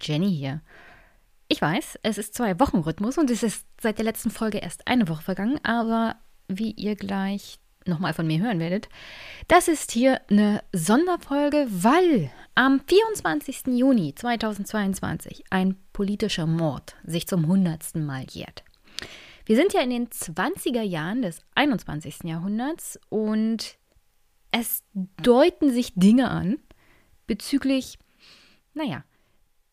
Jenny hier. Ich weiß, es ist zwei Wochen Rhythmus und es ist seit der letzten Folge erst eine Woche vergangen, aber wie ihr gleich nochmal von mir hören werdet, das ist hier eine Sonderfolge, weil am 24. Juni 2022 ein politischer Mord sich zum hundertsten Mal jährt. Wir sind ja in den 20er Jahren des 21. Jahrhunderts und es deuten sich Dinge an bezüglich naja,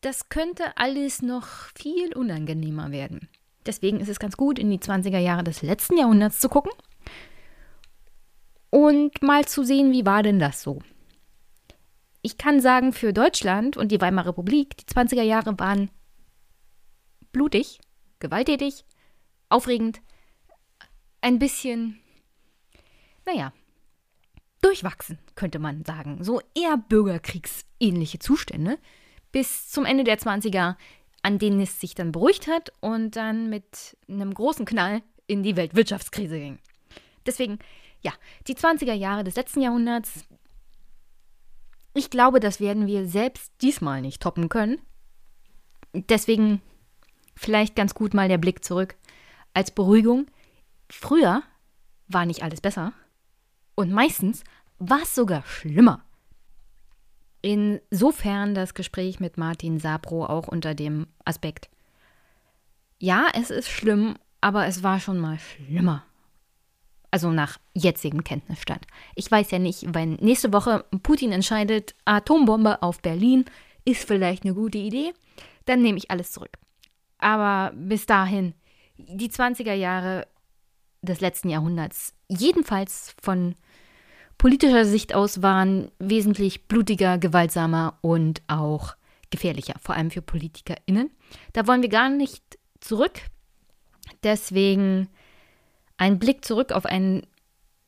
das könnte alles noch viel unangenehmer werden. Deswegen ist es ganz gut, in die 20er Jahre des letzten Jahrhunderts zu gucken und mal zu sehen, wie war denn das so. Ich kann sagen, für Deutschland und die Weimarer Republik, die 20er Jahre waren blutig, gewalttätig, aufregend, ein bisschen, naja, durchwachsen, könnte man sagen. So eher bürgerkriegsähnliche Zustände bis zum Ende der 20er, an denen es sich dann beruhigt hat und dann mit einem großen Knall in die Weltwirtschaftskrise ging. Deswegen, ja, die 20er Jahre des letzten Jahrhunderts, ich glaube, das werden wir selbst diesmal nicht toppen können. Deswegen vielleicht ganz gut mal der Blick zurück als Beruhigung. Früher war nicht alles besser. Und meistens war es sogar schlimmer. Insofern das Gespräch mit Martin Sabro auch unter dem Aspekt. Ja, es ist schlimm, aber es war schon mal schlimmer. Also nach jetzigem Kenntnisstand. Ich weiß ja nicht, wenn nächste Woche Putin entscheidet, Atombombe auf Berlin ist vielleicht eine gute Idee, dann nehme ich alles zurück. Aber bis dahin, die 20er Jahre des letzten Jahrhunderts, jedenfalls von politischer Sicht aus waren wesentlich blutiger, gewaltsamer und auch gefährlicher, vor allem für PolitikerInnen. Da wollen wir gar nicht zurück. Deswegen ein Blick zurück auf einen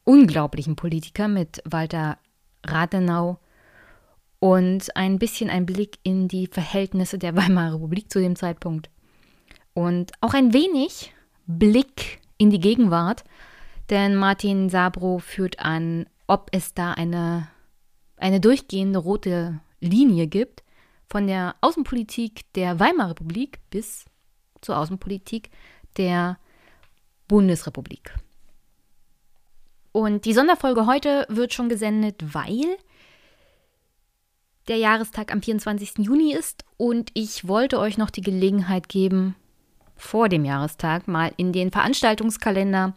unglaublichen Politiker mit Walter Rathenau und ein bisschen ein Blick in die Verhältnisse der Weimarer Republik zu dem Zeitpunkt. Und auch ein wenig Blick in die Gegenwart, denn Martin Sabro führt an, ob es da eine, eine durchgehende rote Linie gibt, von der Außenpolitik der Weimarer Republik bis zur Außenpolitik der Bundesrepublik. Und die Sonderfolge heute wird schon gesendet, weil der Jahrestag am 24. Juni ist und ich wollte euch noch die Gelegenheit geben, vor dem Jahrestag mal in den Veranstaltungskalender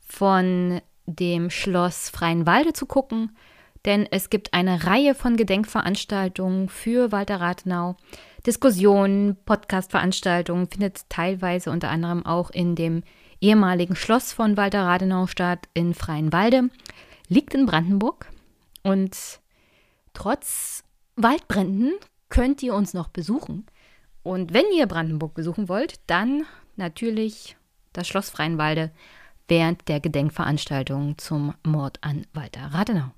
von dem Schloss Freienwalde zu gucken, denn es gibt eine Reihe von Gedenkveranstaltungen für Walter Rathenau. Diskussionen, Podcast-Veranstaltungen findet teilweise unter anderem auch in dem ehemaligen Schloss von Walter Rathenau statt in Freienwalde. Liegt in Brandenburg und trotz Waldbränden könnt ihr uns noch besuchen. Und wenn ihr Brandenburg besuchen wollt, dann natürlich das Schloss Freienwalde während der Gedenkveranstaltung zum Mord an Walter Rathenau.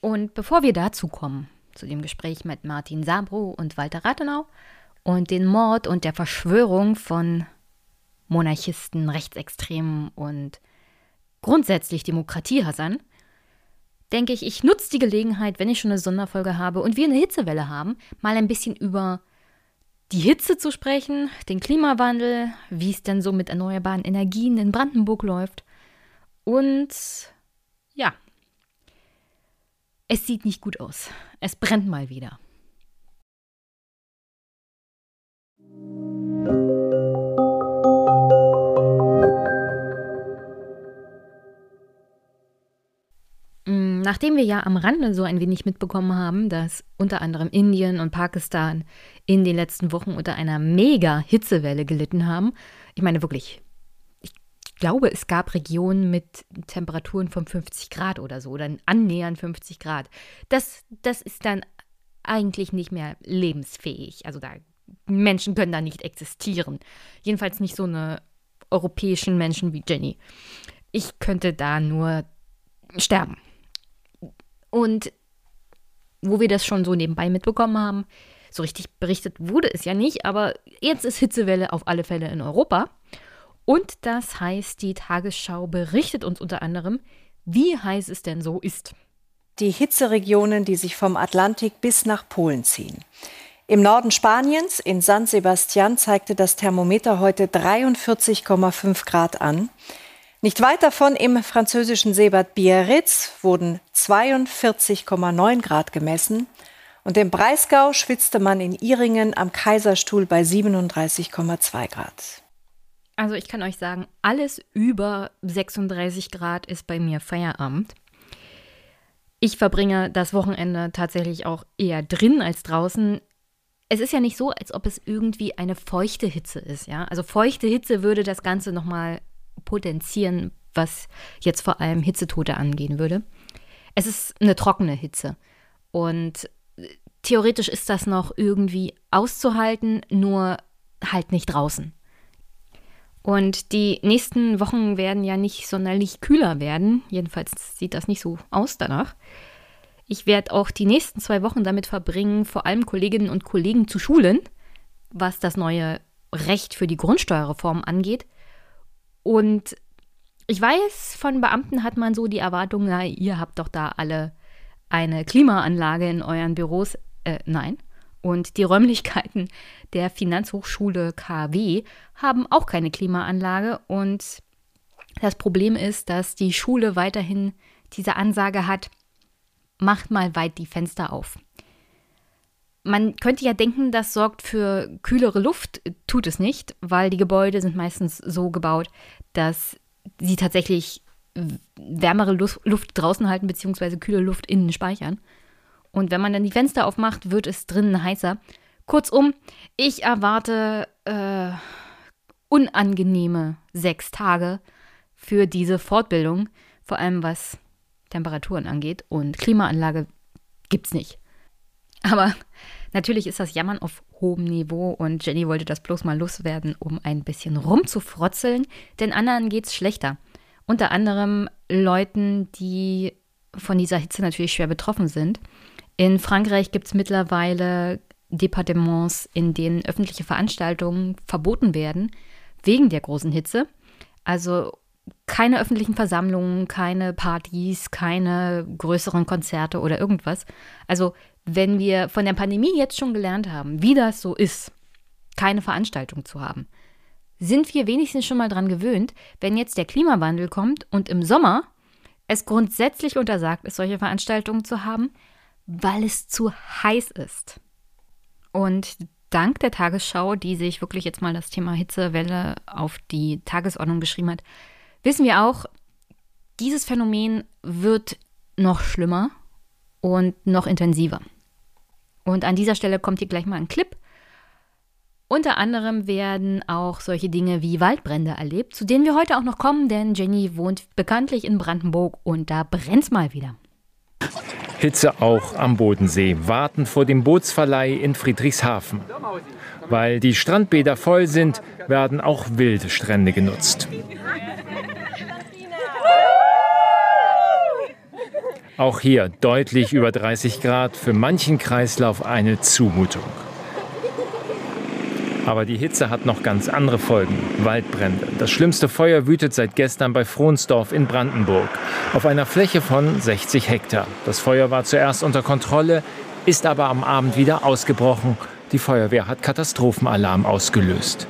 Und bevor wir dazu kommen, zu dem Gespräch mit Martin Sabro und Walter Rathenau und den Mord und der Verschwörung von Monarchisten, Rechtsextremen und grundsätzlich Demokratiehassern, denke ich, ich nutze die Gelegenheit, wenn ich schon eine Sonderfolge habe und wir eine Hitzewelle haben, mal ein bisschen über die Hitze zu sprechen, den Klimawandel, wie es denn so mit erneuerbaren Energien in Brandenburg läuft. Und ja, es sieht nicht gut aus. Es brennt mal wieder. Nachdem wir ja am Rande so ein wenig mitbekommen haben, dass unter anderem Indien und Pakistan in den letzten Wochen unter einer mega Hitzewelle gelitten haben, ich meine wirklich, ich glaube, es gab Regionen mit Temperaturen von 50 Grad oder so, dann annähernd 50 Grad. Das, das ist dann eigentlich nicht mehr lebensfähig. Also da Menschen können da nicht existieren. Jedenfalls nicht so eine europäischen Menschen wie Jenny. Ich könnte da nur sterben. Und wo wir das schon so nebenbei mitbekommen haben, so richtig berichtet wurde es ja nicht, aber jetzt ist Hitzewelle auf alle Fälle in Europa. Und das heißt, die Tagesschau berichtet uns unter anderem, wie heiß es denn so ist. die Hitzeregionen, die sich vom Atlantik bis nach Polen ziehen. Im Norden Spaniens, in San Sebastian, zeigte das Thermometer heute 43,5 Grad an. Nicht weit davon im französischen Seebad Biarritz wurden 42,9 Grad gemessen. Und im Breisgau schwitzte man in Iringen am Kaiserstuhl bei 37,2 Grad. Also ich kann euch sagen, alles über 36 Grad ist bei mir Feierabend. Ich verbringe das Wochenende tatsächlich auch eher drin als draußen es ist ja nicht so, als ob es irgendwie eine feuchte Hitze ist, ja. Also feuchte Hitze würde das Ganze nochmal potenzieren, was jetzt vor allem Hitzetote angehen würde. Es ist eine trockene Hitze. Und äh, theoretisch ist das noch irgendwie auszuhalten, nur halt nicht draußen. Und die nächsten Wochen werden ja nicht sonderlich kühler werden. Jedenfalls sieht das nicht so aus danach. Ich werde auch die nächsten zwei Wochen damit verbringen, vor allem Kolleginnen und Kollegen zu schulen, was das neue Recht für die Grundsteuerreform angeht. Und ich weiß, von Beamten hat man so die Erwartung, na, ihr habt doch da alle eine Klimaanlage in euren Büros. Äh, nein. Und die Räumlichkeiten der Finanzhochschule KW haben auch keine Klimaanlage. Und das Problem ist, dass die Schule weiterhin diese Ansage hat, macht mal weit die Fenster auf. Man könnte ja denken, das sorgt für kühlere Luft, tut es nicht, weil die Gebäude sind meistens so gebaut, dass sie tatsächlich wärmere Luft draußen halten, beziehungsweise kühle Luft innen speichern. Und wenn man dann die Fenster aufmacht, wird es drinnen heißer. Kurzum, ich erwarte äh, unangenehme sechs Tage für diese Fortbildung, vor allem was Temperaturen angeht. Und Klimaanlage gibt es nicht. Aber natürlich ist das Jammern auf hohem Niveau und Jenny wollte das bloß mal loswerden, um ein bisschen rumzufrotzeln, denn anderen geht es schlechter. Unter anderem Leuten, die von dieser Hitze natürlich schwer betroffen sind. In Frankreich gibt es mittlerweile Departements, in denen öffentliche Veranstaltungen verboten werden, wegen der großen Hitze. Also keine öffentlichen Versammlungen, keine Partys, keine größeren Konzerte oder irgendwas. Also wenn wir von der Pandemie jetzt schon gelernt haben, wie das so ist, keine Veranstaltung zu haben, sind wir wenigstens schon mal dran gewöhnt, wenn jetzt der Klimawandel kommt und im Sommer es grundsätzlich untersagt ist, solche Veranstaltungen zu haben, weil es zu heiß ist. Und dank der Tagesschau, die sich wirklich jetzt mal das Thema Hitzewelle auf die Tagesordnung geschrieben hat, wissen wir auch, dieses Phänomen wird noch schlimmer und noch intensiver. Und an dieser Stelle kommt hier gleich mal ein Clip. Unter anderem werden auch solche Dinge wie Waldbrände erlebt, zu denen wir heute auch noch kommen, denn Jenny wohnt bekanntlich in Brandenburg und da brennt's mal wieder. Hitze auch am Bodensee, warten vor dem Bootsverleih in Friedrichshafen. Weil die Strandbäder voll sind, werden auch wilde Strände genutzt. Auch hier deutlich über 30 Grad, für manchen Kreislauf eine Zumutung. Aber die Hitze hat noch ganz andere Folgen. Waldbrände. Das schlimmste Feuer wütet seit gestern bei Frohnsdorf in Brandenburg. Auf einer Fläche von 60 Hektar. Das Feuer war zuerst unter Kontrolle, ist aber am Abend wieder ausgebrochen. Die Feuerwehr hat Katastrophenalarm ausgelöst.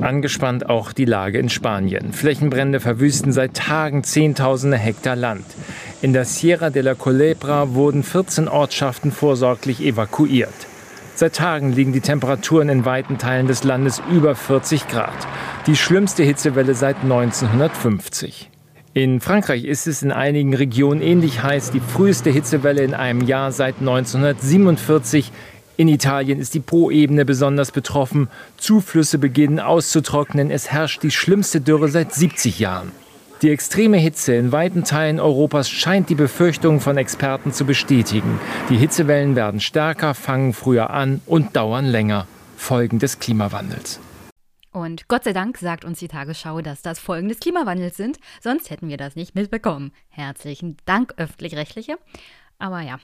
Angespannt auch die Lage in Spanien. Flächenbrände verwüsten seit Tagen Zehntausende Hektar Land. In der Sierra de la Culebra wurden 14 Ortschaften vorsorglich evakuiert. Seit Tagen liegen die Temperaturen in weiten Teilen des Landes über 40 Grad. Die schlimmste Hitzewelle seit 1950. In Frankreich ist es in einigen Regionen ähnlich heiß, die früheste Hitzewelle in einem Jahr seit 1947. In Italien ist die Po-Ebene besonders betroffen. Zuflüsse beginnen auszutrocknen. Es herrscht die schlimmste Dürre seit 70 Jahren. Die extreme Hitze in weiten Teilen Europas scheint die Befürchtungen von Experten zu bestätigen. Die Hitzewellen werden stärker, fangen früher an und dauern länger. Folgen des Klimawandels. Und Gott sei Dank sagt uns die Tagesschau, dass das Folgen des Klimawandels sind, sonst hätten wir das nicht mitbekommen. Herzlichen Dank, öffentlich-rechtliche. Aber ja,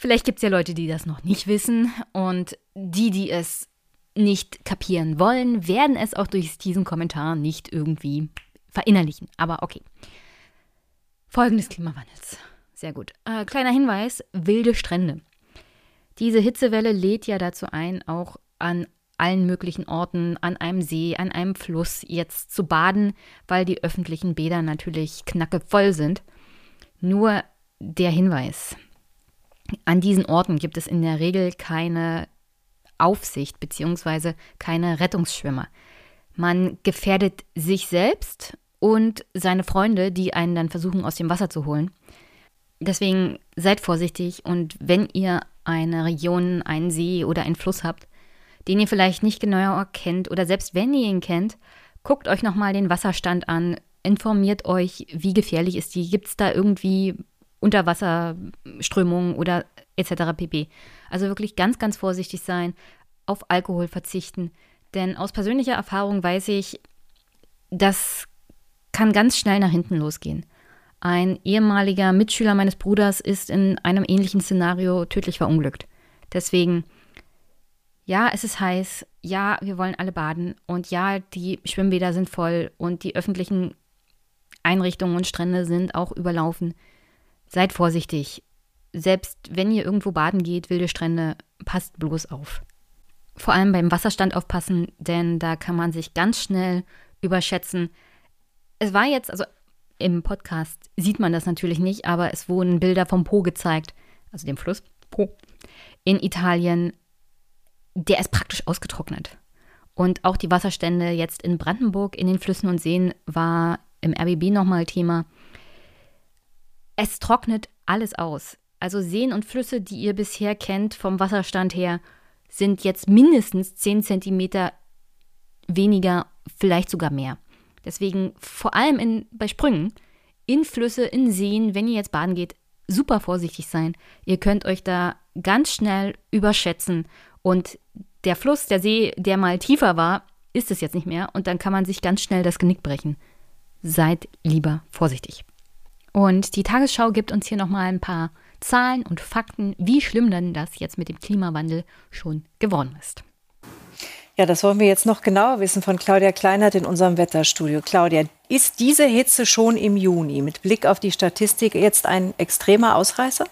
vielleicht gibt es ja Leute, die das noch nicht wissen und die, die es nicht kapieren wollen, werden es auch durch diesen Kommentar nicht irgendwie verinnerlichen. Aber okay. Folgen des Klimawandels Sehr gut. Äh, kleiner Hinweis: wilde Strände. Diese Hitzewelle lädt ja dazu ein, auch an allen möglichen Orten, an einem See, an einem Fluss jetzt zu baden, weil die öffentlichen Bäder natürlich knackevoll sind. Nur der Hinweis: An diesen Orten gibt es in der Regel keine Aufsicht bzw. keine Rettungsschwimmer. Man gefährdet sich selbst und seine Freunde, die einen dann versuchen, aus dem Wasser zu holen. Deswegen seid vorsichtig und wenn ihr eine Region, einen See oder einen Fluss habt, den ihr vielleicht nicht genauer kennt oder selbst wenn ihr ihn kennt, guckt euch nochmal den Wasserstand an, informiert euch, wie gefährlich ist die, gibt es da irgendwie Unterwasserströmungen oder etc. pp. Also wirklich ganz, ganz vorsichtig sein, auf Alkohol verzichten, denn aus persönlicher Erfahrung weiß ich, das kann ganz schnell nach hinten losgehen. Ein ehemaliger Mitschüler meines Bruders ist in einem ähnlichen Szenario tödlich verunglückt. Deswegen, ja, es ist heiß, ja, wir wollen alle baden und ja, die Schwimmbäder sind voll und die öffentlichen Einrichtungen und Strände sind auch überlaufen. Seid vorsichtig. Selbst wenn ihr irgendwo baden geht, wilde Strände, passt bloß auf. Vor allem beim Wasserstand aufpassen, denn da kann man sich ganz schnell überschätzen. Es war jetzt, also im Podcast sieht man das natürlich nicht, aber es wurden Bilder vom Po gezeigt, also dem Fluss Po in Italien. Der ist praktisch ausgetrocknet. Und auch die Wasserstände jetzt in Brandenburg in den Flüssen und Seen war im RBB nochmal Thema. Es trocknet alles aus. Also Seen und Flüsse, die ihr bisher kennt vom Wasserstand her, sind jetzt mindestens 10 cm weniger, vielleicht sogar mehr. Deswegen vor allem in, bei Sprüngen, in Flüsse, in Seen, wenn ihr jetzt baden geht, super vorsichtig sein. Ihr könnt euch da ganz schnell überschätzen und der Fluss, der See, der mal tiefer war, ist es jetzt nicht mehr und dann kann man sich ganz schnell das Genick brechen. Seid lieber vorsichtig. Und die Tagesschau gibt uns hier nochmal ein paar Zahlen und Fakten, wie schlimm denn das jetzt mit dem Klimawandel schon geworden ist. Ja, das wollen wir jetzt noch genauer wissen von Claudia Kleinert in unserem Wetterstudio. Claudia, ist diese Hitze schon im Juni mit Blick auf die Statistik jetzt ein extremer Ausreißer?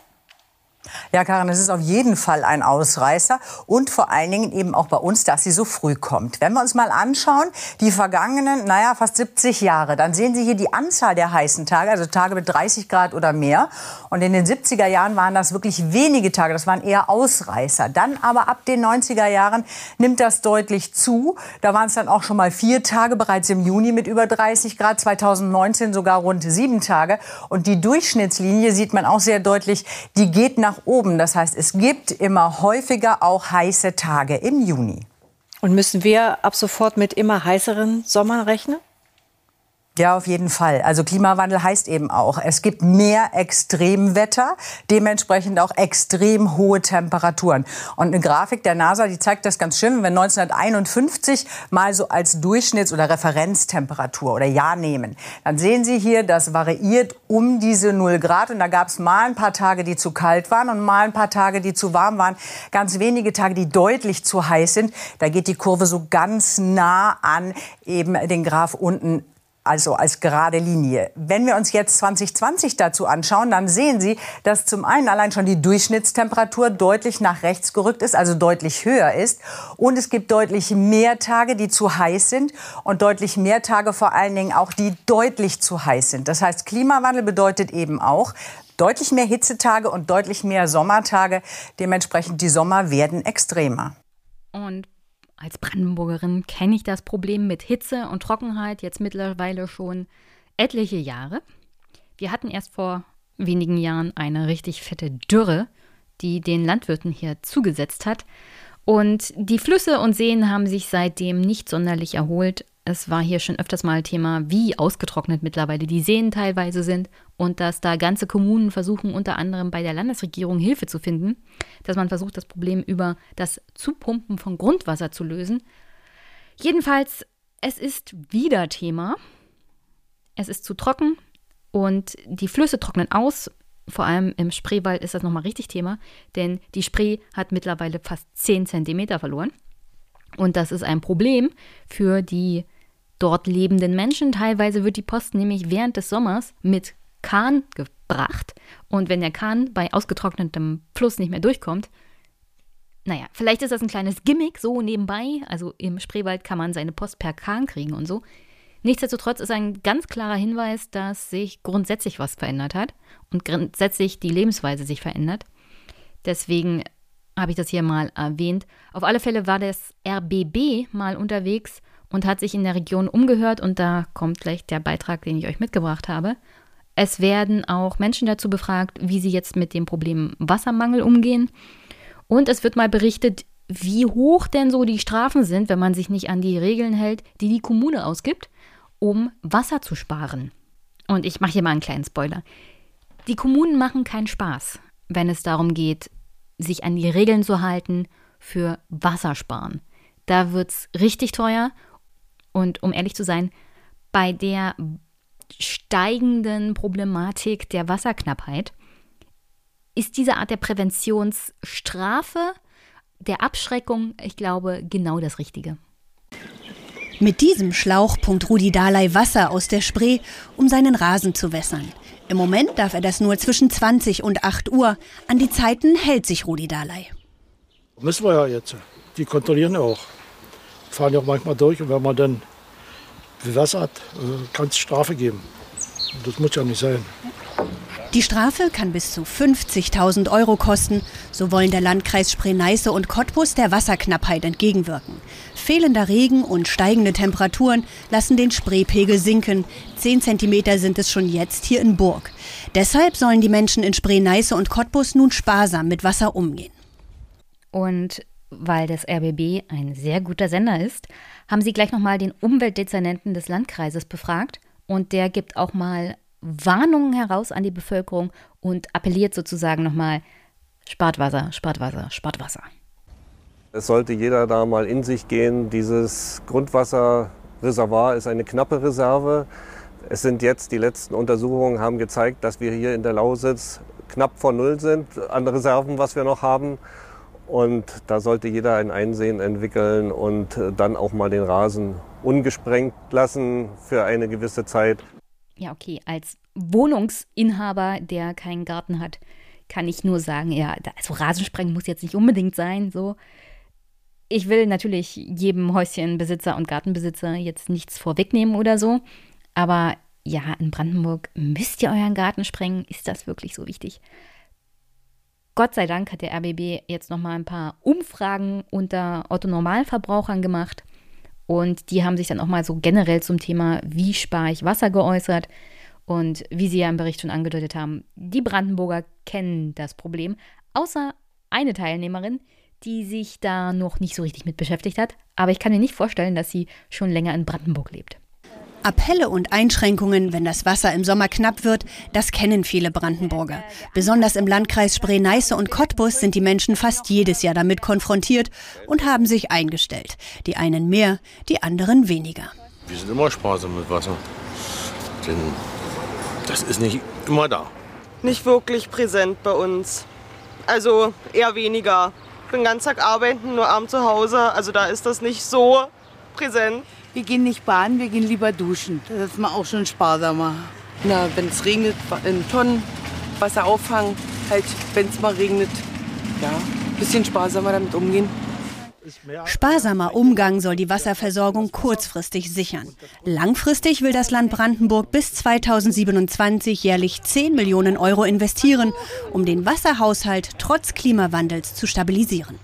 Ja, Karin, es ist auf jeden Fall ein Ausreißer und vor allen Dingen eben auch bei uns, dass sie so früh kommt. Wenn wir uns mal anschauen, die vergangenen, naja, fast 70 Jahre, dann sehen Sie hier die Anzahl der heißen Tage, also Tage mit 30 Grad oder mehr. Und in den 70er Jahren waren das wirklich wenige Tage, das waren eher Ausreißer. Dann aber ab den 90er Jahren nimmt das deutlich zu. Da waren es dann auch schon mal vier Tage bereits im Juni mit über 30 Grad, 2019 sogar rund sieben Tage. Und die Durchschnittslinie sieht man auch sehr deutlich, die geht nach oben. Das heißt, es gibt immer häufiger auch heiße Tage im Juni. Und müssen wir ab sofort mit immer heißeren Sommern rechnen? Ja, auf jeden Fall. Also Klimawandel heißt eben auch, es gibt mehr Extremwetter, dementsprechend auch extrem hohe Temperaturen. Und eine Grafik der NASA, die zeigt das ganz schön, wenn 1951 mal so als Durchschnitts- oder Referenztemperatur oder Jahr nehmen, dann sehen Sie hier, das variiert um diese 0 Grad und da gab es mal ein paar Tage, die zu kalt waren und mal ein paar Tage, die zu warm waren. Ganz wenige Tage, die deutlich zu heiß sind. Da geht die Kurve so ganz nah an eben den Graph unten also als gerade Linie. Wenn wir uns jetzt 2020 dazu anschauen, dann sehen Sie, dass zum einen allein schon die Durchschnittstemperatur deutlich nach rechts gerückt ist, also deutlich höher ist. Und es gibt deutlich mehr Tage, die zu heiß sind und deutlich mehr Tage vor allen Dingen auch, die deutlich zu heiß sind. Das heißt, Klimawandel bedeutet eben auch, deutlich mehr Hitzetage und deutlich mehr Sommertage. Dementsprechend die Sommer werden extremer. Und als Brandenburgerin kenne ich das Problem mit Hitze und Trockenheit jetzt mittlerweile schon etliche Jahre. Wir hatten erst vor wenigen Jahren eine richtig fette Dürre, die den Landwirten hier zugesetzt hat. Und die Flüsse und Seen haben sich seitdem nicht sonderlich erholt. Es war hier schon öfters mal Thema, wie ausgetrocknet mittlerweile die Seen teilweise sind und dass da ganze Kommunen versuchen, unter anderem bei der Landesregierung Hilfe zu finden, dass man versucht, das Problem über das Zupumpen von Grundwasser zu lösen. Jedenfalls, es ist wieder Thema. Es ist zu trocken und die Flüsse trocknen aus. Vor allem im Spreewald ist das nochmal richtig Thema, denn die Spree hat mittlerweile fast 10 Zentimeter verloren. Und das ist ein Problem für die dort lebenden Menschen. Teilweise wird die Post nämlich während des Sommers mit Kahn bracht. Und wenn der Kahn bei ausgetrocknetem Fluss nicht mehr durchkommt, naja, vielleicht ist das ein kleines Gimmick so nebenbei. Also im Spreewald kann man seine Post per Kahn kriegen und so. Nichtsdestotrotz ist ein ganz klarer Hinweis, dass sich grundsätzlich was verändert hat und grundsätzlich die Lebensweise sich verändert. Deswegen habe ich das hier mal erwähnt. Auf alle Fälle war das RBB mal unterwegs und hat sich in der Region umgehört und da kommt gleich der Beitrag, den ich euch mitgebracht habe. Es werden auch Menschen dazu befragt, wie sie jetzt mit dem Problem Wassermangel umgehen. Und es wird mal berichtet, wie hoch denn so die Strafen sind, wenn man sich nicht an die Regeln hält, die die Kommune ausgibt, um Wasser zu sparen. Und ich mache hier mal einen kleinen Spoiler. Die Kommunen machen keinen Spaß, wenn es darum geht, sich an die Regeln zu halten für Wassersparen. Da wird es richtig teuer. Und um ehrlich zu sein, bei der steigenden Problematik der Wasserknappheit ist diese Art der Präventionsstrafe, der Abschreckung, ich glaube, genau das Richtige. Mit diesem Schlauch pumpt Rudi Dalai Wasser aus der Spree, um seinen Rasen zu wässern. Im Moment darf er das nur zwischen 20 und 8 Uhr. An die Zeiten hält sich Rudi Dalai. Müssen wir ja jetzt. Die kontrollieren ja auch. Fahren ja auch manchmal durch und wenn man dann bewässert, kann es Strafe geben. Das muss ja nicht sein. Die Strafe kann bis zu 50.000 Euro kosten. So wollen der Landkreis Spree-Neiße und Cottbus der Wasserknappheit entgegenwirken. Fehlender Regen und steigende Temperaturen lassen den Spreepegel sinken. Zehn Zentimeter sind es schon jetzt hier in Burg. Deshalb sollen die Menschen in Spree-Neiße und Cottbus nun sparsam mit Wasser umgehen. Und weil das RBB ein sehr guter Sender ist, haben sie gleich nochmal den Umweltdezernenten des Landkreises befragt. Und der gibt auch mal Warnungen heraus an die Bevölkerung und appelliert sozusagen nochmal, spart Wasser, spart Wasser, spart Wasser. Es sollte jeder da mal in sich gehen. Dieses Grundwasserreservoir ist eine knappe Reserve. Es sind jetzt, die letzten Untersuchungen haben gezeigt, dass wir hier in der Lausitz knapp vor Null sind an Reserven, was wir noch haben. Und da sollte jeder ein Einsehen entwickeln und dann auch mal den Rasen ungesprengt lassen für eine gewisse Zeit ja, okay, als Wohnungsinhaber, der keinen Garten hat, kann ich nur sagen, ja, also Rasensprengen muss jetzt nicht unbedingt sein, so. Ich will natürlich jedem Häuschenbesitzer und Gartenbesitzer jetzt nichts vorwegnehmen oder so, aber ja, in Brandenburg müsst ihr euren Garten sprengen, ist das wirklich so wichtig? Gott sei Dank hat der RBB jetzt noch mal ein paar Umfragen unter Otto Normalverbrauchern gemacht und die haben sich dann auch mal so generell zum Thema, wie spare ich Wasser geäußert. Und wie Sie ja im Bericht schon angedeutet haben, die Brandenburger kennen das Problem, außer eine Teilnehmerin, die sich da noch nicht so richtig mit beschäftigt hat. Aber ich kann mir nicht vorstellen, dass sie schon länger in Brandenburg lebt. Appelle und Einschränkungen, wenn das Wasser im Sommer knapp wird, das kennen viele Brandenburger. Besonders im Landkreis Spree-Neiße und Cottbus sind die Menschen fast jedes Jahr damit konfrontiert und haben sich eingestellt. Die einen mehr, die anderen weniger. Wir sind immer sparsam mit Wasser. Denn das ist nicht immer da. Nicht wirklich präsent bei uns. Also eher weniger. Ich bin den ganzen Tag arbeiten, nur abends zu Hause. Also da ist das nicht so präsent. Wir gehen nicht baden, wir gehen lieber duschen. Das ist mal auch schon sparsamer. Na, wenn es regnet, in Tonnen Wasser auffangen. Halt, wenn es mal regnet, ja, ein bisschen sparsamer damit umgehen. Sparsamer Umgang soll die Wasserversorgung kurzfristig sichern. Langfristig will das Land Brandenburg bis 2027 jährlich 10 Millionen Euro investieren, um den Wasserhaushalt trotz Klimawandels zu stabilisieren.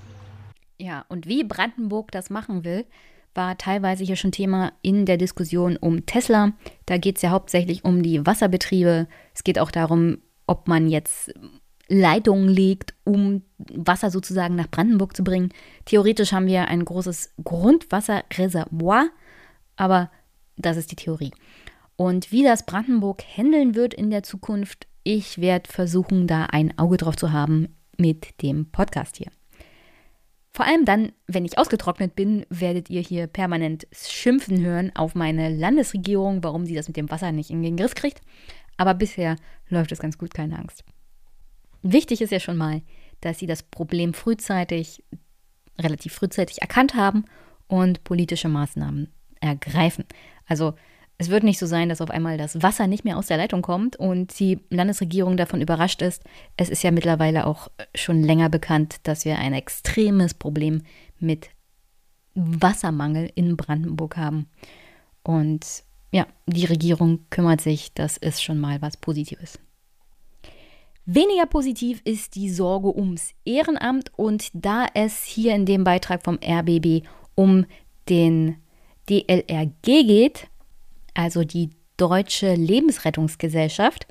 Ja, und wie Brandenburg das machen will, war teilweise hier schon Thema in der Diskussion um Tesla. Da geht es ja hauptsächlich um die Wasserbetriebe. Es geht auch darum, ob man jetzt Leitungen legt, um Wasser sozusagen nach Brandenburg zu bringen. Theoretisch haben wir ein großes Grundwasserreservoir, aber das ist die Theorie. Und wie das Brandenburg handeln wird in der Zukunft, ich werde versuchen, da ein Auge drauf zu haben mit dem Podcast hier. Vor allem dann, wenn ich ausgetrocknet bin, werdet ihr hier permanent schimpfen hören auf meine Landesregierung, warum sie das mit dem Wasser nicht in den Griff kriegt. Aber bisher läuft es ganz gut, keine Angst. Wichtig ist ja schon mal, dass sie das Problem frühzeitig, relativ frühzeitig erkannt haben und politische Maßnahmen ergreifen. Also Es wird nicht so sein, dass auf einmal das Wasser nicht mehr aus der Leitung kommt und die Landesregierung davon überrascht ist. Es ist ja mittlerweile auch schon länger bekannt, dass wir ein extremes Problem mit Wassermangel in Brandenburg haben. Und ja, die Regierung kümmert sich, das ist schon mal was Positives. Weniger positiv ist die Sorge ums Ehrenamt und da es hier in dem Beitrag vom RBB um den DLRG geht, also die Deutsche Lebensrettungsgesellschaft,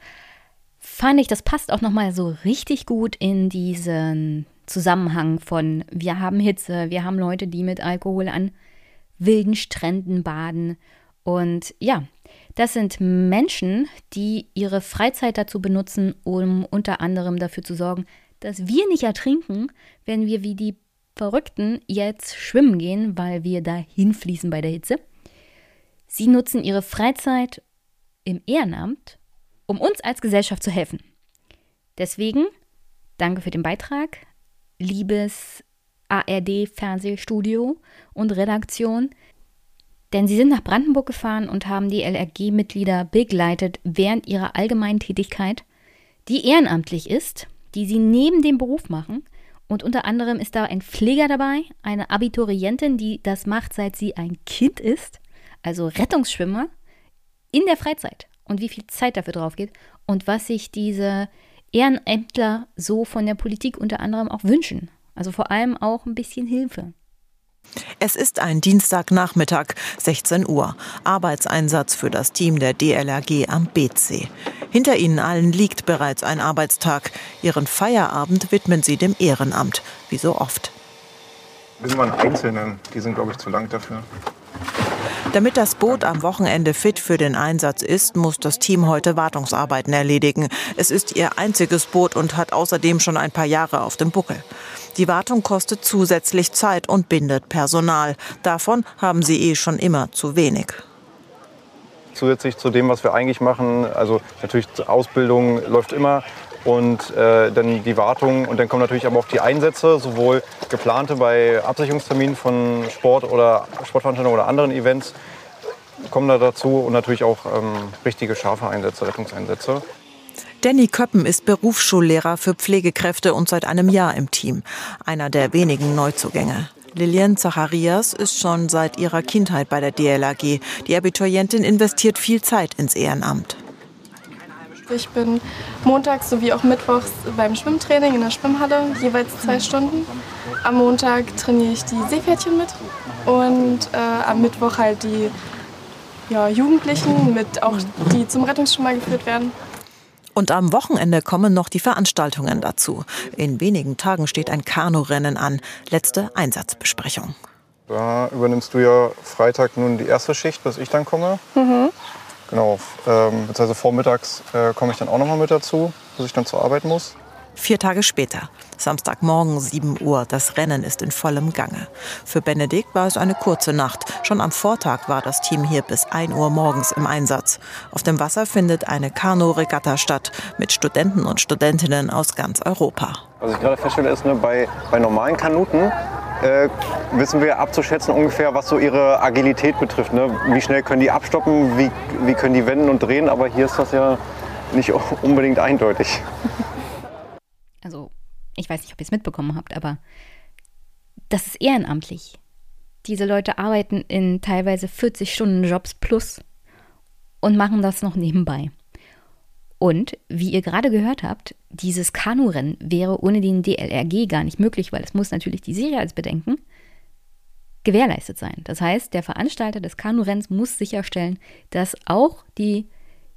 fand ich, das passt auch nochmal so richtig gut in diesen Zusammenhang von wir haben Hitze, wir haben Leute, die mit Alkohol an wilden Stränden baden. Und ja, das sind Menschen, die ihre Freizeit dazu benutzen, um unter anderem dafür zu sorgen, dass wir nicht ertrinken, wenn wir wie die Verrückten jetzt schwimmen gehen, weil wir da hinfließen bei der Hitze. Sie nutzen ihre Freizeit im Ehrenamt, um uns als Gesellschaft zu helfen. Deswegen danke für den Beitrag, liebes ARD Fernsehstudio und Redaktion, denn sie sind nach Brandenburg gefahren und haben die LRG-Mitglieder begleitet während ihrer allgemeinen Tätigkeit, die ehrenamtlich ist, die sie neben dem Beruf machen. Und unter anderem ist da ein Pfleger dabei, eine Abiturientin, die das macht, seit sie ein Kind ist, also Rettungsschwimmer in der Freizeit und wie viel Zeit dafür drauf geht und was sich diese Ehrenämtler so von der Politik unter anderem auch wünschen. Also vor allem auch ein bisschen Hilfe. Es ist ein Dienstagnachmittag, 16 Uhr. Arbeitseinsatz für das Team der DLRG am BC. Hinter ihnen allen liegt bereits ein Arbeitstag. Ihren Feierabend widmen sie dem Ehrenamt, wie so oft. Wir sind mal Einzelnen, die sind, glaube ich, zu lang dafür. Damit das Boot am Wochenende fit für den Einsatz ist, muss das Team heute Wartungsarbeiten erledigen. Es ist ihr einziges Boot und hat außerdem schon ein paar Jahre auf dem Buckel. Die Wartung kostet zusätzlich Zeit und bindet Personal. Davon haben sie eh schon immer zu wenig. Zusätzlich zu dem, was wir eigentlich machen, also natürlich Ausbildung läuft immer und äh, dann die Wartung und dann kommen natürlich aber auch die Einsätze, sowohl geplante bei Absicherungsterminen von Sport oder Sportveranstaltungen oder anderen Events kommen da dazu und natürlich auch ähm, richtige scharfe Einsätze, Rettungseinsätze. Danny Köppen ist Berufsschullehrer für Pflegekräfte und seit einem Jahr im Team. Einer der wenigen Neuzugänge. Lilian Zacharias ist schon seit ihrer Kindheit bei der DLAG. Die Abiturientin investiert viel Zeit ins Ehrenamt. Ich bin montags sowie auch mittwochs beim Schwimmtraining in der Schwimmhalle, jeweils zwei Stunden. Am Montag trainiere ich die Seepferdchen mit und äh, am Mittwoch halt die ja, Jugendlichen, mit auch die zum Rettungsschwimmer geführt werden. Und am Wochenende kommen noch die Veranstaltungen dazu. In wenigen Tagen steht ein Kanurennen an. Letzte Einsatzbesprechung. Da übernimmst du ja Freitag nun die erste Schicht, bis ich dann komme. Mhm. Genau, ähm, beziehungsweise vormittags äh, komme ich dann auch noch mal mit dazu, bis ich dann zur Arbeit muss. Vier Tage später, Samstagmorgen 7 Uhr, das Rennen ist in vollem Gange. Für Benedikt war es eine kurze Nacht. Schon am Vortag war das Team hier bis 1 Uhr morgens im Einsatz. Auf dem Wasser findet eine Kanu-Regatta statt mit Studenten und Studentinnen aus ganz Europa. Was ich gerade feststelle, ist, ne, bei, bei normalen Kanuten äh, wissen wir abzuschätzen ungefähr, was so ihre Agilität betrifft. Ne? Wie schnell können die abstoppen, wie, wie können die wenden und drehen, aber hier ist das ja nicht unbedingt eindeutig also ich weiß nicht, ob ihr es mitbekommen habt, aber das ist ehrenamtlich. Diese Leute arbeiten in teilweise 40 Stunden Jobs plus und machen das noch nebenbei. Und wie ihr gerade gehört habt, dieses Kanurennen wäre ohne den DLRG gar nicht möglich, weil es muss natürlich die Sicherheitsbedenken gewährleistet sein. Das heißt, der Veranstalter des Kanurenns muss sicherstellen, dass auch die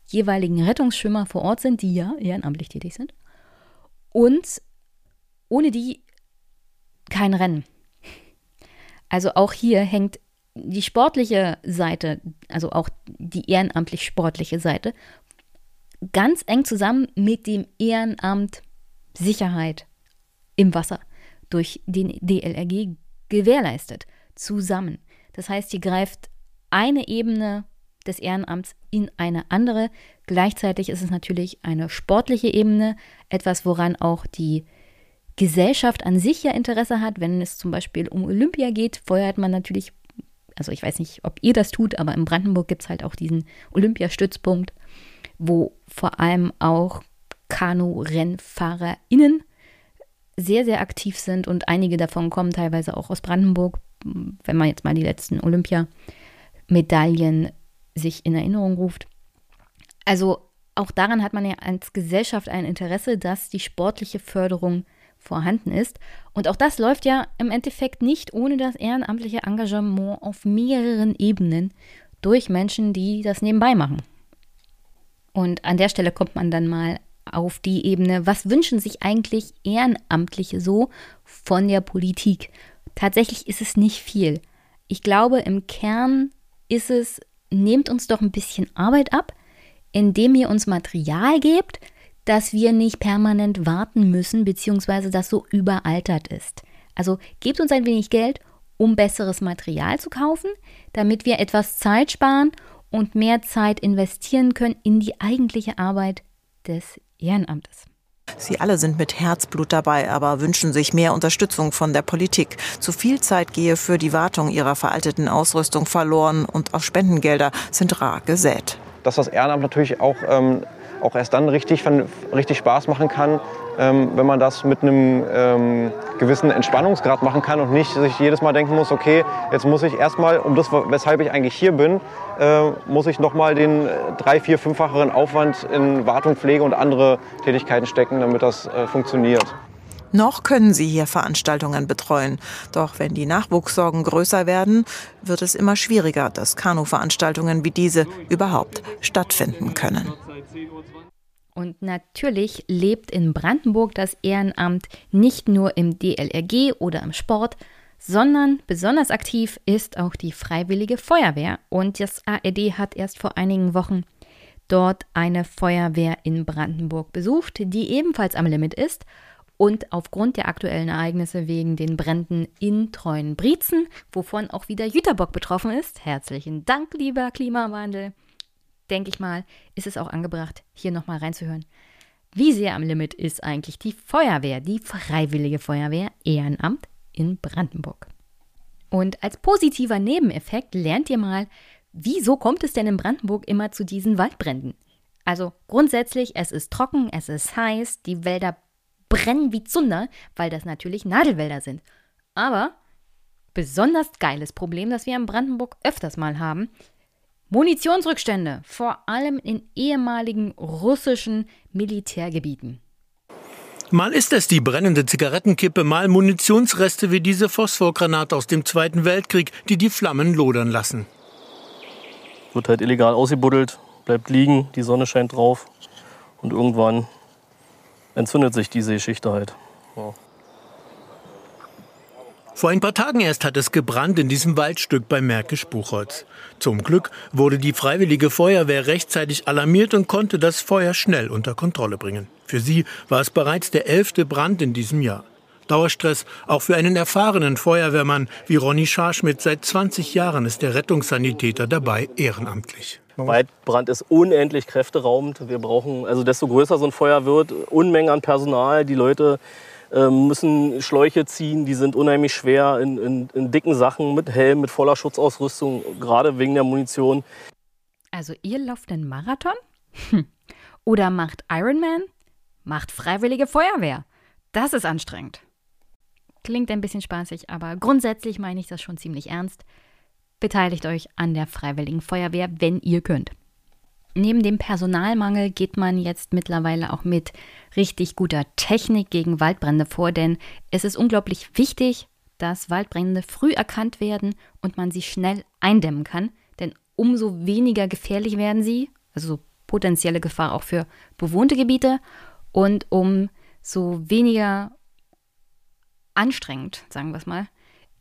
jeweiligen Rettungsschwimmer vor Ort sind, die ja ehrenamtlich tätig sind und ohne die kein Rennen. Also auch hier hängt die sportliche Seite, also auch die ehrenamtlich sportliche Seite, ganz eng zusammen mit dem Ehrenamt Sicherheit im Wasser durch den DLRG gewährleistet, zusammen. Das heißt, hier greift eine Ebene des Ehrenamts in eine andere. Gleichzeitig ist es natürlich eine sportliche Ebene, etwas, woran auch die Gesellschaft an sich ja Interesse hat. Wenn es zum Beispiel um Olympia geht, feuert man natürlich Also ich weiß nicht, ob ihr das tut, aber in Brandenburg gibt es halt auch diesen Olympiastützpunkt, wo vor allem auch Kanu-RennfahrerInnen sehr, sehr aktiv sind und einige davon kommen teilweise auch aus Brandenburg, wenn man jetzt mal die letzten Olympiamedaillen sich in Erinnerung ruft. Also auch daran hat man ja als Gesellschaft ein Interesse, dass die sportliche Förderung vorhanden ist. Und auch das läuft ja im Endeffekt nicht ohne das ehrenamtliche Engagement auf mehreren Ebenen durch Menschen, die das nebenbei machen. Und an der Stelle kommt man dann mal auf die Ebene, was wünschen sich eigentlich Ehrenamtliche so von der Politik? Tatsächlich ist es nicht viel. Ich glaube, im Kern ist es, nehmt uns doch ein bisschen Arbeit ab, indem ihr uns Material gebt, dass wir nicht permanent warten müssen, beziehungsweise das so überaltert ist. Also gebt uns ein wenig Geld, um besseres Material zu kaufen, damit wir etwas Zeit sparen und mehr Zeit investieren können in die eigentliche Arbeit des Ehrenamtes. Sie alle sind mit Herzblut dabei, aber wünschen sich mehr Unterstützung von der Politik. Zu viel Zeit gehe für die Wartung ihrer veralteten Ausrüstung verloren und auch Spendengelder sind rar gesät. Dass das Ehrenamt natürlich auch ähm, auch erst dann richtig, richtig Spaß machen kann, ähm, wenn man das mit einem ähm, gewissen Entspannungsgrad machen kann und nicht sich jedes Mal denken muss, okay, jetzt muss ich erstmal, um das, weshalb ich eigentlich hier bin, äh, muss ich nochmal den drei, vier, fünffacheren Aufwand in Wartung, Pflege und andere Tätigkeiten stecken, damit das äh, funktioniert. Noch können sie hier Veranstaltungen betreuen. Doch wenn die Nachwuchssorgen größer werden, wird es immer schwieriger, dass Kanu-Veranstaltungen wie diese überhaupt stattfinden können. Und natürlich lebt in Brandenburg das Ehrenamt nicht nur im DLRG oder im Sport, sondern besonders aktiv ist auch die Freiwillige Feuerwehr. Und das ARD hat erst vor einigen Wochen dort eine Feuerwehr in Brandenburg besucht, die ebenfalls am Limit ist und aufgrund der aktuellen Ereignisse wegen den Bränden in Treuenbrietzen, wovon auch wieder Jüterbock betroffen ist. Herzlichen Dank, lieber Klimawandel denke ich mal, ist es auch angebracht, hier nochmal reinzuhören. Wie sehr am Limit ist eigentlich die Feuerwehr, die Freiwillige Feuerwehr Ehrenamt in Brandenburg? Und als positiver Nebeneffekt lernt ihr mal, wieso kommt es denn in Brandenburg immer zu diesen Waldbränden? Also grundsätzlich, es ist trocken, es ist heiß, die Wälder brennen wie Zunder, weil das natürlich Nadelwälder sind. Aber besonders geiles Problem, das wir in Brandenburg öfters mal haben, Munitionsrückstände, vor allem in ehemaligen russischen Militärgebieten. Mal ist es die brennende Zigarettenkippe, mal Munitionsreste wie diese Phosphorgranate aus dem Zweiten Weltkrieg, die die Flammen lodern lassen. Wird halt illegal ausgebuddelt, bleibt liegen, die Sonne scheint drauf und irgendwann entzündet sich diese Geschichte halt. Ja. Vor ein paar Tagen erst hat es gebrannt in diesem Waldstück bei Märkisch-Buchholz. Zum Glück wurde die Freiwillige Feuerwehr rechtzeitig alarmiert und konnte das Feuer schnell unter Kontrolle bringen. Für sie war es bereits der elfte Brand in diesem Jahr. Dauerstress auch für einen erfahrenen Feuerwehrmann wie Ronny Scharschmidt. Seit 20 Jahren ist der Rettungssanitäter dabei ehrenamtlich. Waldbrand ist unendlich kräfteraubend. Wir brauchen, also desto größer so ein Feuer wird, Unmengen an Personal. Die Leute müssen Schläuche ziehen, die sind unheimlich schwer in, in, in dicken Sachen mit Helm, mit voller Schutzausrüstung, gerade wegen der Munition. Also ihr lauft den Marathon? Hm. Oder macht Ironman? Macht Freiwillige Feuerwehr. Das ist anstrengend. Klingt ein bisschen spaßig, aber grundsätzlich meine ich das schon ziemlich ernst. Beteiligt euch an der Freiwilligen Feuerwehr, wenn ihr könnt. Neben dem Personalmangel geht man jetzt mittlerweile auch mit richtig guter Technik gegen Waldbrände vor, denn es ist unglaublich wichtig, dass Waldbrände früh erkannt werden und man sie schnell eindämmen kann, denn umso weniger gefährlich werden sie, also potenzielle Gefahr auch für bewohnte Gebiete und umso weniger anstrengend, sagen wir es mal,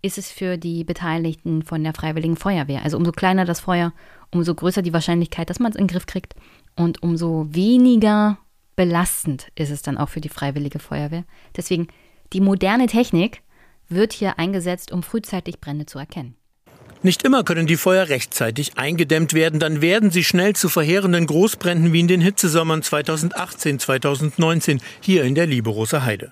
ist es für die Beteiligten von der Freiwilligen Feuerwehr. Also umso kleiner das Feuer, umso größer die Wahrscheinlichkeit, dass man es in den Griff kriegt und umso weniger belastend ist es dann auch für die Freiwillige Feuerwehr. Deswegen, die moderne Technik wird hier eingesetzt, um frühzeitig Brände zu erkennen. Nicht immer können die Feuer rechtzeitig eingedämmt werden, dann werden sie schnell zu verheerenden Großbränden wie in den Hitzesommern 2018, 2019 hier in der Liberoser Heide.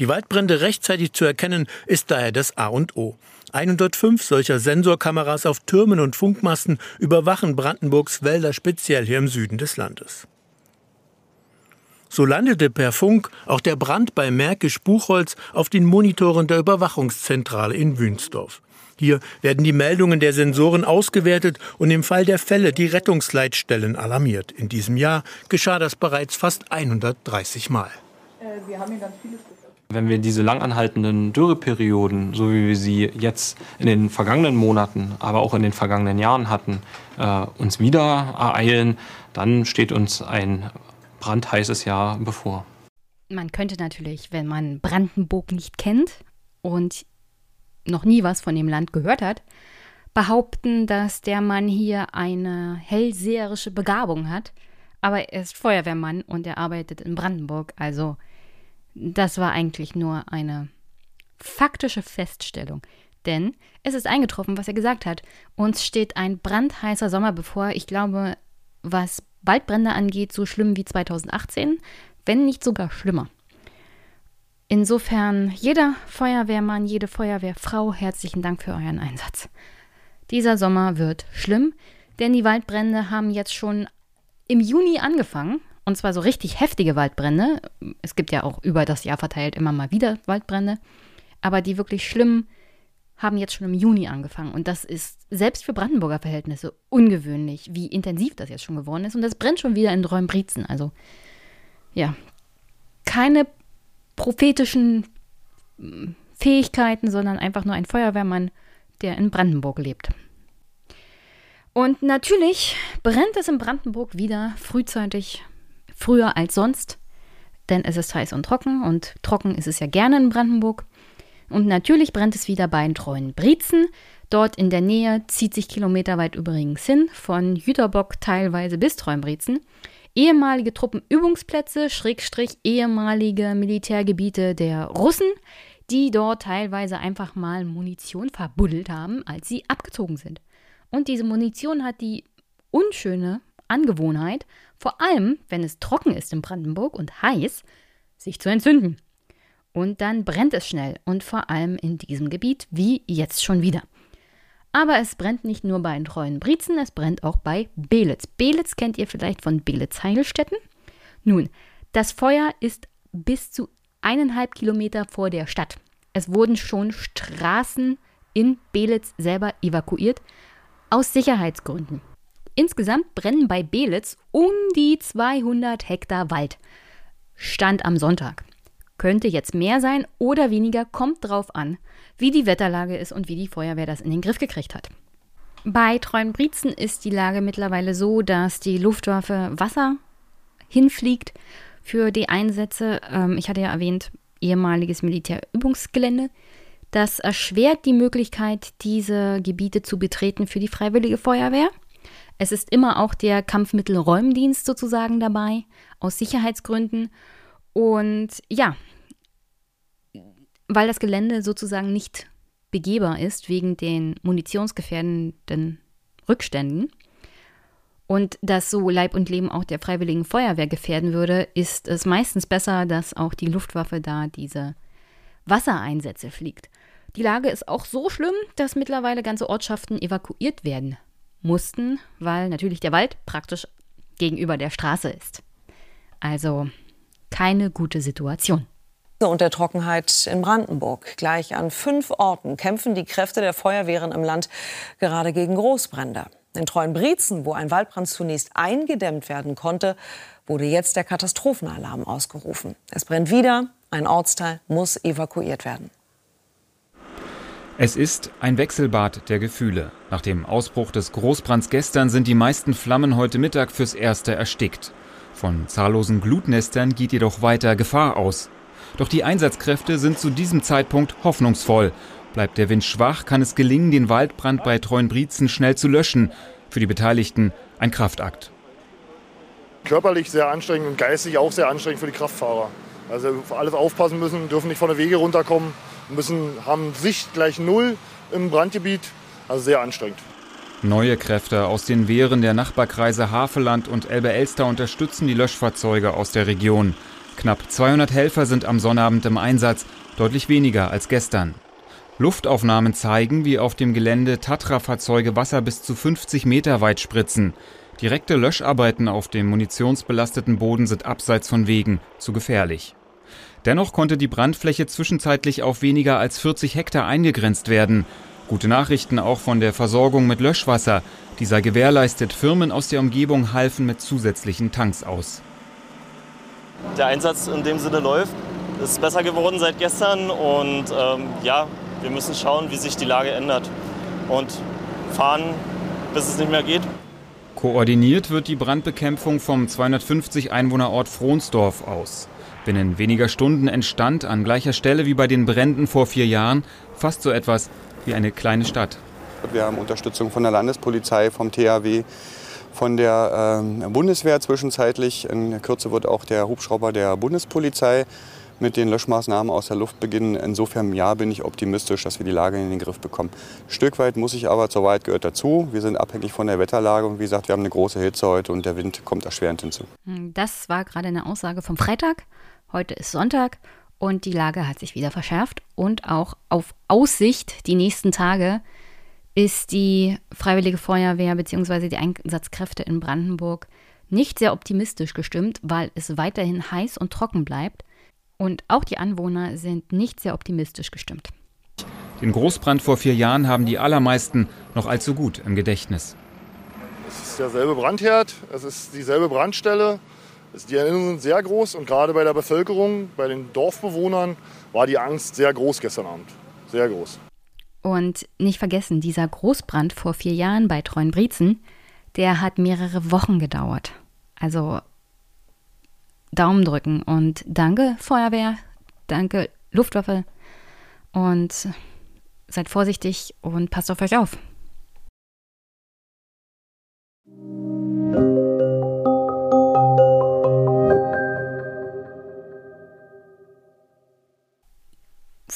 Die Waldbrände rechtzeitig zu erkennen, ist daher das A und O. 105 solcher Sensorkameras auf Türmen und Funkmasten überwachen Brandenburgs Wälder speziell hier im Süden des Landes. So landete per Funk auch der Brand bei Märkisch-Buchholz auf den Monitoren der Überwachungszentrale in Wünsdorf. Hier werden die Meldungen der Sensoren ausgewertet und im Fall der Fälle die Rettungsleitstellen alarmiert. In diesem Jahr geschah das bereits fast 130 Mal. Äh, wir haben hier ganz viele wenn wir diese langanhaltenden Dürreperioden, so wie wir sie jetzt in den vergangenen Monaten, aber auch in den vergangenen Jahren hatten, äh, uns wieder ereilen, dann steht uns ein brandheißes Jahr bevor. Man könnte natürlich, wenn man Brandenburg nicht kennt und noch nie was von dem Land gehört hat, behaupten, dass der Mann hier eine hellseherische Begabung hat. Aber er ist Feuerwehrmann und er arbeitet in Brandenburg. Also das war eigentlich nur eine faktische Feststellung. Denn es ist eingetroffen, was er gesagt hat. Uns steht ein brandheißer Sommer bevor. Ich glaube, was Waldbrände angeht, so schlimm wie 2018, wenn nicht sogar schlimmer. Insofern, jeder Feuerwehrmann, jede Feuerwehrfrau, herzlichen Dank für euren Einsatz. Dieser Sommer wird schlimm, denn die Waldbrände haben jetzt schon im Juni angefangen. Und zwar so richtig heftige Waldbrände. Es gibt ja auch über das Jahr verteilt immer mal wieder Waldbrände. Aber die wirklich schlimmen haben jetzt schon im Juni angefangen. Und das ist selbst für Brandenburger Verhältnisse ungewöhnlich, wie intensiv das jetzt schon geworden ist. Und das brennt schon wieder in Räumbrietzen. Also, ja, keine prophetischen hm, Fähigkeiten, sondern einfach nur ein Feuerwehrmann, der in Brandenburg lebt. Und natürlich brennt es in Brandenburg wieder frühzeitig, früher als sonst, denn es ist heiß und trocken und trocken ist es ja gerne in Brandenburg. Und natürlich brennt es wieder bei Treuen Brietzen. Dort in der Nähe zieht sich kilometerweit übrigens hin, von Jüterbock teilweise bis Treuenbrietzen ehemalige Truppenübungsplätze, Schrägstrich ehemalige Militärgebiete der Russen, die dort teilweise einfach mal Munition verbuddelt haben, als sie abgezogen sind. Und diese Munition hat die unschöne Angewohnheit, vor allem wenn es trocken ist in Brandenburg und heiß, sich zu entzünden. Und dann brennt es schnell und vor allem in diesem Gebiet, wie jetzt schon wieder. Aber es brennt nicht nur bei den treuen Briezen, es brennt auch bei Belitz. Belitz kennt ihr vielleicht von Belitz-Heilstätten. Nun, das Feuer ist bis zu eineinhalb Kilometer vor der Stadt. Es wurden schon Straßen in Belitz selber evakuiert, aus Sicherheitsgründen. Insgesamt brennen bei Belitz um die 200 Hektar Wald. Stand am Sonntag. Könnte jetzt mehr sein oder weniger, kommt drauf an, wie die Wetterlage ist und wie die Feuerwehr das in den Griff gekriegt hat. Bei Treuenbrietzen ist die Lage mittlerweile so, dass die Luftwaffe Wasser hinfliegt für die Einsätze. Ähm, ich hatte ja erwähnt, ehemaliges Militärübungsgelände. Das erschwert die Möglichkeit, diese Gebiete zu betreten für die Freiwillige Feuerwehr. Es ist immer auch der Kampfmittelräumdienst sozusagen dabei, aus Sicherheitsgründen. Und ja, weil das Gelände sozusagen nicht begehbar ist wegen den munitionsgefährdenden Rückständen und das so Leib und Leben auch der Freiwilligen Feuerwehr gefährden würde, ist es meistens besser, dass auch die Luftwaffe da diese Wassereinsätze fliegt. Die Lage ist auch so schlimm, dass mittlerweile ganze Ortschaften evakuiert werden mussten, weil natürlich der Wald praktisch gegenüber der Straße ist. Also keine gute Situation und der Trockenheit in Brandenburg. Gleich an fünf Orten kämpfen die Kräfte der Feuerwehren im Land gerade gegen Großbrände. In Treuenbrietzen, wo ein Waldbrand zunächst eingedämmt werden konnte, wurde jetzt der Katastrophenalarm ausgerufen. Es brennt wieder, ein Ortsteil muss evakuiert werden. Es ist ein Wechselbad der Gefühle. Nach dem Ausbruch des Großbrands gestern sind die meisten Flammen heute Mittag fürs Erste erstickt. Von zahllosen Glutnestern geht jedoch weiter Gefahr aus. Doch die Einsatzkräfte sind zu diesem Zeitpunkt hoffnungsvoll. Bleibt der Wind schwach, kann es gelingen, den Waldbrand bei Treuenbrietzen schnell zu löschen. Für die Beteiligten ein Kraftakt. Körperlich sehr anstrengend und geistig auch sehr anstrengend für die Kraftfahrer. Also für alles aufpassen müssen, dürfen nicht von der Wege runterkommen, müssen, haben Sicht gleich null im Brandgebiet. Also sehr anstrengend. Neue Kräfte aus den Wehren der Nachbarkreise Haveland und Elbe-Elster unterstützen die Löschfahrzeuge aus der Region. Knapp 200 Helfer sind am Sonnabend im Einsatz, deutlich weniger als gestern. Luftaufnahmen zeigen, wie auf dem Gelände Tatra-Fahrzeuge Wasser bis zu 50 Meter weit spritzen. Direkte Löscharbeiten auf dem munitionsbelasteten Boden sind abseits von Wegen zu gefährlich. Dennoch konnte die Brandfläche zwischenzeitlich auf weniger als 40 Hektar eingegrenzt werden. Gute Nachrichten auch von der Versorgung mit Löschwasser. Dieser gewährleistet Firmen aus der Umgebung halfen mit zusätzlichen Tanks aus. Der Einsatz in dem Sinne läuft. Es ist besser geworden seit gestern und ähm, ja, wir müssen schauen, wie sich die Lage ändert und fahren, bis es nicht mehr geht. Koordiniert wird die Brandbekämpfung vom 250 Einwohnerort Frohnsdorf aus. Binnen weniger Stunden entstand an gleicher Stelle wie bei den Bränden vor vier Jahren fast so etwas wie eine kleine Stadt. Wir haben Unterstützung von der Landespolizei, vom THW, von der äh, Bundeswehr zwischenzeitlich. In Kürze wird auch der Hubschrauber der Bundespolizei mit den Löschmaßnahmen aus der Luft beginnen. Insofern ja, bin ich optimistisch, dass wir die Lage in den Griff bekommen. Ein Stück weit muss ich aber, zur Wahrheit gehört dazu. Wir sind abhängig von der Wetterlage und wie gesagt, wir haben eine große Hitze heute und der Wind kommt erschwerend hinzu. Das war gerade eine Aussage vom Freitag. Heute ist Sonntag und die Lage hat sich wieder verschärft und auch auf Aussicht die nächsten Tage ist die Freiwillige Feuerwehr bzw. die Einsatzkräfte in Brandenburg nicht sehr optimistisch gestimmt, weil es weiterhin heiß und trocken bleibt. Und auch die Anwohner sind nicht sehr optimistisch gestimmt. Den Großbrand vor vier Jahren haben die allermeisten noch allzu gut im Gedächtnis. Es ist derselbe Brandherd, es ist dieselbe Brandstelle. Die Erinnerungen sind sehr groß und gerade bei der Bevölkerung, bei den Dorfbewohnern, war die Angst sehr groß gestern Abend. Sehr groß. Und nicht vergessen, dieser Großbrand vor vier Jahren bei Treuenbrietzen, der hat mehrere Wochen gedauert. Also Daumen drücken und danke Feuerwehr, danke Luftwaffe und seid vorsichtig und passt auf euch auf.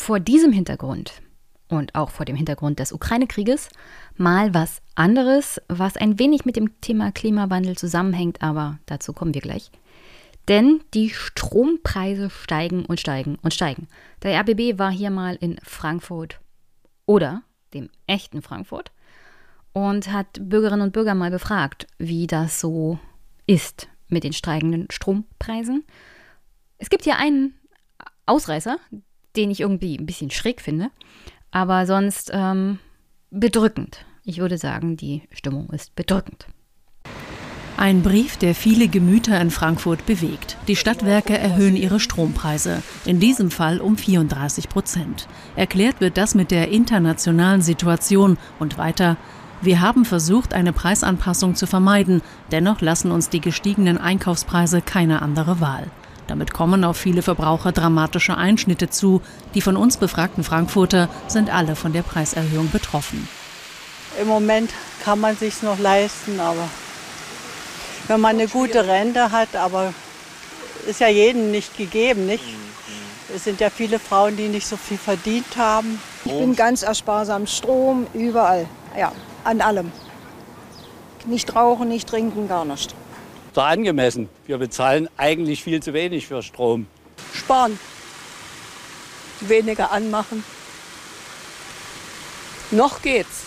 Vor diesem Hintergrund und auch vor dem Hintergrund des Ukraine-Krieges mal was anderes, was ein wenig mit dem Thema Klimawandel zusammenhängt, aber dazu kommen wir gleich. Denn die Strompreise steigen und steigen und steigen. Der RBB war hier mal in Frankfurt oder dem echten Frankfurt und hat Bürgerinnen und Bürger mal befragt, wie das so ist mit den steigenden Strompreisen. Es gibt hier einen Ausreißer, den ich irgendwie ein bisschen schräg finde, aber sonst ähm, bedrückend. Ich würde sagen, die Stimmung ist bedrückend. Ein Brief, der viele Gemüter in Frankfurt bewegt. Die Stadtwerke erhöhen ihre Strompreise, in diesem Fall um 34 Prozent. Erklärt wird das mit der internationalen Situation und weiter. Wir haben versucht, eine Preisanpassung zu vermeiden, dennoch lassen uns die gestiegenen Einkaufspreise keine andere Wahl. Damit kommen auf viele Verbraucher dramatische Einschnitte zu. Die von uns befragten Frankfurter sind alle von der Preiserhöhung betroffen. Im Moment kann man sich noch leisten, aber wenn man eine gute Rente hat, aber ist ja jedem nicht gegeben, nicht? Es sind ja viele Frauen, die nicht so viel verdient haben. Ich bin ganz ersparsam. Strom, überall. Ja, an allem. Nicht rauchen, nicht trinken, gar nicht. Da angemessen. Wir bezahlen eigentlich viel zu wenig für Strom. Sparen. Weniger anmachen. Noch geht's.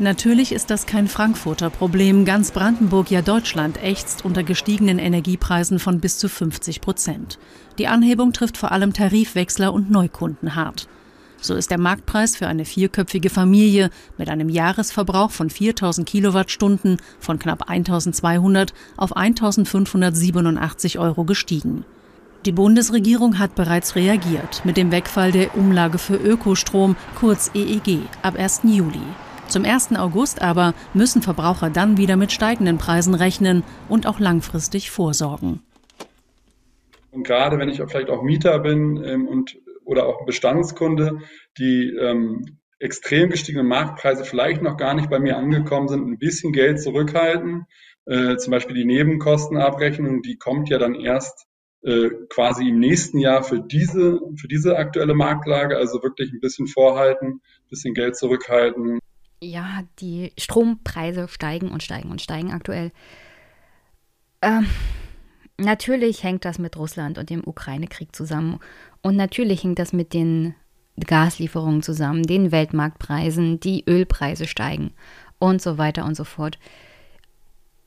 Natürlich ist das kein Frankfurter Problem. Ganz Brandenburg, ja Deutschland, ächzt unter gestiegenen Energiepreisen von bis zu 50 Prozent. Die Anhebung trifft vor allem Tarifwechsler und Neukunden hart. So ist der Marktpreis für eine vierköpfige Familie mit einem Jahresverbrauch von 4000 Kilowattstunden von knapp 1200 auf 1587 Euro gestiegen. Die Bundesregierung hat bereits reagiert mit dem Wegfall der Umlage für Ökostrom, kurz EEG, ab 1. Juli. Zum 1. August aber müssen Verbraucher dann wieder mit steigenden Preisen rechnen und auch langfristig vorsorgen. Und gerade wenn ich vielleicht auch Mieter bin ähm, und, oder auch Bestandskunde, die ähm, extrem gestiegene Marktpreise vielleicht noch gar nicht bei mir angekommen sind, ein bisschen Geld zurückhalten. Äh, zum Beispiel die Nebenkostenabrechnung, die kommt ja dann erst äh, quasi im nächsten Jahr für diese, für diese aktuelle Marktlage. Also wirklich ein bisschen vorhalten, ein bisschen Geld zurückhalten ja, die Strompreise steigen und steigen und steigen aktuell. Ähm, natürlich hängt das mit Russland und dem Ukraine-Krieg zusammen. Und natürlich hängt das mit den Gaslieferungen zusammen, den Weltmarktpreisen, die Ölpreise steigen und so weiter und so fort.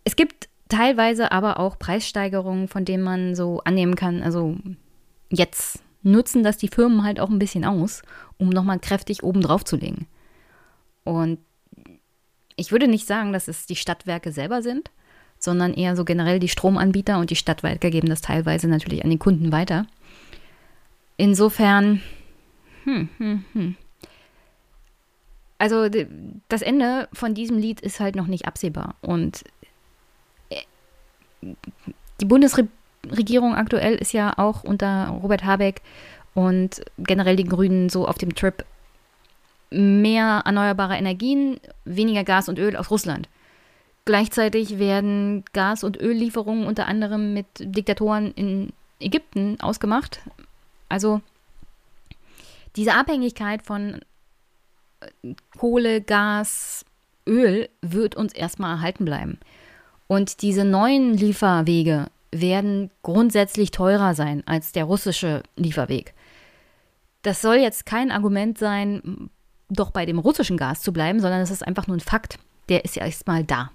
Es gibt teilweise aber auch Preissteigerungen, von denen man so annehmen kann, also jetzt nutzen das die Firmen halt auch ein bisschen aus, um nochmal kräftig oben drauf zu legen. Und ich würde nicht sagen, dass es die Stadtwerke selber sind, sondern eher so generell die Stromanbieter und die Stadtwerke geben das teilweise natürlich an die Kunden weiter. Insofern, hm, hm, hm. Also das Ende von diesem Lied ist halt noch nicht absehbar. Und äh, die Bundesregierung aktuell ist ja auch unter Robert Habeck und generell die Grünen so auf dem Trip mehr erneuerbare Energien, weniger Gas und Öl aus Russland. Gleichzeitig werden Gas- und Öllieferungen unter anderem mit Diktatoren in Ägypten ausgemacht. Also diese Abhängigkeit von äh, Kohle, Gas, Öl wird uns erstmal erhalten bleiben. Und diese neuen Lieferwege werden grundsätzlich teurer sein als der russische Lieferweg. Das soll jetzt kein Argument sein, doch bei dem russischen Gas zu bleiben, sondern es ist einfach nur ein Fakt. Der ist ja erstmal da.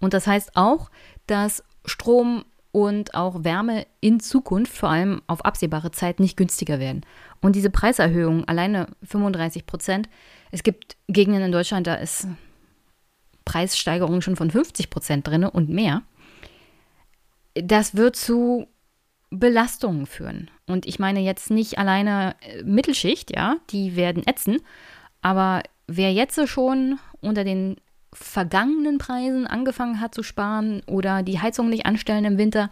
Und das heißt auch, dass Strom und auch Wärme in Zukunft, vor allem auf absehbare Zeit, nicht günstiger werden. Und diese Preiserhöhung, alleine 35 Prozent, es gibt Gegenden in Deutschland, da ist Preissteigerung schon von 50 Prozent drin und mehr. Das wird zu Belastungen führen. Und ich meine jetzt nicht alleine äh, Mittelschicht, ja, die werden ätzen, aber wer jetzt schon unter den vergangenen Preisen angefangen hat zu sparen oder die Heizung nicht anstellen im Winter,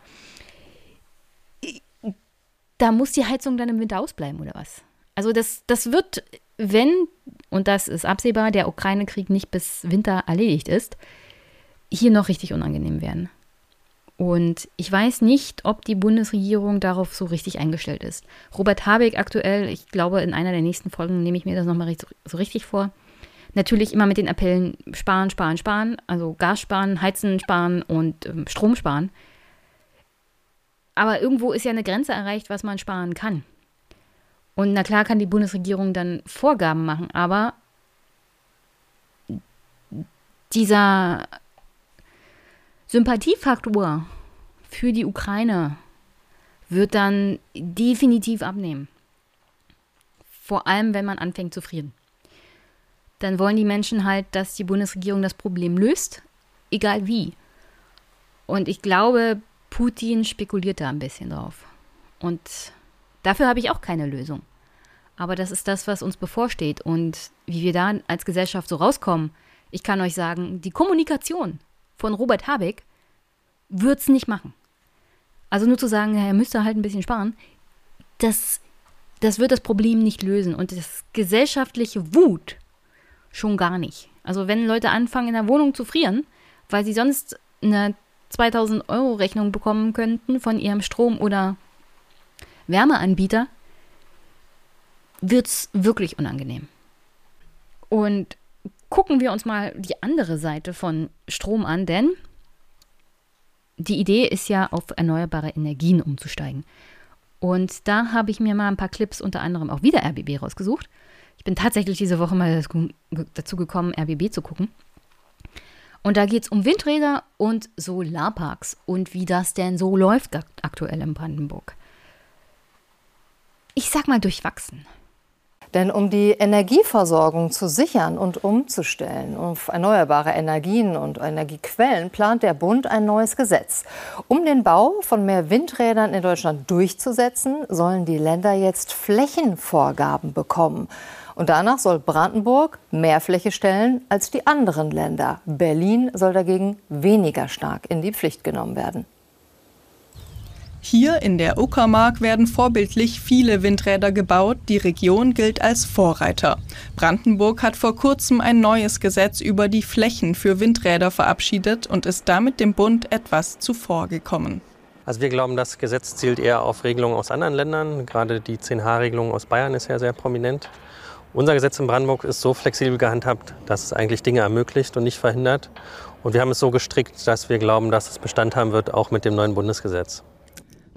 da muss die Heizung dann im Winter ausbleiben oder was? Also das, das wird, wenn, und das ist absehbar, der Ukraine-Krieg nicht bis Winter erledigt ist, hier noch richtig unangenehm werden. Und ich weiß nicht, ob die Bundesregierung darauf so richtig eingestellt ist. Robert Habeck aktuell, ich glaube, in einer der nächsten Folgen nehme ich mir das nochmal so richtig vor, Natürlich immer mit den Appellen sparen, sparen, sparen, also Gas sparen, Heizen sparen und ähm, Strom sparen. Aber irgendwo ist ja eine Grenze erreicht, was man sparen kann. Und na klar kann die Bundesregierung dann Vorgaben machen, aber dieser Sympathiefaktor für die Ukraine wird dann definitiv abnehmen. Vor allem, wenn man anfängt zu frieren dann wollen die Menschen halt, dass die Bundesregierung das Problem löst, egal wie. Und ich glaube, Putin spekuliert da ein bisschen drauf. Und dafür habe ich auch keine Lösung. Aber das ist das, was uns bevorsteht. Und wie wir da als Gesellschaft so rauskommen, ich kann euch sagen, die Kommunikation von Robert Habeck wird es nicht machen. Also nur zu sagen, er müsste halt ein bisschen sparen, das, das wird das Problem nicht lösen. Und das gesellschaftliche Wut schon gar nicht. Also wenn Leute anfangen, in der Wohnung zu frieren, weil sie sonst eine 2000 Euro Rechnung bekommen könnten von ihrem Strom- oder Wärmeanbieter, wird es wirklich unangenehm. Und gucken wir uns mal die andere Seite von Strom an, denn die Idee ist ja, auf erneuerbare Energien umzusteigen. Und da habe ich mir mal ein paar Clips unter anderem auch wieder RBB rausgesucht. Ich bin tatsächlich diese Woche mal dazu gekommen, RBB zu gucken. Und da geht es um Windräder und Solarparks und wie das denn so läuft aktuell in Brandenburg. Ich sag mal durchwachsen. Denn um die Energieversorgung zu sichern und umzustellen auf erneuerbare Energien und Energiequellen, plant der Bund ein neues Gesetz. Um den Bau von mehr Windrädern in Deutschland durchzusetzen, sollen die Länder jetzt Flächenvorgaben bekommen. Und danach soll Brandenburg mehr Fläche stellen als die anderen Länder. Berlin soll dagegen weniger stark in die Pflicht genommen werden. Hier in der Uckermark werden vorbildlich viele Windräder gebaut. Die Region gilt als Vorreiter. Brandenburg hat vor kurzem ein neues Gesetz über die Flächen für Windräder verabschiedet und ist damit dem Bund etwas zuvorgekommen. Also wir glauben, das Gesetz zielt eher auf Regelungen aus anderen Ländern. Gerade die 10H-Regelung aus Bayern ist ja sehr prominent. Unser Gesetz in Brandenburg ist so flexibel gehandhabt, dass es eigentlich Dinge ermöglicht und nicht verhindert. Und wir haben es so gestrickt, dass wir glauben, dass es Bestand haben wird, auch mit dem neuen Bundesgesetz.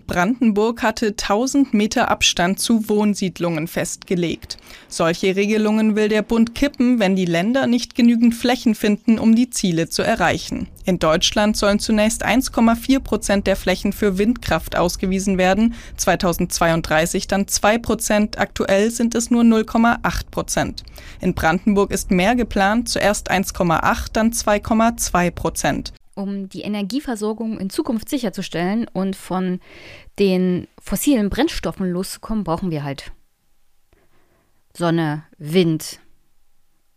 Brandenburg hatte 1000 Meter Abstand zu Wohnsiedlungen festgelegt. Solche Regelungen will der Bund kippen, wenn die Länder nicht genügend Flächen finden, um die Ziele zu erreichen. In Deutschland sollen zunächst 1,4 Prozent der Flächen für Windkraft ausgewiesen werden, 2032 dann 2 Prozent, aktuell sind es nur 0,8 Prozent. In Brandenburg ist mehr geplant, zuerst 1,8, dann 2,2 Prozent um die Energieversorgung in Zukunft sicherzustellen und von den fossilen Brennstoffen loszukommen, brauchen wir halt Sonne, Wind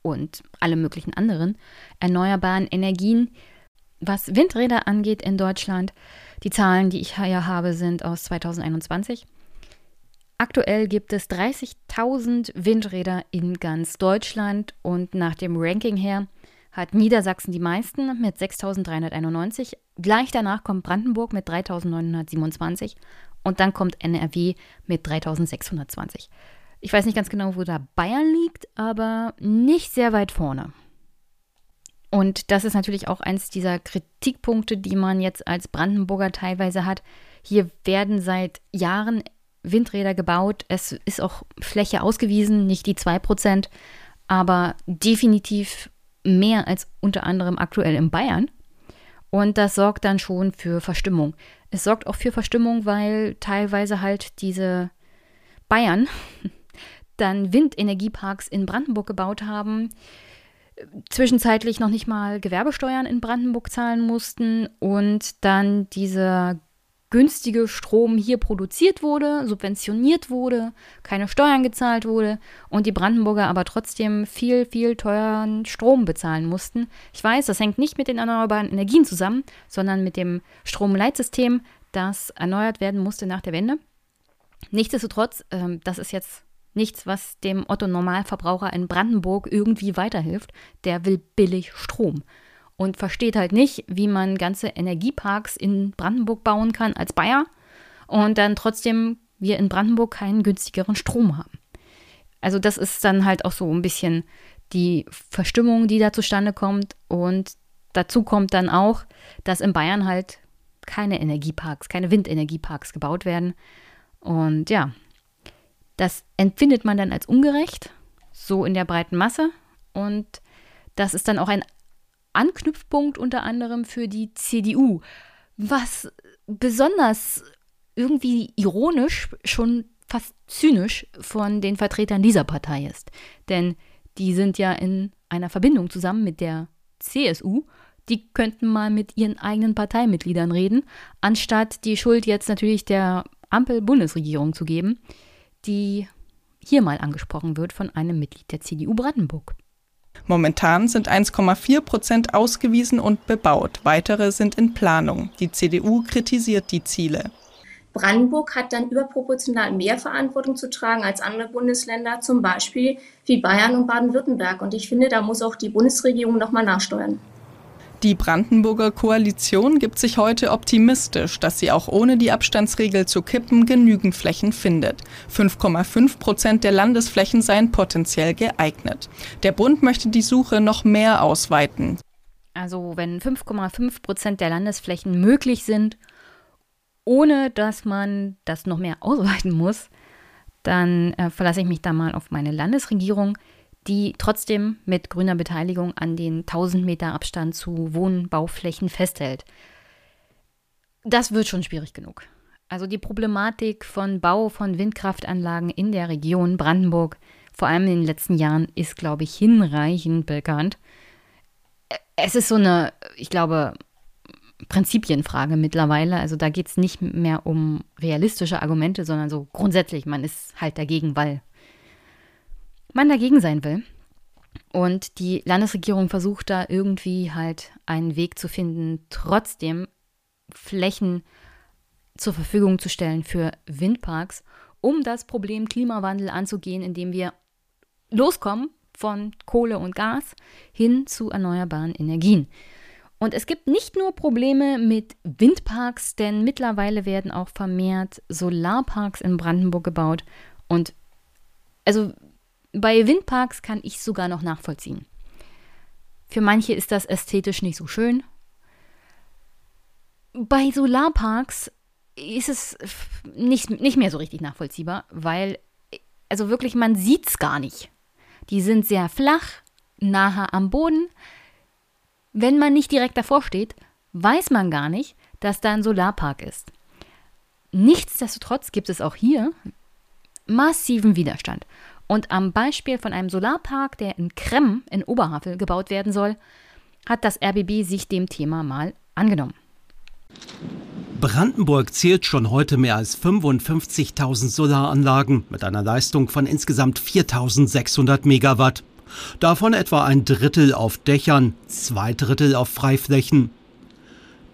und alle möglichen anderen erneuerbaren Energien. Was Windräder angeht in Deutschland, die Zahlen, die ich hier habe, sind aus 2021. Aktuell gibt es 30.000 Windräder in ganz Deutschland und nach dem Ranking her hat Niedersachsen die meisten mit 6.391. Gleich danach kommt Brandenburg mit 3.927 und dann kommt NRW mit 3.620. Ich weiß nicht ganz genau, wo da Bayern liegt, aber nicht sehr weit vorne. Und das ist natürlich auch eins dieser Kritikpunkte, die man jetzt als Brandenburger teilweise hat. Hier werden seit Jahren Windräder gebaut. Es ist auch Fläche ausgewiesen, nicht die 2%, aber definitiv mehr als unter anderem aktuell in Bayern. Und das sorgt dann schon für Verstimmung. Es sorgt auch für Verstimmung, weil teilweise halt diese Bayern dann Windenergieparks in Brandenburg gebaut haben, zwischenzeitlich noch nicht mal Gewerbesteuern in Brandenburg zahlen mussten und dann dieser günstige Strom hier produziert wurde, subventioniert wurde, keine Steuern gezahlt wurde und die Brandenburger aber trotzdem viel, viel teuren Strom bezahlen mussten. Ich weiß, das hängt nicht mit den erneuerbaren Energien zusammen, sondern mit dem Stromleitsystem, das erneuert werden musste nach der Wende. Nichtsdestotrotz, äh, das ist jetzt nichts, was dem Otto Normalverbraucher in Brandenburg irgendwie weiterhilft. Der will billig Strom und versteht halt nicht, wie man ganze Energieparks in Brandenburg bauen kann als Bayer und dann trotzdem wir in Brandenburg keinen günstigeren Strom haben. Also das ist dann halt auch so ein bisschen die Verstimmung, die da zustande kommt und dazu kommt dann auch, dass in Bayern halt keine Energieparks, keine Windenergieparks gebaut werden und ja, das empfindet man dann als ungerecht, so in der breiten Masse und das ist dann auch ein Anknüpfpunkt unter anderem für die CDU, was besonders irgendwie ironisch, schon fast zynisch von den Vertretern dieser Partei ist. Denn die sind ja in einer Verbindung zusammen mit der CSU. Die könnten mal mit ihren eigenen Parteimitgliedern reden, anstatt die Schuld jetzt natürlich der Ampel-Bundesregierung zu geben, die hier mal angesprochen wird von einem Mitglied der CDU Brandenburg. Momentan sind 1,4 Prozent ausgewiesen und bebaut. Weitere sind in Planung. Die CDU kritisiert die Ziele. Brandenburg hat dann überproportional mehr Verantwortung zu tragen als andere Bundesländer, zum Beispiel wie Bayern und Baden-Württemberg. Und ich finde, da muss auch die Bundesregierung nochmal nachsteuern. Die Brandenburger Koalition gibt sich heute optimistisch, dass sie auch ohne die Abstandsregel zu kippen genügend Flächen findet. 5,5 Prozent der Landesflächen seien potenziell geeignet. Der Bund möchte die Suche noch mehr ausweiten. Also wenn 5,5 Prozent der Landesflächen möglich sind, ohne dass man das noch mehr ausweiten muss, dann äh, verlasse ich mich da mal auf meine Landesregierung die trotzdem mit grüner Beteiligung an den 1000 Meter Abstand zu Wohnbauflächen festhält. Das wird schon schwierig genug. Also die Problematik von Bau von Windkraftanlagen in der Region Brandenburg, vor allem in den letzten Jahren, ist, glaube ich, hinreichend bekannt. Es ist so eine, ich glaube, Prinzipienfrage mittlerweile. Also da geht es nicht mehr um realistische Argumente, sondern so grundsätzlich, man ist halt dagegen, weil man dagegen sein will. Und die Landesregierung versucht da irgendwie halt einen Weg zu finden, trotzdem Flächen zur Verfügung zu stellen für Windparks, um das Problem Klimawandel anzugehen, indem wir loskommen von Kohle und Gas hin zu erneuerbaren Energien. Und es gibt nicht nur Probleme mit Windparks, denn mittlerweile werden auch vermehrt Solarparks in Brandenburg gebaut. Und also bei Windparks kann ich sogar noch nachvollziehen. Für manche ist das ästhetisch nicht so schön. Bei Solarparks ist es nicht, nicht mehr so richtig nachvollziehbar, weil, also wirklich, man sieht es gar nicht. Die sind sehr flach, nahe am Boden. Wenn man nicht direkt davor steht, weiß man gar nicht, dass da ein Solarpark ist. Nichtsdestotrotz gibt es auch hier massiven Widerstand. Und am Beispiel von einem Solarpark, der in Krem in Oberhavel gebaut werden soll, hat das RBB sich dem Thema mal angenommen. Brandenburg zählt schon heute mehr als 55.000 Solaranlagen mit einer Leistung von insgesamt 4.600 Megawatt. Davon etwa ein Drittel auf Dächern, zwei Drittel auf Freiflächen.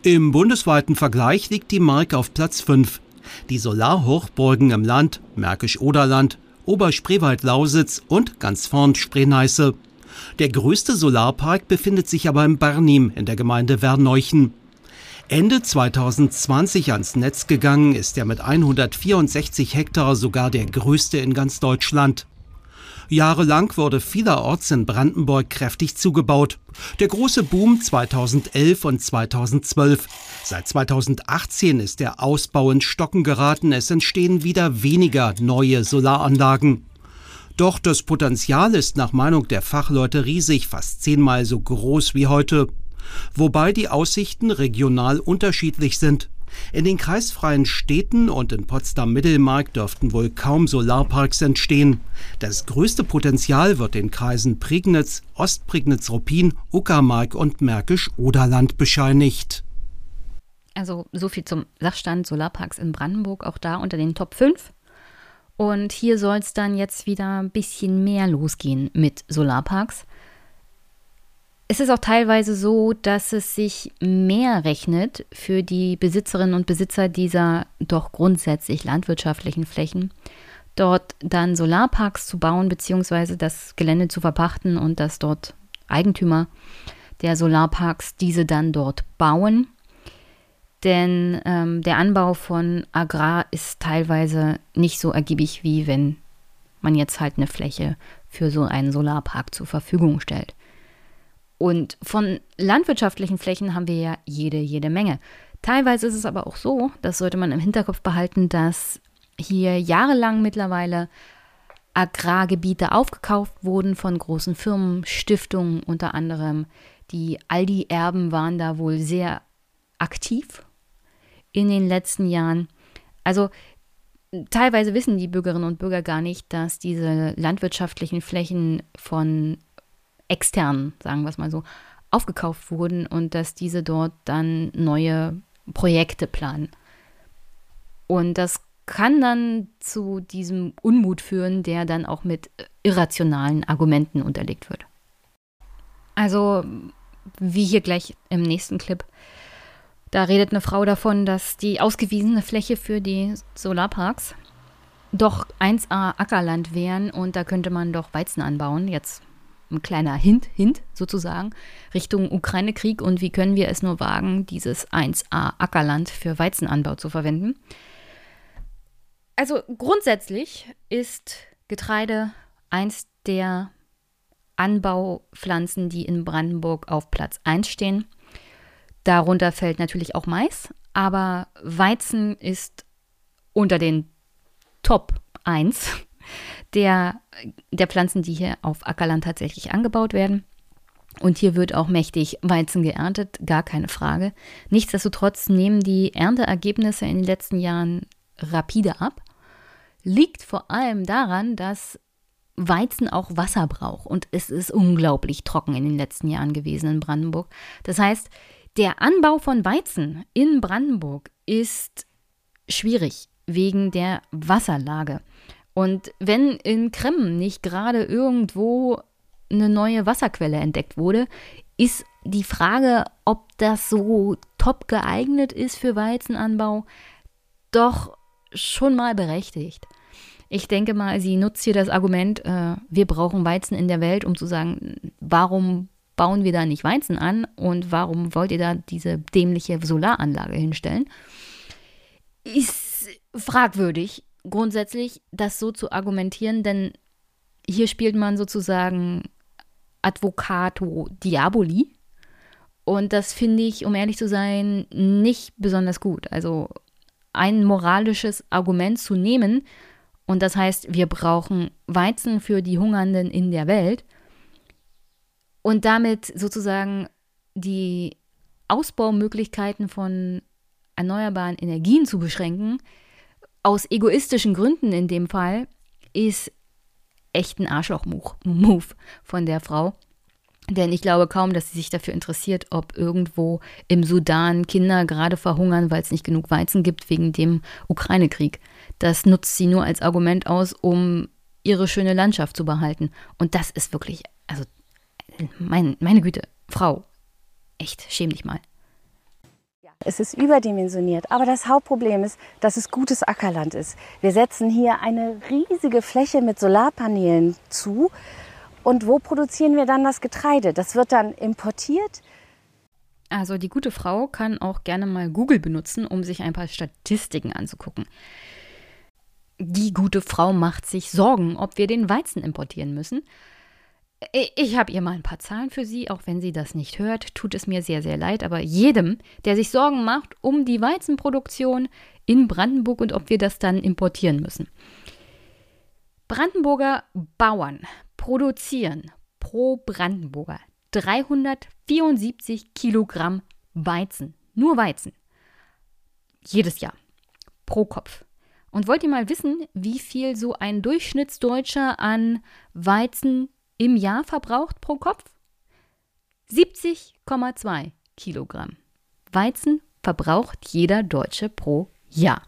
Im bundesweiten Vergleich liegt die Mark auf Platz 5. Die Solarhochburgen im Land, Märkisch-Oderland, Oberspreewald-Lausitz und ganz vorn Spreeneiße. Der größte Solarpark befindet sich aber in Barnim in der Gemeinde Verneuchen. Ende 2020 ans Netz gegangen ist er mit 164 Hektar sogar der größte in ganz Deutschland. Jahrelang wurde vielerorts in Brandenburg kräftig zugebaut. Der große Boom 2011 und 2012. Seit 2018 ist der Ausbau in Stocken geraten. Es entstehen wieder weniger neue Solaranlagen. Doch das Potenzial ist nach Meinung der Fachleute riesig, fast zehnmal so groß wie heute. Wobei die Aussichten regional unterschiedlich sind. In den kreisfreien Städten und in Potsdam-Mittelmark dürften wohl kaum Solarparks entstehen. Das größte Potenzial wird den Kreisen Prignitz, Ostprignitz-Ruppin, Uckermark und Märkisch-Oderland bescheinigt. Also so viel zum Sachstand Solarparks in Brandenburg, auch da unter den Top 5. Und hier soll es dann jetzt wieder ein bisschen mehr losgehen mit Solarparks. Es ist auch teilweise so, dass es sich mehr rechnet für die Besitzerinnen und Besitzer dieser doch grundsätzlich landwirtschaftlichen Flächen, dort dann Solarparks zu bauen bzw. das Gelände zu verpachten und dass dort Eigentümer der Solarparks diese dann dort bauen. Denn ähm, der Anbau von Agrar ist teilweise nicht so ergiebig, wie wenn man jetzt halt eine Fläche für so einen Solarpark zur Verfügung stellt. Und von landwirtschaftlichen Flächen haben wir ja jede, jede Menge. Teilweise ist es aber auch so, das sollte man im Hinterkopf behalten, dass hier jahrelang mittlerweile Agrargebiete aufgekauft wurden von großen Firmen, Stiftungen unter anderem. Die Aldi-Erben waren da wohl sehr aktiv in den letzten Jahren. Also teilweise wissen die Bürgerinnen und Bürger gar nicht, dass diese landwirtschaftlichen Flächen von extern, sagen wir es mal so, aufgekauft wurden und dass diese dort dann neue Projekte planen. Und das kann dann zu diesem Unmut führen, der dann auch mit irrationalen Argumenten unterlegt wird. Also, wie hier gleich im nächsten Clip, da redet eine Frau davon, dass die ausgewiesene Fläche für die Solarparks doch 1A Ackerland wären und da könnte man doch Weizen anbauen. Jetzt ein kleiner Hint, Hint sozusagen, Richtung Ukraine-Krieg und wie können wir es nur wagen, dieses 1a Ackerland für Weizenanbau zu verwenden. Also grundsätzlich ist Getreide eins der Anbaupflanzen, die in Brandenburg auf Platz 1 stehen. Darunter fällt natürlich auch Mais, aber Weizen ist unter den Top 1 der, der Pflanzen, die hier auf Ackerland tatsächlich angebaut werden. Und hier wird auch mächtig Weizen geerntet, gar keine Frage. Nichtsdestotrotz nehmen die Ernteergebnisse in den letzten Jahren rapide ab. Liegt vor allem daran, dass Weizen auch Wasser braucht und es ist unglaublich trocken in den letzten Jahren gewesen in Brandenburg. Das heißt, der Anbau von Weizen in Brandenburg ist schwierig wegen der Wasserlage. Und wenn in Kremmen nicht gerade irgendwo eine neue Wasserquelle entdeckt wurde, ist die Frage, ob das so top geeignet ist für Weizenanbau, doch schon mal berechtigt. Ich denke mal, sie nutzt hier das Argument, äh, wir brauchen Weizen in der Welt, um zu sagen, warum bauen wir da nicht Weizen an und warum wollt ihr da diese dämliche Solaranlage hinstellen? Ist fragwürdig grundsätzlich, das so zu argumentieren, denn hier spielt man sozusagen Advocato Diaboli. Und das finde ich, um ehrlich zu sein, nicht besonders gut. Also ein moralisches Argument zu nehmen. Und das heißt, wir brauchen Weizen für die Hungernden in der Welt. Und damit sozusagen die Ausbaumöglichkeiten von erneuerbaren Energien zu beschränken, aus egoistischen Gründen in dem Fall, ist echt ein Arschloch-Move von der Frau. Denn ich glaube kaum, dass sie sich dafür interessiert, ob irgendwo im Sudan Kinder gerade verhungern, weil es nicht genug Weizen gibt wegen dem Ukraine-Krieg. Das nutzt sie nur als Argument aus, um ihre schöne Landschaft zu behalten. Und das ist wirklich, also mein, meine Güte, Frau, echt, schäm dich mal. Es ist überdimensioniert. Aber das Hauptproblem ist, dass es gutes Ackerland ist. Wir setzen hier eine riesige Fläche mit Solarpanelen zu. Und wo produzieren wir dann das Getreide? Das wird dann importiert. Also die gute Frau kann auch gerne mal Google benutzen, um sich ein paar Statistiken anzugucken. Die gute Frau macht sich Sorgen, ob wir den Weizen importieren müssen. Ich habe ihr mal ein paar Zahlen für Sie, auch wenn sie das nicht hört, tut es mir sehr, sehr leid, aber jedem, der sich Sorgen macht um die Weizenproduktion in Brandenburg und ob wir das dann importieren müssen. Brandenburger Bauern produzieren pro Brandenburger 374 Kilogramm Weizen. Nur Weizen. Jedes Jahr. Pro Kopf. Und wollt ihr mal wissen, wie viel so ein Durchschnittsdeutscher an Weizen im Jahr verbraucht pro Kopf? 70,2 Kilogramm. Weizen verbraucht jeder Deutsche pro Jahr.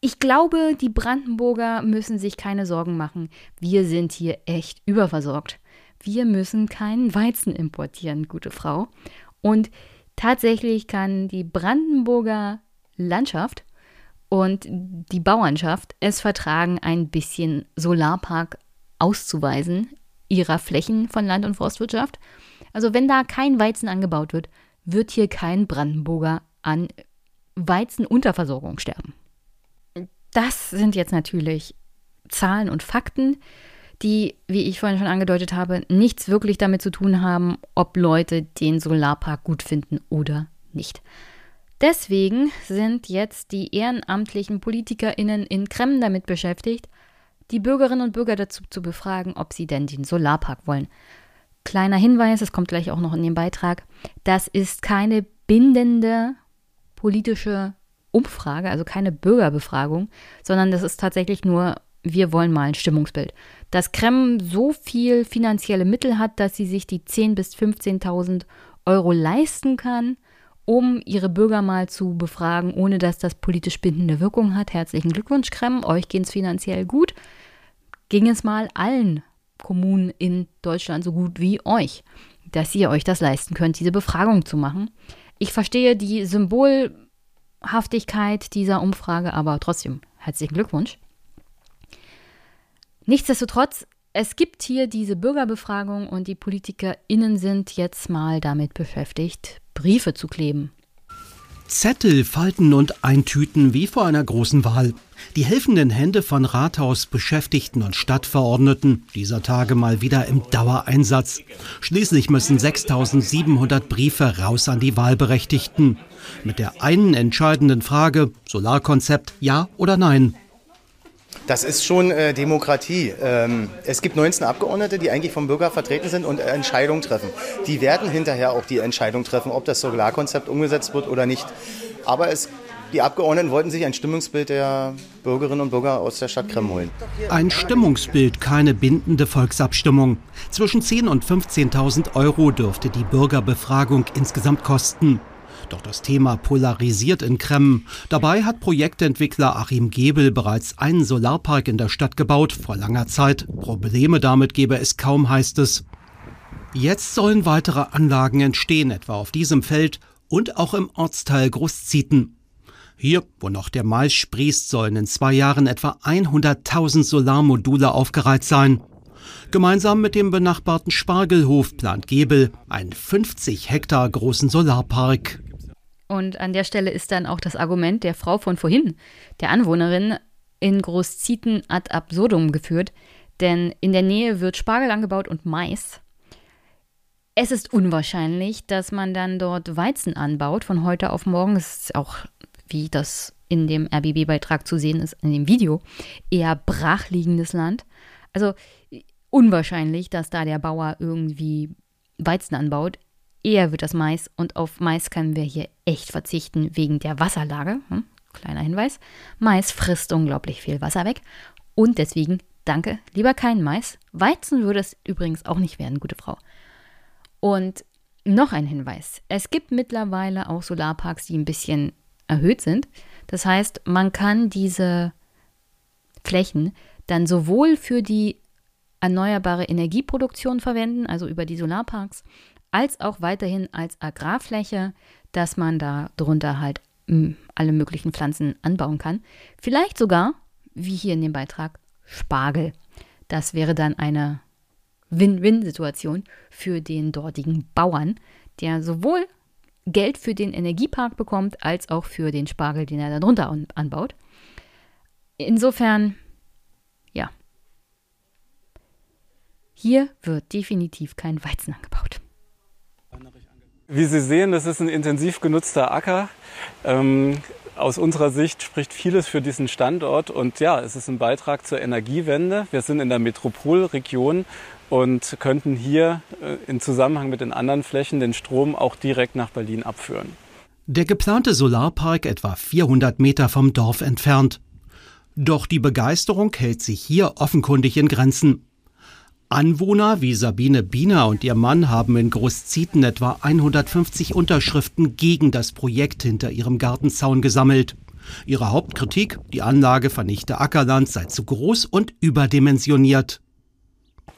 Ich glaube, die Brandenburger müssen sich keine Sorgen machen. Wir sind hier echt überversorgt. Wir müssen keinen Weizen importieren, gute Frau. Und tatsächlich kann die Brandenburger Landschaft und die Bauernschaft es vertragen, ein bisschen Solarpark auszuweisen ihrer Flächen von Land- und Forstwirtschaft. Also wenn da kein Weizen angebaut wird, wird hier kein Brandenburger an Weizenunterversorgung sterben. Das sind jetzt natürlich Zahlen und Fakten, die, wie ich vorhin schon angedeutet habe, nichts wirklich damit zu tun haben, ob Leute den Solarpark gut finden oder nicht. Deswegen sind jetzt die ehrenamtlichen PolitikerInnen in Kreml damit beschäftigt, die Bürgerinnen und Bürger dazu zu befragen, ob sie denn den Solarpark wollen. Kleiner Hinweis, es kommt gleich auch noch in den Beitrag, das ist keine bindende politische Umfrage, also keine Bürgerbefragung, sondern das ist tatsächlich nur, wir wollen mal ein Stimmungsbild. Dass Kreml so viel finanzielle Mittel hat, dass sie sich die 10.000 bis 15.000 Euro leisten kann, um ihre Bürger mal zu befragen, ohne dass das politisch bindende Wirkung hat. Herzlichen Glückwunsch, Krem, euch geht es finanziell gut. Ging es mal allen Kommunen in Deutschland so gut wie euch, dass ihr euch das leisten könnt, diese Befragung zu machen. Ich verstehe die Symbolhaftigkeit dieser Umfrage, aber trotzdem herzlichen Glückwunsch. Nichtsdestotrotz, es gibt hier diese Bürgerbefragung und die PolitikerInnen sind jetzt mal damit beschäftigt, Briefe zu kleben. Zettel falten und eintüten wie vor einer großen Wahl. Die helfenden Hände von Rathaus, Beschäftigten und Stadtverordneten dieser Tage mal wieder im Dauereinsatz. Schließlich müssen 6700 Briefe raus an die Wahlberechtigten. Mit der einen entscheidenden Frage, Solarkonzept ja oder nein. Das ist schon äh, Demokratie. Ähm, es gibt 19 Abgeordnete, die eigentlich vom Bürger vertreten sind und Entscheidungen treffen. Die werden hinterher auch die Entscheidung treffen, ob das Solarkonzept umgesetzt wird oder nicht. Aber es, die Abgeordneten wollten sich ein Stimmungsbild der Bürgerinnen und Bürger aus der Stadt Krem holen. Ein Stimmungsbild, keine bindende Volksabstimmung. Zwischen 10.000 und 15.000 Euro dürfte die Bürgerbefragung insgesamt kosten. Doch das Thema polarisiert in Kremmen. Dabei hat Projektentwickler Achim Gebel bereits einen Solarpark in der Stadt gebaut, vor langer Zeit. Probleme damit gebe es kaum, heißt es. Jetzt sollen weitere Anlagen entstehen, etwa auf diesem Feld und auch im Ortsteil Großzieten. Hier, wo noch der Mais sprießt, sollen in zwei Jahren etwa 100.000 Solarmodule aufgereiht sein. Gemeinsam mit dem benachbarten Spargelhof plant Gebel einen 50 Hektar großen Solarpark. Und an der Stelle ist dann auch das Argument der Frau von vorhin, der Anwohnerin, in Großzieten ad absurdum geführt, denn in der Nähe wird Spargel angebaut und Mais. Es ist unwahrscheinlich, dass man dann dort Weizen anbaut von heute auf morgen. Es ist auch, wie das in dem RBB-Beitrag zu sehen ist, in dem Video, eher brachliegendes Land. Also unwahrscheinlich, dass da der Bauer irgendwie Weizen anbaut. Eher wird das Mais und auf Mais können wir hier echt verzichten wegen der Wasserlage. Hm? Kleiner Hinweis. Mais frisst unglaublich viel Wasser weg und deswegen danke, lieber kein Mais. Weizen würde es übrigens auch nicht werden, gute Frau. Und noch ein Hinweis. Es gibt mittlerweile auch Solarparks, die ein bisschen erhöht sind. Das heißt, man kann diese Flächen dann sowohl für die erneuerbare Energieproduktion verwenden, also über die Solarparks, als auch weiterhin als Agrarfläche, dass man da drunter halt hm, alle möglichen Pflanzen anbauen kann. Vielleicht sogar, wie hier in dem Beitrag, Spargel. Das wäre dann eine Win-Win-Situation für den dortigen Bauern, der sowohl Geld für den Energiepark bekommt, als auch für den Spargel, den er darunter anbaut. Insofern, ja. Hier wird definitiv kein Weizen angebaut. Wie Sie sehen, das ist ein intensiv genutzter Acker. Ähm, aus unserer Sicht spricht vieles für diesen Standort und ja, es ist ein Beitrag zur Energiewende. Wir sind in der Metropolregion und könnten hier äh, in Zusammenhang mit den anderen Flächen den Strom auch direkt nach Berlin abführen. Der geplante Solarpark etwa 400 Meter vom Dorf entfernt. Doch die Begeisterung hält sich hier offenkundig in Grenzen. Anwohner wie Sabine Biener und ihr Mann haben in Großzieten etwa 150 Unterschriften gegen das Projekt hinter ihrem Gartenzaun gesammelt. Ihre Hauptkritik, die Anlage vernichte Ackerland sei zu groß und überdimensioniert.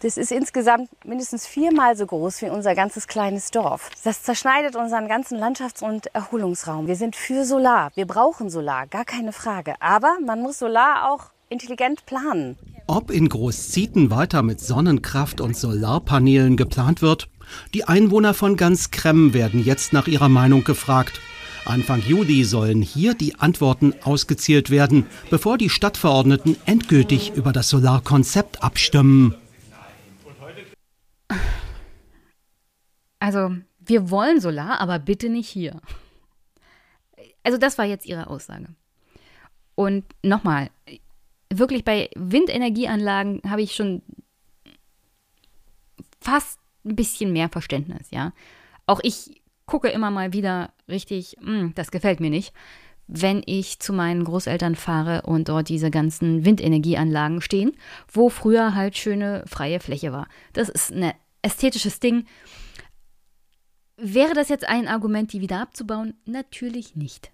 Das ist insgesamt mindestens viermal so groß wie unser ganzes kleines Dorf. Das zerschneidet unseren ganzen Landschafts- und Erholungsraum. Wir sind für Solar. Wir brauchen Solar, gar keine Frage. Aber man muss Solar auch intelligent planen. Ob in Großzieten weiter mit Sonnenkraft und Solarpanelen geplant wird? Die Einwohner von ganz Krem werden jetzt nach ihrer Meinung gefragt. Anfang Juli sollen hier die Antworten ausgezielt werden, bevor die Stadtverordneten endgültig über das Solarkonzept abstimmen. Also, wir wollen Solar, aber bitte nicht hier. Also, das war jetzt Ihre Aussage. Und nochmal, wirklich bei Windenergieanlagen habe ich schon fast ein bisschen mehr Verständnis, ja. Auch ich gucke immer mal wieder richtig, mh, hm, das gefällt mir nicht, wenn ich zu meinen Großeltern fahre und dort diese ganzen Windenergieanlagen stehen, wo früher halt schöne freie Fläche war. Das ist ein ästhetisches Ding. Wäre das jetzt ein Argument, die wieder abzubauen? Natürlich nicht.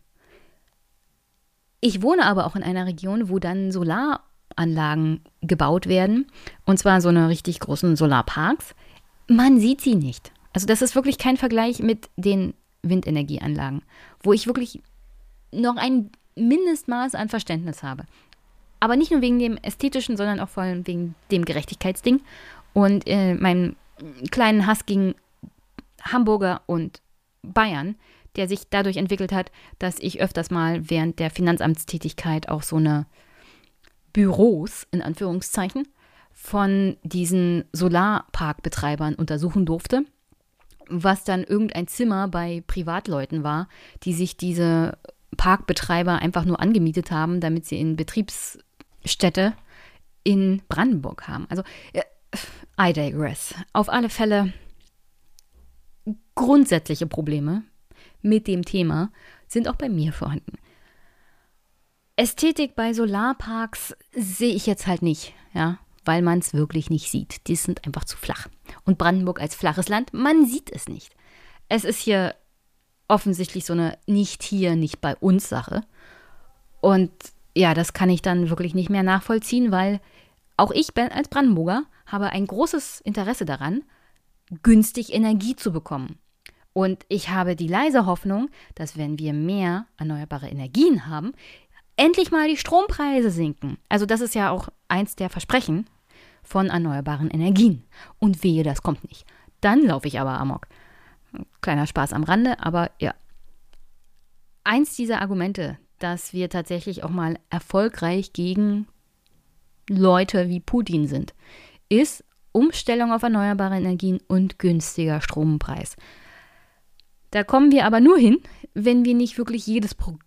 Ich wohne aber auch in einer Region, wo dann Solaranlagen gebaut werden. Und zwar so eine richtig großen Solarparks. Man sieht sie nicht. Also das ist wirklich kein Vergleich mit den Windenergieanlagen, wo ich wirklich noch ein Mindestmaß an Verständnis habe. Aber nicht nur wegen dem ästhetischen, sondern auch vor allem wegen dem Gerechtigkeitsding und äh, meinem kleinen Hass gegen Hamburger und Bayern, der sich dadurch entwickelt hat, dass ich öfters mal während der Finanzamtstätigkeit auch so eine Büros, in Anführungszeichen, von diesen Solarparkbetreibern untersuchen durfte, was dann irgendein Zimmer bei Privatleuten war, die sich diese Parkbetreiber einfach nur angemietet haben, damit sie in Betriebsstätte in Brandenburg haben. Also, I digress. Auf alle Fälle grundsätzliche Probleme mit dem Thema sind auch bei mir vorhanden. Ästhetik bei Solarparks sehe ich jetzt halt nicht, ja, weil man es wirklich nicht sieht. Die sind einfach zu flach. Und Brandenburg als flaches Land, man sieht es nicht. Es ist hier offensichtlich so eine nicht hier, nicht bei uns Sache. Und ja, das kann ich dann wirklich nicht mehr nachvollziehen, weil auch ich als Brandenburger habe ein großes Interesse daran, günstig Energie zu bekommen. Und ich habe die leise Hoffnung, dass wenn wir mehr erneuerbare Energien haben, endlich mal die Strompreise sinken. Also das ist ja auch eins der Versprechen von erneuerbaren Energien. Und wehe, das kommt nicht. Dann laufe ich aber amok. Kleiner Spaß am Rande, aber ja. Eins dieser Argumente, dass wir tatsächlich auch mal erfolgreich gegen Leute wie Putin sind, ist Umstellung auf erneuerbare Energien und günstiger Strompreis. Da kommen wir aber nur hin, wenn wir nicht wirklich jedes Pro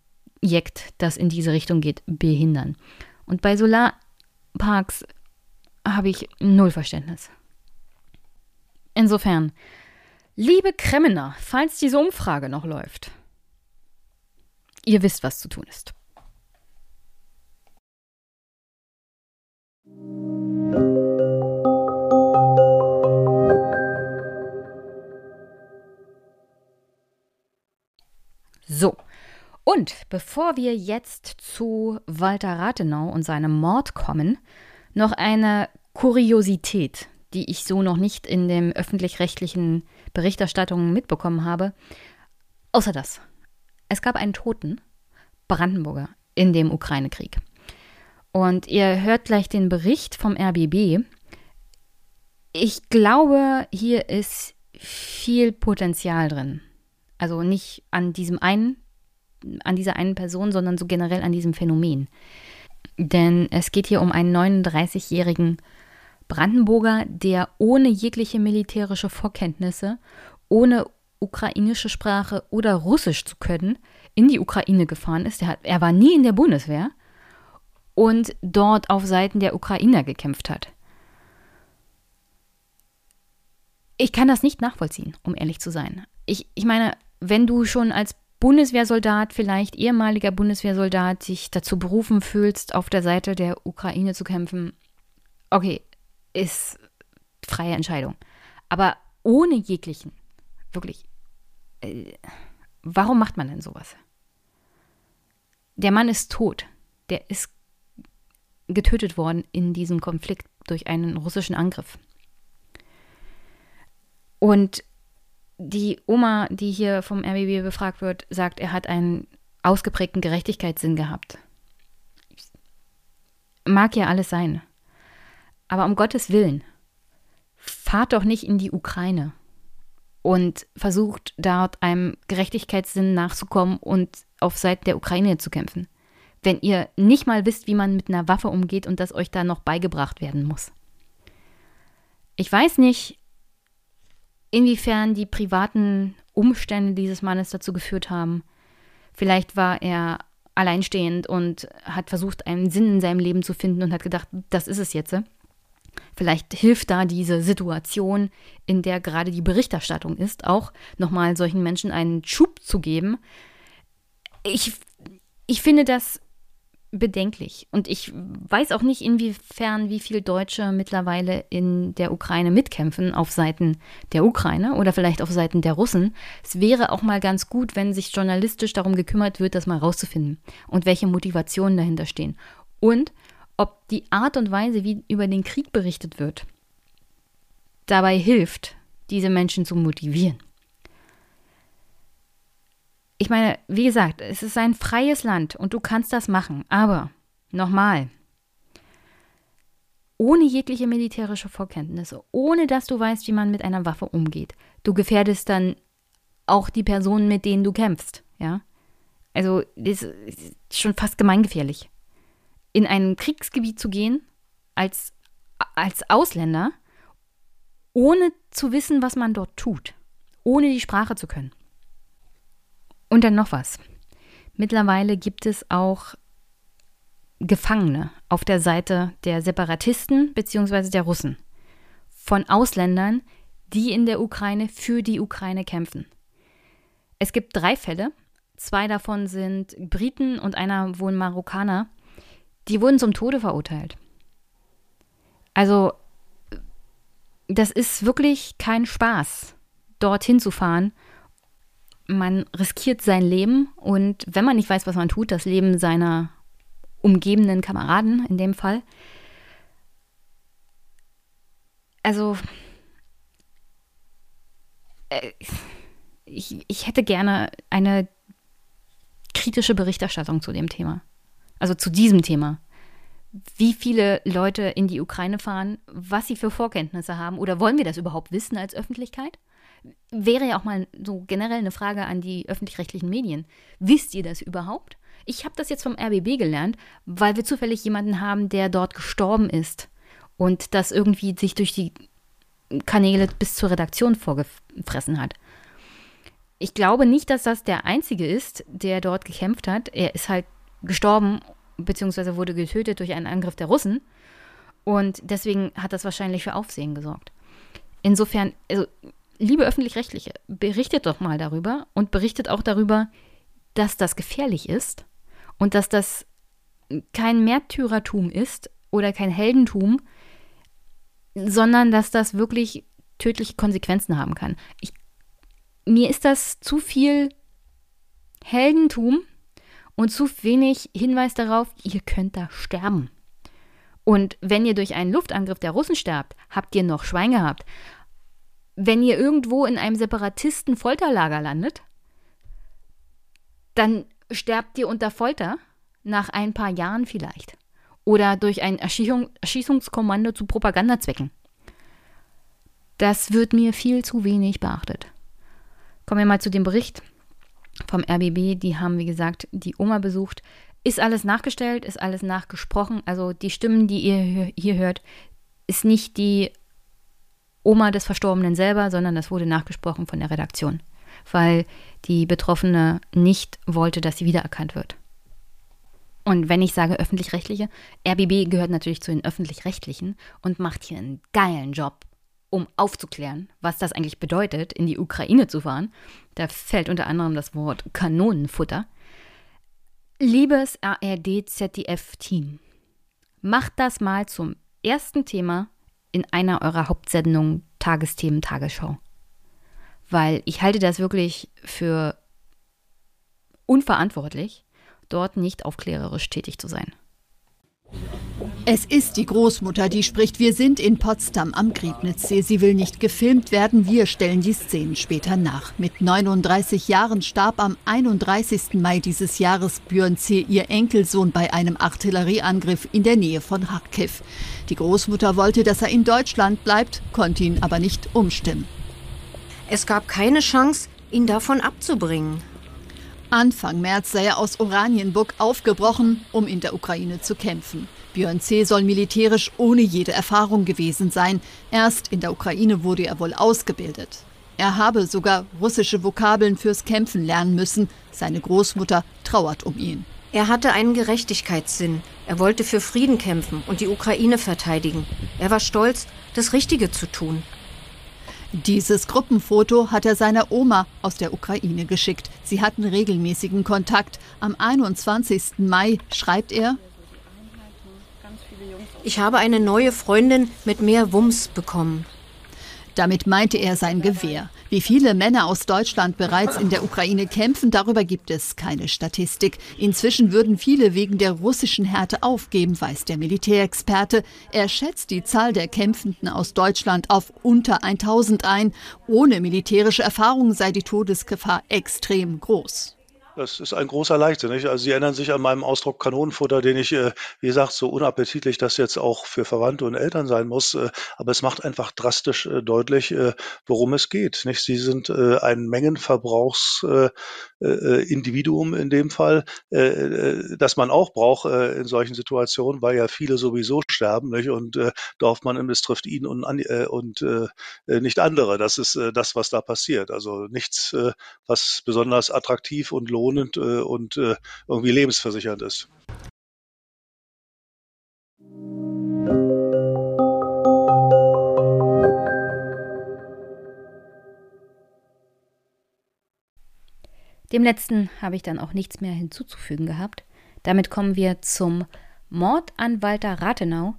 Projekt, das in diese Richtung geht, behindern. Und bei Solarparks habe ich null Verständnis. Insofern, liebe Kremmener, falls diese Umfrage noch läuft, ihr wisst, was zu tun ist. Und bevor wir jetzt zu Walter Rathenau und seinem Mord kommen, noch eine Kuriosität, die ich so noch nicht in den öffentlich-rechtlichen Berichterstattungen mitbekommen habe. Außer das. Es gab einen Toten, Brandenburger, in dem Ukraine-Krieg. Und ihr hört gleich den Bericht vom RBB. Ich glaube, hier ist viel Potenzial drin. Also nicht an diesem einen an dieser einen Person, sondern so generell an diesem Phänomen. Denn es geht hier um einen 39-jährigen Brandenburger, der ohne jegliche militärische Vorkenntnisse, ohne ukrainische Sprache oder Russisch zu können, in die Ukraine gefahren ist. Er, hat, er war nie in der Bundeswehr und dort auf Seiten der Ukrainer gekämpft hat. Ich kann das nicht nachvollziehen, um ehrlich zu sein. Ich, ich meine, wenn du schon als Bundeswehrsoldat, vielleicht ehemaliger Bundeswehrsoldat, sich dazu berufen fühlst, auf der Seite der Ukraine zu kämpfen, okay, ist freie Entscheidung. Aber ohne jeglichen, wirklich, äh, warum macht man denn sowas? Der Mann ist tot. Der ist getötet worden in diesem Konflikt durch einen russischen Angriff. Und die Oma, die hier vom RBB befragt wird, sagt, er hat einen ausgeprägten Gerechtigkeitssinn gehabt. Mag ja alles sein. Aber um Gottes Willen, fahrt doch nicht in die Ukraine und versucht dort einem Gerechtigkeitssinn nachzukommen und auf Seiten der Ukraine zu kämpfen. Wenn ihr nicht mal wisst, wie man mit einer Waffe umgeht und das euch da noch beigebracht werden muss. Ich weiß nicht, inwiefern die privaten Umstände dieses Mannes dazu geführt haben. Vielleicht war er alleinstehend und hat versucht, einen Sinn in seinem Leben zu finden und hat gedacht, das ist es jetzt. Vielleicht hilft da diese Situation, in der gerade die Berichterstattung ist, auch nochmal solchen Menschen einen Schub zu geben. Ich, ich finde das bedenklich. Und ich weiß auch nicht, inwiefern, wie viele Deutsche mittlerweile in der Ukraine mitkämpfen, auf Seiten der Ukraine oder vielleicht auf Seiten der Russen. Es wäre auch mal ganz gut, wenn sich journalistisch darum gekümmert wird, das mal rauszufinden und welche Motivationen dahinter stehen. Und ob die Art und Weise, wie über den Krieg berichtet wird, dabei hilft, diese Menschen zu motivieren ich meine, wie gesagt, es ist ein freies Land und du kannst das machen. Aber, nochmal, ohne jegliche militärische Vorkenntnisse, ohne dass du weißt, wie man mit einer Waffe umgeht, du gefährdest dann auch die Personen, mit denen du kämpfst, ja? Also, das ist schon fast gemeingefährlich. In ein Kriegsgebiet zu gehen, als, als Ausländer, ohne zu wissen, was man dort tut, ohne die Sprache zu können. Und dann noch was. Mittlerweile gibt es auch Gefangene auf der Seite der Separatisten bzw. der Russen von Ausländern, die in der Ukraine für die Ukraine kämpfen. Es gibt drei Fälle. Zwei davon sind Briten und einer wohl Marokkaner. Die wurden zum Tode verurteilt. Also, das ist wirklich kein Spaß, dorthin zu fahren man riskiert sein Leben und wenn man nicht weiß, was man tut, das Leben seiner umgebenden Kameraden in dem Fall. Also, äh, ich, ich hätte gerne eine kritische Berichterstattung zu dem Thema. Also zu diesem Thema. Wie viele Leute in die Ukraine fahren, was sie für Vorkenntnisse haben oder wollen wir das überhaupt wissen als Öffentlichkeit? Wäre ja auch mal so generell eine Frage an die öffentlich-rechtlichen Medien. Wisst ihr das überhaupt? Ich habe das jetzt vom RBB gelernt, weil wir zufällig jemanden haben, der dort gestorben ist und das irgendwie sich durch die Kanäle bis zur Redaktion vorgefressen hat. ich glaube nicht, dass das der Einzige ist, der dort gekämpft hat. Er ist halt gestorben, beziehungsweise wurde getötet durch einen Angriff der Russen. Und deswegen hat das wahrscheinlich für Aufsehen gesorgt. Insofern, also, liebe öffentlich-rechtliche, berichtet doch mal darüber und berichtet auch darüber, dass das gefährlich ist und dass das kein Märtyrertum ist oder kein Heldentum, sondern dass das wirklich tödliche Konsequenzen haben kann. Ich, mir ist das zu viel Heldentum und zu wenig Hinweis darauf, ihr könnt da sterben. Und wenn ihr durch einen Luftangriff der Russen sterbt, habt ihr noch Schwein gehabt. Wenn ihr irgendwo in einem Separatisten-Folterlager landet, dann sterbt ihr unter Folter nach ein paar Jahren vielleicht. Oder durch ein Erschießung, Erschießungskommando zu Propagandazwecken. Das wird mir viel zu wenig beachtet. Kommen wir mal zu dem Bericht vom RBB. Die haben, wie gesagt, die Oma besucht. Ist alles nachgestellt, ist alles nachgesprochen. Also die Stimmen, die ihr hier hört, ist nicht die Oma des Verstorbenen selber, sondern das wurde nachgesprochen von der Redaktion, weil die Betroffene nicht wollte, dass sie wiedererkannt wird. Und wenn ich sage öffentlich-rechtliche, RBB gehört natürlich zu den öffentlich-rechtlichen und macht hier einen geilen Job, um aufzuklären, was das eigentlich bedeutet, in die Ukraine zu fahren. Da fällt unter anderem das Wort Kanonenfutter. Liebes ARD-ZDF-Team, macht das mal zum ersten Thema in einer eurer Hauptsendungen Tagesthemen Tagesschau. Weil ich halte das wirklich für unverantwortlich, dort nicht aufklärerisch tätig zu sein. Es ist die Großmutter, die spricht. Wir sind in Potsdam am Griebnitzsee. Sie will nicht gefilmt werden. Wir stellen die Szenen später nach. Mit 39 Jahren starb am 31. Mai dieses Jahres Björn C., ihr Enkelsohn, bei einem Artillerieangriff in der Nähe von Kharkiv. Die Großmutter wollte, dass er in Deutschland bleibt, konnte ihn aber nicht umstimmen. Es gab keine Chance, ihn davon abzubringen. Anfang März sei er aus Oranienburg aufgebrochen, um in der Ukraine zu kämpfen. Björn C. soll militärisch ohne jede Erfahrung gewesen sein. Erst in der Ukraine wurde er wohl ausgebildet. Er habe sogar russische Vokabeln fürs Kämpfen lernen müssen. Seine Großmutter trauert um ihn. Er hatte einen Gerechtigkeitssinn. Er wollte für Frieden kämpfen und die Ukraine verteidigen. Er war stolz, das Richtige zu tun. Dieses Gruppenfoto hat er seiner Oma aus der Ukraine geschickt. Sie hatten regelmäßigen Kontakt. Am 21. Mai schreibt er, ich habe eine neue Freundin mit mehr Wumms bekommen. Damit meinte er sein Gewehr. Wie viele Männer aus Deutschland bereits in der Ukraine kämpfen, darüber gibt es keine Statistik. Inzwischen würden viele wegen der russischen Härte aufgeben, weiß der Militärexperte. Er schätzt die Zahl der Kämpfenden aus Deutschland auf unter 1000 ein. Ohne militärische Erfahrung sei die Todesgefahr extrem groß. Das ist ein großer Leichtsinn. Nicht? Also Sie erinnern sich an meinem Ausdruck Kanonenfutter, den ich, äh, wie gesagt, so unappetitlich das jetzt auch für Verwandte und Eltern sein muss. Äh, aber es macht einfach drastisch äh, deutlich, äh, worum es geht. Nicht? Sie sind äh, ein Mengenverbrauchsindividuum äh, in dem Fall, das man auch braucht in solchen Situationen, weil ja viele sowieso sterben. Nicht? Und hofft man, es trifft ihn und, und nicht andere. Das ist das, was da passiert. Also nichts, was besonders attraktiv und lohnend lohnend äh, und äh, irgendwie lebensversichernd ist. Dem letzten habe ich dann auch nichts mehr hinzuzufügen gehabt. Damit kommen wir zum Mord an Walter Rathenau.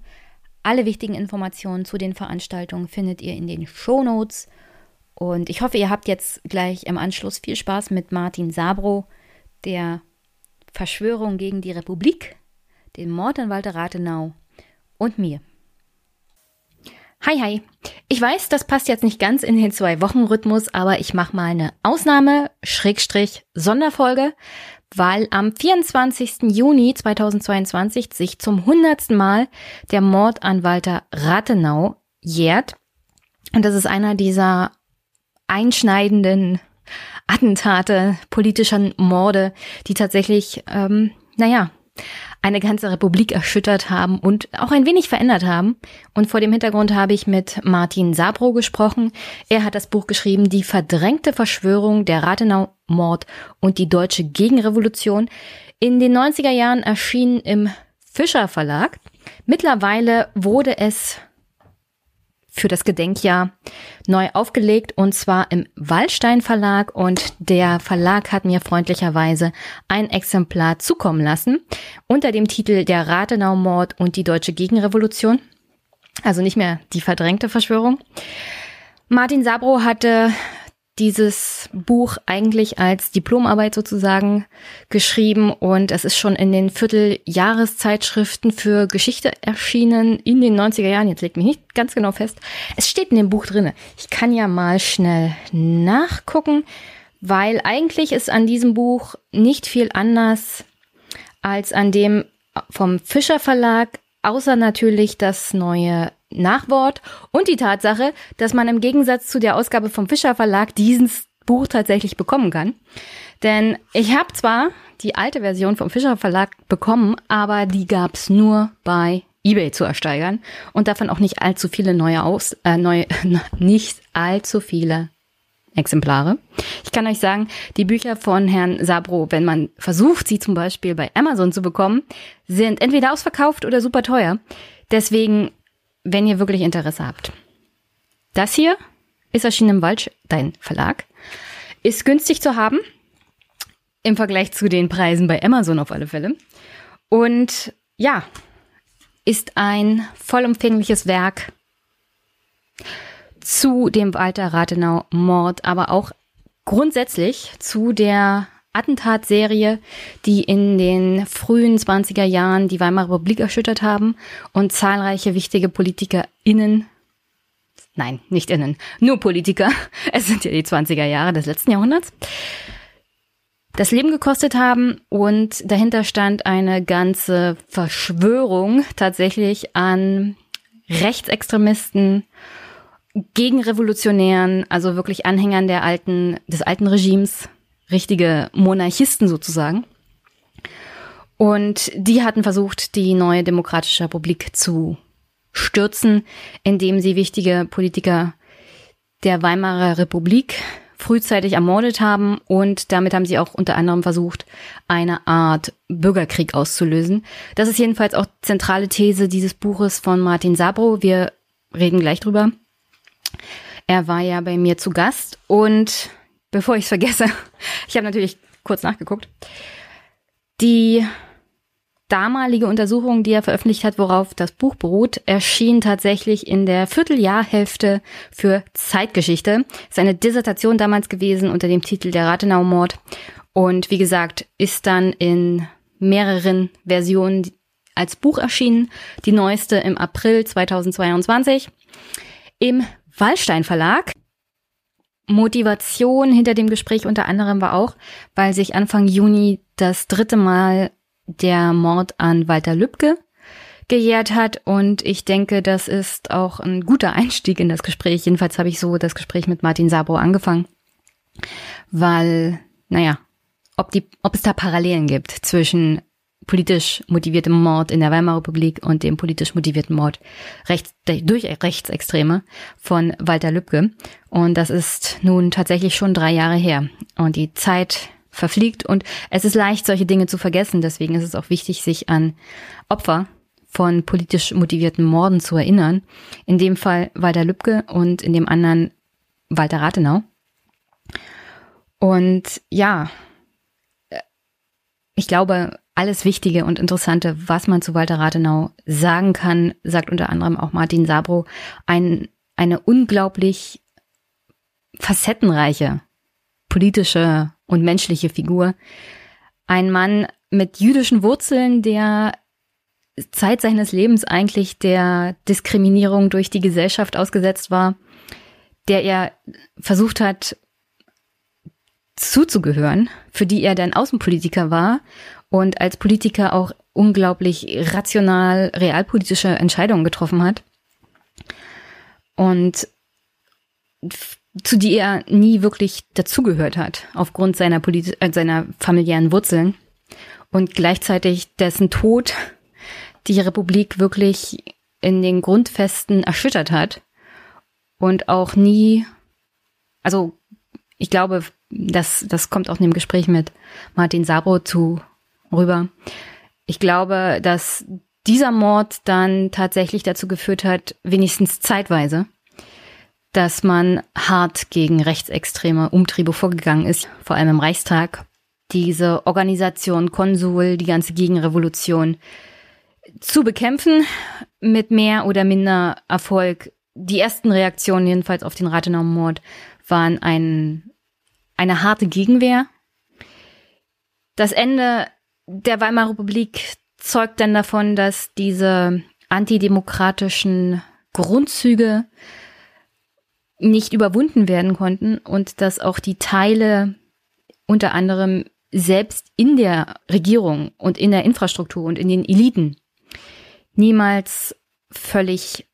Alle wichtigen Informationen zu den Veranstaltungen findet ihr in den Shownotes. Und ich hoffe, ihr habt jetzt gleich im Anschluss viel Spaß mit Martin Sabro, der Verschwörung gegen die Republik, den Mord an Walter Rathenau und mir. Hi, hi. Ich weiß, das passt jetzt nicht ganz in den Zwei-Wochen-Rhythmus, aber ich mache mal eine Ausnahme, Schrägstrich, Sonderfolge, weil am 24. Juni 2022 sich zum hundertsten Mal der Mord an Walter Rathenau jährt. Und das ist einer dieser einschneidenden Attentate, politischer Morde, die tatsächlich, ähm, naja, eine ganze Republik erschüttert haben und auch ein wenig verändert haben. Und vor dem Hintergrund habe ich mit Martin Sabro gesprochen. Er hat das Buch geschrieben, Die verdrängte Verschwörung, der Rathenau-Mord und die deutsche Gegenrevolution. In den 90er Jahren erschienen im Fischer Verlag. Mittlerweile wurde es für das Gedenkjahr neu aufgelegt und zwar im Wallstein Verlag und der Verlag hat mir freundlicherweise ein Exemplar zukommen lassen unter dem Titel Der Rathenau-Mord und die deutsche Gegenrevolution. Also nicht mehr die verdrängte Verschwörung. Martin Sabro hatte dieses Buch eigentlich als Diplomarbeit sozusagen geschrieben und es ist schon in den Vierteljahreszeitschriften für Geschichte erschienen in den 90er Jahren. Jetzt legt mich nicht ganz genau fest. Es steht in dem Buch drinne. Ich kann ja mal schnell nachgucken, weil eigentlich ist an diesem Buch nicht viel anders als an dem vom Fischer Verlag, außer natürlich das neue Nachwort und die Tatsache, dass man im Gegensatz zu der Ausgabe vom Fischer Verlag dieses Buch tatsächlich bekommen kann. Denn ich habe zwar die alte Version vom Fischer Verlag bekommen, aber die gab's nur bei eBay zu ersteigern und davon auch nicht allzu viele neue aus äh, neue nicht allzu viele Exemplare. Ich kann euch sagen, die Bücher von Herrn Sabro, wenn man versucht, sie zum Beispiel bei Amazon zu bekommen, sind entweder ausverkauft oder super teuer. Deswegen wenn ihr wirklich Interesse habt. Das hier ist erschienen im Waldstein Verlag. Ist günstig zu haben. Im Vergleich zu den Preisen bei Amazon auf alle Fälle. Und ja, ist ein vollumfängliches Werk zu dem Walter Rathenau Mord, aber auch grundsätzlich zu der Attentatserie, die in den frühen 20er Jahren die Weimarer Republik erschüttert haben und zahlreiche wichtige PolitikerInnen, nein, nicht innen, nur Politiker, es sind ja die 20er Jahre des letzten Jahrhunderts, das Leben gekostet haben und dahinter stand eine ganze Verschwörung tatsächlich an Rechtsextremisten, Gegenrevolutionären, also wirklich Anhängern der alten, des alten Regimes, richtige Monarchisten sozusagen. Und die hatten versucht, die neue demokratische Republik zu stürzen, indem sie wichtige Politiker der Weimarer Republik frühzeitig ermordet haben und damit haben sie auch unter anderem versucht, eine Art Bürgerkrieg auszulösen. Das ist jedenfalls auch zentrale These dieses Buches von Martin Sabro. Wir reden gleich drüber. Er war ja bei mir zu Gast und bevor ich es vergesse, ich habe natürlich kurz nachgeguckt. Die damalige Untersuchung, die er veröffentlicht hat, worauf das Buch beruht, erschien tatsächlich in der Vierteljahrhälfte für Zeitgeschichte. Ist eine Dissertation damals gewesen unter dem Titel Der Rathenau-Mord. Und wie gesagt, ist dann in mehreren Versionen als Buch erschienen. Die neueste im April 2022 im Wallstein Verlag. Motivation hinter dem Gespräch unter anderem war auch, weil sich Anfang Juni das dritte Mal der Mord an Walter Lübcke gejährt hat und ich denke, das ist auch ein guter Einstieg in das Gespräch. Jedenfalls habe ich so das Gespräch mit Martin Sabo angefangen, weil, naja, ob, die, ob es da Parallelen gibt zwischen politisch motiviertem Mord in der Weimarer Republik und dem politisch motivierten Mord rechts, durch Rechtsextreme von Walter Lübcke. Und das ist nun tatsächlich schon drei Jahre her. Und die Zeit verfliegt und es ist leicht, solche Dinge zu vergessen. Deswegen ist es auch wichtig, sich an Opfer von politisch motivierten Morden zu erinnern. In dem Fall Walter Lübcke und in dem anderen Walter Rathenau. Und ja, ich glaube, alles Wichtige und Interessante, was man zu Walter Rathenau sagen kann, sagt unter anderem auch Martin Sabro, ein, eine unglaublich facettenreiche politische und menschliche Figur. Ein Mann mit jüdischen Wurzeln, der Zeit seines Lebens eigentlich der Diskriminierung durch die Gesellschaft ausgesetzt war, der er versucht hat zuzugehören, für die er dann Außenpolitiker war und als Politiker auch unglaublich rational realpolitische Entscheidungen getroffen hat. Und zu die er nie wirklich dazugehört hat, aufgrund seiner, Polit äh, seiner familiären Wurzeln. und gleichzeitig dessen Tod die Republik wirklich in den Grundfesten erschüttert hat und auch nie, also ich glaube, das, das kommt auch in dem Gespräch mit Martin Sabro zu rüber. Ich glaube, dass dieser Mord dann tatsächlich dazu geführt hat, wenigstens zeitweise, dass man hart gegen rechtsextreme Umtriebe vorgegangen ist, vor allem im Reichstag. Diese Organisation Konsul, die ganze Gegenrevolution zu bekämpfen, mit mehr oder minder Erfolg. Die ersten Reaktionen jedenfalls auf den Rathenau-Mord waren ein, eine harte Gegenwehr. Das Ende der Weimarer Republik zeugt dann davon, dass diese antidemokratischen Grundzüge nicht überwunden werden konnten und dass auch die Teile unter anderem selbst in der Regierung und in der Infrastruktur und in den Eliten niemals völlig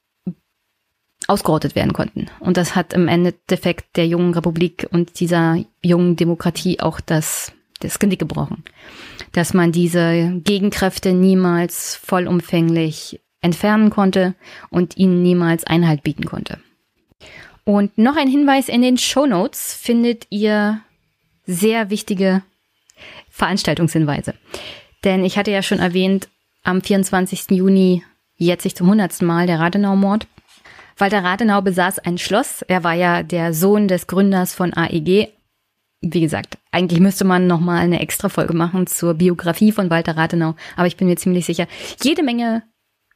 ausgerottet werden konnten. Und das hat im Endeffekt der jungen Republik und dieser jungen Demokratie auch das, das Genick gebrochen. Dass man diese Gegenkräfte niemals vollumfänglich entfernen konnte und ihnen niemals Einhalt bieten konnte. Und noch ein Hinweis in den Show Notes findet ihr sehr wichtige Veranstaltungshinweise. Denn ich hatte ja schon erwähnt, am 24. Juni jetzt sich zum hundertsten Mal der Radenau-Mord. Walter Radenau besaß ein Schloss. Er war ja der Sohn des Gründers von AEG. Wie gesagt, eigentlich müsste man nochmal eine extra Folge machen zur Biografie von Walter Radenau. Aber ich bin mir ziemlich sicher, jede Menge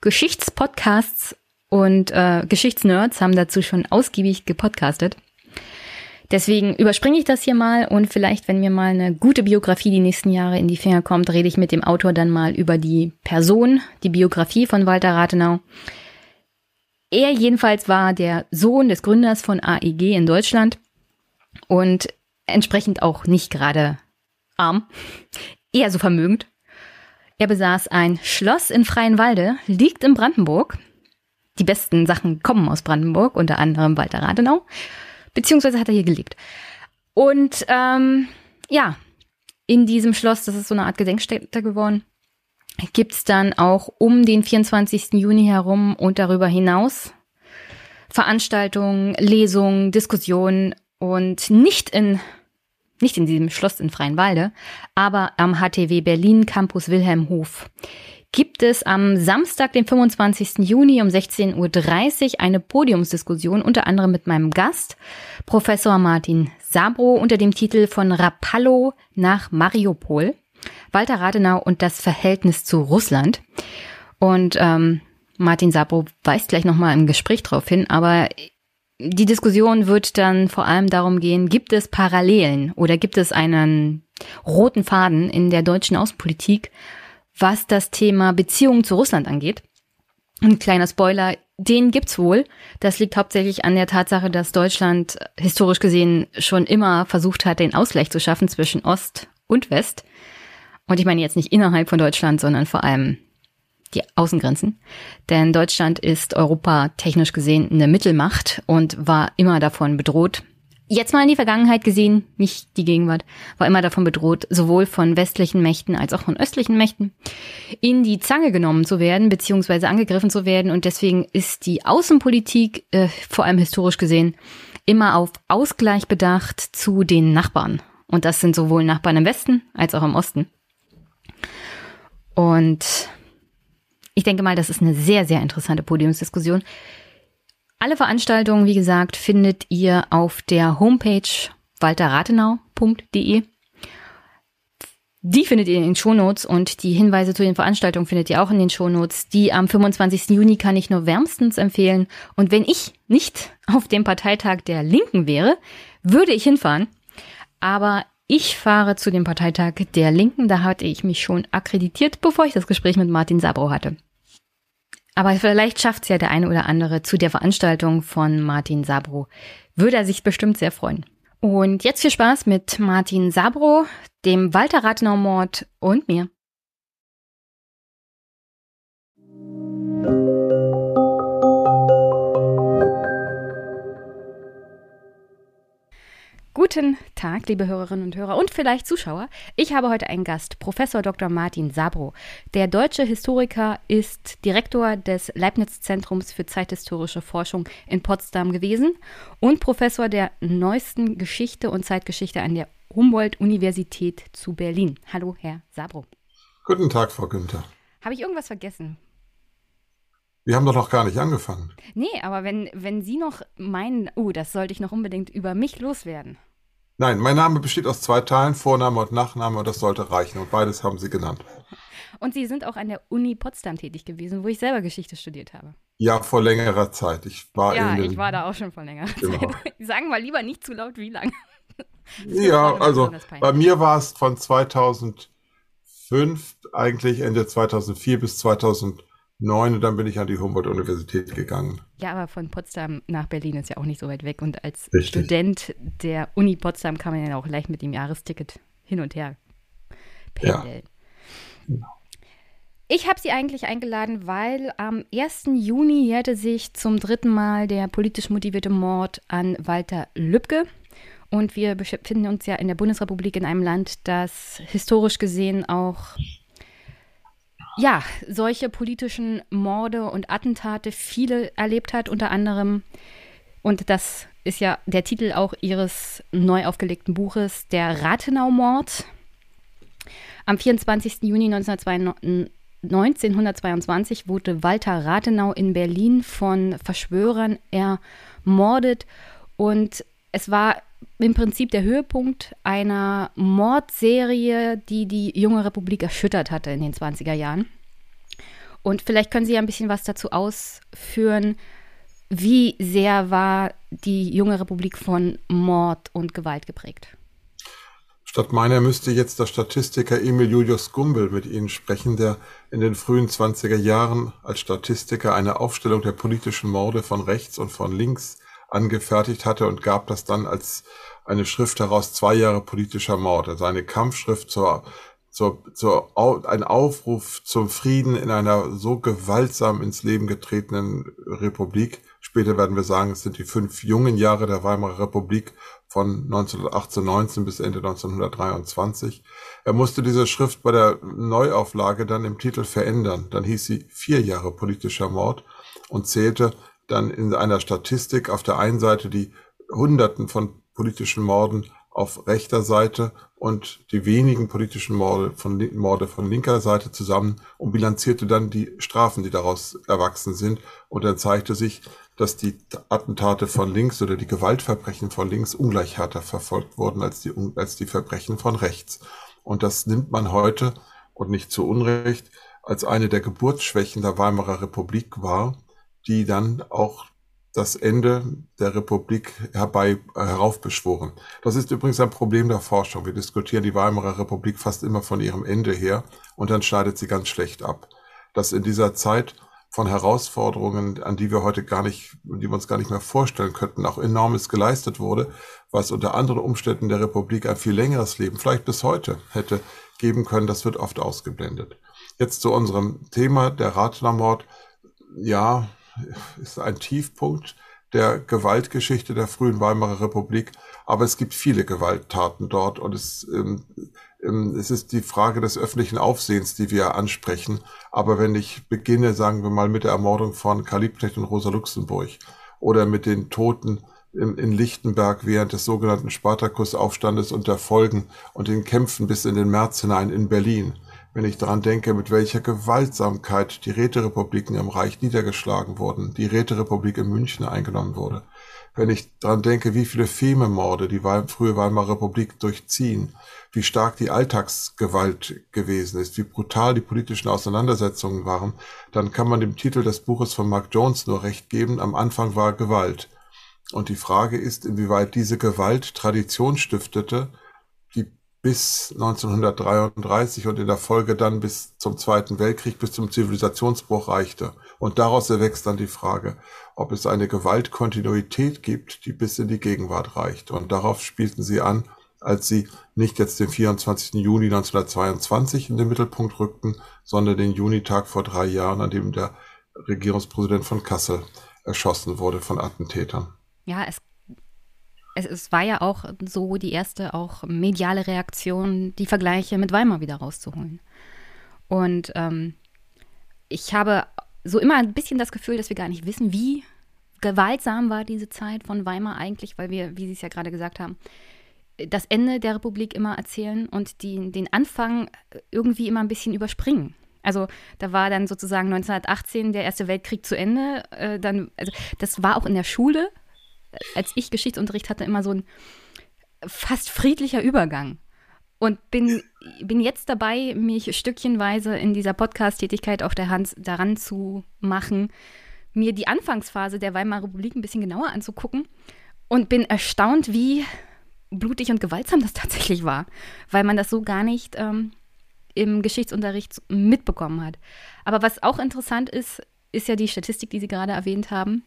Geschichtspodcasts und äh, Geschichtsnerds haben dazu schon ausgiebig gepodcastet. Deswegen überspringe ich das hier mal und vielleicht, wenn mir mal eine gute Biografie die nächsten Jahre in die Finger kommt, rede ich mit dem Autor dann mal über die Person, die Biografie von Walter Rathenau. Er jedenfalls war der Sohn des Gründers von AEG in Deutschland und entsprechend auch nicht gerade arm, eher so vermögend. Er besaß ein Schloss in Freienwalde, liegt in Brandenburg die besten Sachen kommen aus Brandenburg, unter anderem Walter Radenau. Beziehungsweise hat er hier gelebt. Und ähm, ja, in diesem Schloss, das ist so eine Art Gedenkstätte geworden, gibt's dann auch um den 24. Juni herum und darüber hinaus Veranstaltungen, Lesungen, Diskussionen und nicht in nicht in diesem Schloss in Freienwalde, aber am HTW Berlin Campus Wilhelmhof gibt es am Samstag, den 25. Juni um 16.30 Uhr eine Podiumsdiskussion, unter anderem mit meinem Gast, Professor Martin Sabro, unter dem Titel Von Rapallo nach Mariupol, Walter Radenau und das Verhältnis zu Russland. Und ähm, Martin Sabro weist gleich nochmal im Gespräch darauf hin, aber die Diskussion wird dann vor allem darum gehen, gibt es Parallelen oder gibt es einen roten Faden in der deutschen Außenpolitik was das Thema Beziehungen zu Russland angeht. Ein kleiner Spoiler, den gibt's wohl. Das liegt hauptsächlich an der Tatsache, dass Deutschland historisch gesehen schon immer versucht hat, den Ausgleich zu schaffen zwischen Ost und West. Und ich meine jetzt nicht innerhalb von Deutschland, sondern vor allem die Außengrenzen. Denn Deutschland ist Europa technisch gesehen eine Mittelmacht und war immer davon bedroht, jetzt mal in die Vergangenheit gesehen, nicht die Gegenwart, war immer davon bedroht, sowohl von westlichen Mächten als auch von östlichen Mächten in die Zange genommen zu werden, beziehungsweise angegriffen zu werden. Und deswegen ist die Außenpolitik, äh, vor allem historisch gesehen, immer auf Ausgleich bedacht zu den Nachbarn. Und das sind sowohl Nachbarn im Westen als auch im Osten. Und ich denke mal, das ist eine sehr, sehr interessante Podiumsdiskussion. Alle Veranstaltungen, wie gesagt, findet ihr auf der Homepage walterrathenau.de. Die findet ihr in den Shownotes und die Hinweise zu den Veranstaltungen findet ihr auch in den Shownotes. Die am 25. Juni kann ich nur wärmstens empfehlen. Und wenn ich nicht auf dem Parteitag der Linken wäre, würde ich hinfahren. Aber ich fahre zu dem Parteitag der Linken. Da hatte ich mich schon akkreditiert, bevor ich das Gespräch mit Martin Sabro hatte. Aber vielleicht schafft es ja der eine oder andere zu der Veranstaltung von Martin Sabro. Würde er sich bestimmt sehr freuen. Und jetzt viel Spaß mit Martin Sabro, dem Walter Rathenau-Mord und mir. Guten Tag, liebe Hörerinnen und Hörer und vielleicht Zuschauer. Ich habe heute einen Gast, Professor Dr. Martin Sabro. Der deutsche Historiker ist Direktor des Leibniz-Zentrums für zeithistorische Forschung in Potsdam gewesen und Professor der neuesten Geschichte und Zeitgeschichte an der Humboldt-Universität zu Berlin. Hallo, Herr Sabro. Guten Tag, Frau Günther. Habe ich irgendwas vergessen? Wir haben doch noch gar nicht angefangen. Nee, aber wenn, wenn Sie noch meinen, oh, das sollte ich noch unbedingt über mich loswerden. Nein, mein Name besteht aus zwei Teilen, Vorname und Nachname, und das sollte reichen. Und beides haben Sie genannt. Und Sie sind auch an der Uni Potsdam tätig gewesen, wo ich selber Geschichte studiert habe. Ja, vor längerer Zeit. Ich war ja, ich war da auch schon vor längerer genau. Zeit. Sagen wir lieber nicht zu laut, wie lange. Ja, also bei mir war es von 2005, eigentlich Ende 2004 bis 2009 und dann bin ich an die Humboldt-Universität gegangen. Ja, aber von Potsdam nach Berlin ist ja auch nicht so weit weg. Und als Richtig. Student der Uni Potsdam kann man ja auch leicht mit dem Jahresticket hin und her pendeln. Ja. Ich habe Sie eigentlich eingeladen, weil am 1. Juni jährte sich zum dritten Mal der politisch motivierte Mord an Walter Lübcke. Und wir befinden uns ja in der Bundesrepublik in einem Land, das historisch gesehen auch ja, solche politischen Morde und Attentate viele erlebt hat, unter anderem, und das ist ja der Titel auch ihres neu aufgelegten Buches, der Rathenau-Mord. Am 24. Juni 1922 wurde Walter Rathenau in Berlin von Verschwörern ermordet und es war im Prinzip der Höhepunkt einer Mordserie, die die junge Republik erschüttert hatte in den 20er Jahren. Und vielleicht können Sie ja ein bisschen was dazu ausführen. Wie sehr war die junge Republik von Mord und Gewalt geprägt? Statt meiner müsste jetzt der Statistiker Emil Julius Gumbel mit Ihnen sprechen, der in den frühen 20er Jahren als Statistiker eine Aufstellung der politischen Morde von rechts und von links angefertigt hatte und gab das dann als eine Schrift heraus, zwei Jahre politischer Mord, also eine Kampfschrift zur, zur, zur, ein Aufruf zum Frieden in einer so gewaltsam ins Leben getretenen Republik. Später werden wir sagen, es sind die fünf jungen Jahre der Weimarer Republik von 1918-19 bis Ende 1923. Er musste diese Schrift bei der Neuauflage dann im Titel verändern. Dann hieß sie vier Jahre politischer Mord und zählte dann in einer Statistik auf der einen Seite die Hunderten von politischen Morden auf rechter Seite und die wenigen politischen Morde von, Morde von linker Seite zusammen und bilanzierte dann die Strafen, die daraus erwachsen sind. Und dann zeigte sich, dass die Attentate von links oder die Gewaltverbrechen von links ungleich härter verfolgt wurden als die, als die Verbrechen von rechts. Und das nimmt man heute und nicht zu Unrecht als eine der Geburtsschwächen der Weimarer Republik wahr, die dann auch das Ende der Republik herbei äh, heraufbeschworen. Das ist übrigens ein Problem der Forschung. Wir diskutieren die Weimarer Republik fast immer von ihrem Ende her und dann schneidet sie ganz schlecht ab. Dass in dieser Zeit von Herausforderungen, an die wir heute gar nicht, die wir uns gar nicht mehr vorstellen könnten, auch enormes geleistet wurde, was unter anderen Umständen der Republik ein viel längeres Leben, vielleicht bis heute, hätte geben können, das wird oft ausgeblendet. Jetzt zu unserem Thema, der Ratnermord. Ja, ist ein Tiefpunkt der Gewaltgeschichte der frühen Weimarer Republik. Aber es gibt viele Gewalttaten dort und es, ähm, ähm, es ist die Frage des öffentlichen Aufsehens, die wir ansprechen. Aber wenn ich beginne, sagen wir mal, mit der Ermordung von Karl Liebknecht und Rosa Luxemburg oder mit den Toten in, in Lichtenberg während des sogenannten Spartakusaufstandes und der Folgen und den Kämpfen bis in den März hinein in Berlin, wenn ich daran denke, mit welcher Gewaltsamkeit die Räterepubliken im Reich niedergeschlagen wurden, die Räterepublik in München eingenommen wurde, wenn ich daran denke, wie viele Fememorde die frühe Weimarer Republik durchziehen, wie stark die Alltagsgewalt gewesen ist, wie brutal die politischen Auseinandersetzungen waren, dann kann man dem Titel des Buches von Mark Jones nur recht geben, am Anfang war Gewalt. Und die Frage ist, inwieweit diese Gewalt Tradition stiftete, bis 1933 und in der Folge dann bis zum Zweiten Weltkrieg, bis zum Zivilisationsbruch reichte. Und daraus erwächst dann die Frage, ob es eine Gewaltkontinuität gibt, die bis in die Gegenwart reicht. Und darauf spielten sie an, als sie nicht jetzt den 24. Juni 1922 in den Mittelpunkt rückten, sondern den Junitag vor drei Jahren, an dem der Regierungspräsident von Kassel erschossen wurde von Attentätern. Ja, es es, es war ja auch so die erste auch mediale Reaktion, die Vergleiche mit Weimar wieder rauszuholen. Und ähm, ich habe so immer ein bisschen das Gefühl, dass wir gar nicht wissen, wie gewaltsam war diese Zeit von Weimar eigentlich, weil wir, wie Sie es ja gerade gesagt haben, das Ende der Republik immer erzählen und die, den Anfang irgendwie immer ein bisschen überspringen. Also da war dann sozusagen 1918 der Erste Weltkrieg zu Ende. Äh, dann, also das war auch in der Schule, als ich Geschichtsunterricht hatte, immer so ein fast friedlicher Übergang. Und bin, bin jetzt dabei, mich stückchenweise in dieser Podcast-Tätigkeit auch der Hand daran zu machen, mir die Anfangsphase der Weimarer Republik ein bisschen genauer anzugucken und bin erstaunt, wie blutig und gewaltsam das tatsächlich war, weil man das so gar nicht ähm, im Geschichtsunterricht mitbekommen hat. Aber was auch interessant ist, ist ja die Statistik, die Sie gerade erwähnt haben,